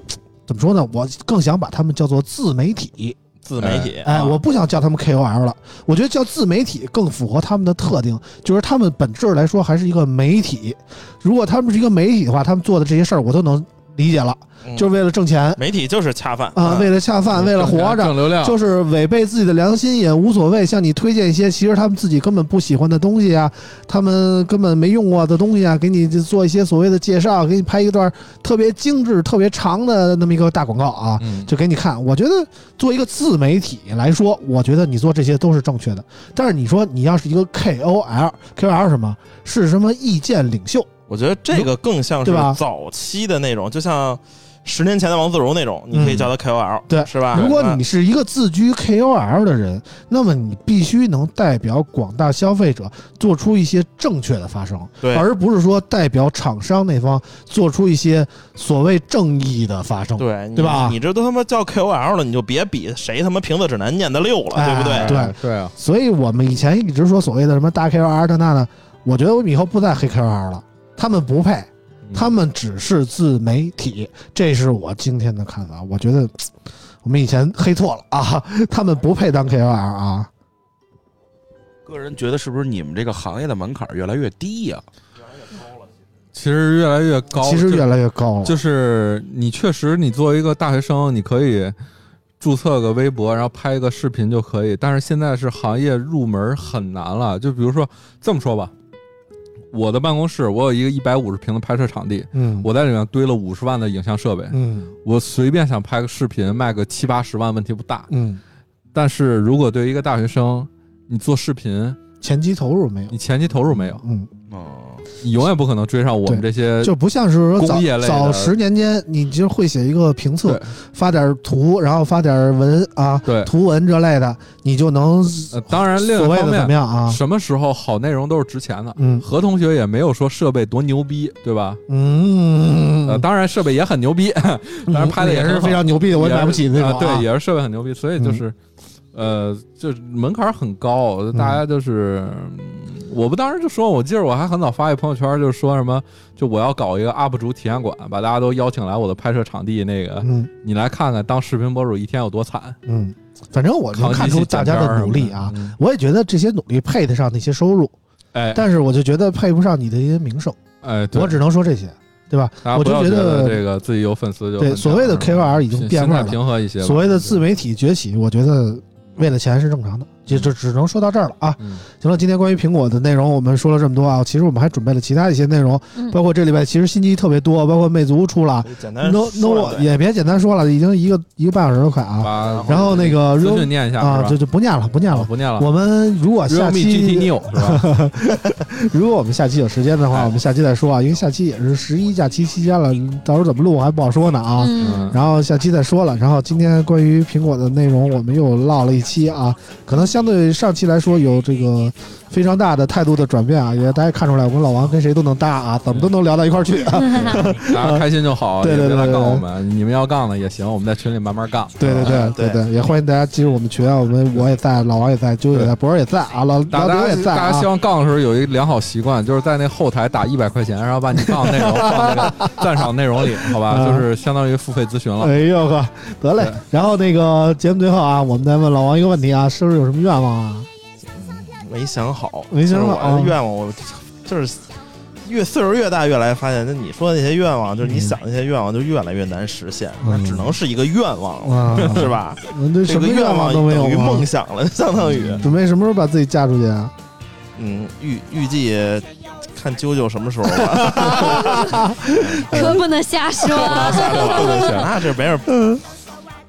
Speaker 2: 怎么说呢？我更想把他们叫做自媒体。
Speaker 3: 自媒体，
Speaker 2: 哎，
Speaker 3: 啊
Speaker 2: 我不想叫他们 KOL 了，我觉得叫自媒体更符合他们的特定，就是他们本质来说还是一个媒体。如果他们是一个媒体的话，他们做的这些事儿我都能理解了，
Speaker 3: 嗯
Speaker 2: 就是为了挣钱
Speaker 3: 媒体就是恰饭
Speaker 2: 啊，为了恰饭，为了活着，
Speaker 4: 挣流量，
Speaker 2: 就是违背自己的良心也无所谓，向你推荐一些其实他们自己根本不喜欢的东西啊，他们根本没用过的东西啊，给你做一些所谓的介绍，给你拍一段特别精致、特别长的那么一个大广告啊，
Speaker 4: 嗯，
Speaker 2: 就给你看。我觉得做一个自媒体来说，我觉得你做这些都是正确的。但是你说你要是一个 KOL，KOL 是什么？是什么意见领袖？
Speaker 3: 我觉得这个更像是早期的那种，就像十年前的王自如那种，你可以叫他 KOL，
Speaker 2: 嗯对。
Speaker 3: 是吧？
Speaker 2: 如果你是一个自居 KOL 的人，那么你必须能代表广大消费者做出一些正确的发声，
Speaker 3: 对。
Speaker 2: 而不是说代表厂商那方做出一些所谓正义的发声。
Speaker 3: 对
Speaker 2: 对吧？
Speaker 3: 你这都他妈叫 KOL 了，你就别比谁他妈评测指南念的溜了，
Speaker 2: 哎
Speaker 3: 对不对？
Speaker 2: 对。
Speaker 4: 哎对啊，
Speaker 2: 所以我们以前一直说所谓的什么大 KOL 的那的，我觉得我们以后不再黑 KOL 了，他们不配，
Speaker 4: 嗯
Speaker 2: 他们只是自媒体，这是我今天的看法。我觉得我们以前黑错了啊，他们不配当 KOL 啊。
Speaker 5: 个人觉得是不是你们这个行业的门槛越来越低呀、
Speaker 4: 其实越来越高，就
Speaker 2: 其实越来越高了，
Speaker 4: 就是你确实，你作为一个大学生，你可以注册个微博，然后拍一个视频就可以。但是现在是行业入门很难了。就比如说这么说吧，我的办公室我有一个一百五十平的拍摄场地，
Speaker 2: 嗯，
Speaker 4: 我在里面堆了五十万的影像设备，
Speaker 2: 嗯。
Speaker 4: 我随便想拍个视频卖个七八十万问题不大。
Speaker 2: 嗯，
Speaker 4: 但是如果对于一个大学生，你做视频，
Speaker 2: 前期投入没有，
Speaker 4: 你前期投入没有，
Speaker 2: 嗯，
Speaker 5: 哦，
Speaker 4: 你永远不可能追上我们这些
Speaker 2: 就不像是说早
Speaker 4: 工业类
Speaker 2: 早十年间，你就会写一个评测，发点图，然后发点文啊，
Speaker 4: 对。
Speaker 2: 图文这类的，你就能
Speaker 4: 呃，当然，另
Speaker 2: 所谓的怎么样啊？
Speaker 4: 什么时候好内容都是值钱的。
Speaker 2: 嗯
Speaker 4: 何同学也没有说设备多牛逼，对吧？
Speaker 2: 嗯，
Speaker 4: 呃，当然设备也很牛逼，当然拍的
Speaker 2: 也是非常牛逼的，我也买不起那种
Speaker 4: 啊，对，也是设备很牛逼，所以就是，呃，就是门槛很高，大家就是，嗯我不当时就说，我记得我还很早发一朋友圈，就是说什么，就我要搞一个 UP 主体验馆，把大家都邀请来我的拍摄场地，那个
Speaker 2: 嗯。
Speaker 4: 你来看看当视频博主一天有多惨，
Speaker 2: 嗯，反正我能看出大家的努力啊，
Speaker 4: 嗯，
Speaker 2: 我也觉得这些努力配得上那些收入，
Speaker 4: 哎。
Speaker 2: 但是我就觉得配不上你的一些名声，
Speaker 4: 哎，对。
Speaker 2: 我只能说这些，对吧？我就觉
Speaker 4: 得
Speaker 2: 得
Speaker 4: 这个自己有粉丝就
Speaker 2: 对所谓的 KOL 已经变味儿了，
Speaker 4: 平和一些吧，
Speaker 2: 所谓的自媒体崛起，我觉得为了钱是正常的。就就只能说到这儿了啊。
Speaker 4: 嗯，
Speaker 2: 行了，今天关于苹果的内容我们说了这么多啊，其实我们还准备了其他一些内容，
Speaker 1: 嗯
Speaker 2: 包括这礼拜其实新机特别多，包括魅族出了
Speaker 3: 简单
Speaker 2: ，no
Speaker 3: 说
Speaker 2: no 也别简单说了，已经一个一个半小时了快啊。然后那个
Speaker 4: 资讯念一下
Speaker 2: 啊，就就不念了，不念了。
Speaker 4: 哦不念了。
Speaker 2: 我们如果下期
Speaker 4: GT Neo 是吧？
Speaker 2: 如果我们下期有时间的话，
Speaker 4: 哎
Speaker 2: 我们下期再说啊，因为下期也是十一假期期间了，到时候怎么录还不好说呢啊。
Speaker 1: 嗯，
Speaker 2: 然后下期再说了。然后今天关于苹果的内容，我们又唠了一期啊，可能相对上期来说有这个非常大的态度的转变啊，也大家看出来，我跟老王跟谁都能搭啊，怎么都能聊到一块儿去。
Speaker 4: 大家开心就好，
Speaker 2: 对对对对
Speaker 4: 杠我们，你们要杠的也行，我们在群里慢慢杠。
Speaker 2: 对对对
Speaker 3: 啊对
Speaker 2: 对对，也欢迎大家进入我们群啊，我们我也在，老王也在，啾也在，博儿也在啊，老
Speaker 4: 大家
Speaker 2: 老刘也在啊
Speaker 4: 大家希。望杠的时候有一个良好习惯，就是在那后台打一百块钱，然后把你杠的内容放那个赞赏内容里，好吧？
Speaker 2: 啊
Speaker 4: 就是相当于付费咨询了。
Speaker 2: 哎呦呵，得嘞。然后那个节目最后啊，我们再问老王一个问题啊，是不是有什么愿望啊？
Speaker 3: 没想好，
Speaker 2: 没想好
Speaker 3: 就是我的愿望，我就是越岁数越大，越来发现，那你说的那些愿望，就是你想的那些愿望，就越来越难实现，
Speaker 2: 嗯
Speaker 3: 那只能是一个愿望了，
Speaker 2: 啊，
Speaker 3: 是吧？
Speaker 2: 嗯这什么
Speaker 3: 这个愿
Speaker 2: 望都没有
Speaker 3: 等于梦想了，相当于，
Speaker 2: 准备什么时候把自己嫁出去啊？
Speaker 3: 嗯，预预计看啾啾什么时候吧。
Speaker 1: 可不能瞎说。
Speaker 3: 那这没人。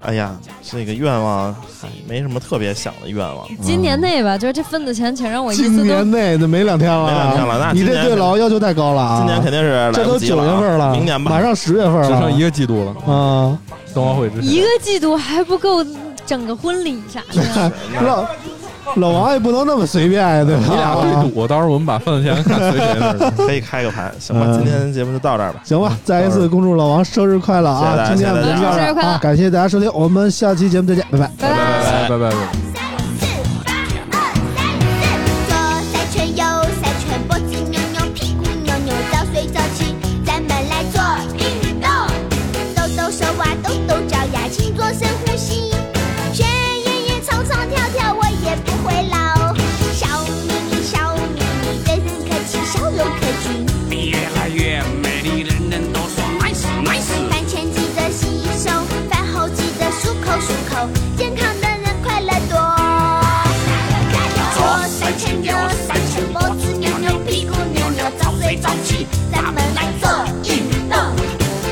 Speaker 3: 哎呀，这个愿望还没什么特别想的愿望，
Speaker 1: 今年内吧，就是这份子钱，请让我一次都
Speaker 2: 今年内那没两天了，
Speaker 3: 没两天了那
Speaker 2: 你这
Speaker 3: 今年
Speaker 2: 对老王要求太高了啊！
Speaker 3: 今年肯定是来
Speaker 2: 这都九月份了，
Speaker 3: 明年吧。
Speaker 2: 马上十月份了，
Speaker 4: 只剩一个季度了，
Speaker 2: 啊！
Speaker 4: 冬奥会之前
Speaker 1: 一个季度还不够整个婚礼啥的。
Speaker 2: 老 老王也不能那么随便呀，对吧？
Speaker 4: 你俩对赌，到时候我们把份子钱看随谁那 儿。
Speaker 3: 可以开个盘，行吧？
Speaker 2: 嗯
Speaker 3: 今天节目就到这儿吧。
Speaker 2: 行吧，再一次恭祝老王生日快乐啊！
Speaker 3: 谢谢
Speaker 2: 今天我们就这样
Speaker 3: 谢谢
Speaker 1: 生日快乐
Speaker 2: 啊！感谢大家收听，我们下期节目再见，拜拜。
Speaker 1: 拜拜。
Speaker 4: 拜拜拜拜。
Speaker 6: 会老。笑眯眯，笑眯眯，人人客气，笑容可掬。
Speaker 7: 你越来越美丽，人人都说 nice nice。
Speaker 6: 饭前记得洗手，饭后记得漱口漱口，健康的人快乐多。左三圈，右三圈，脖子扭扭，屁股扭扭，早睡早起，咱们来做运动。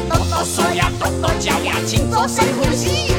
Speaker 6: 抖抖手呀，抖抖脚呀，请做深呼吸。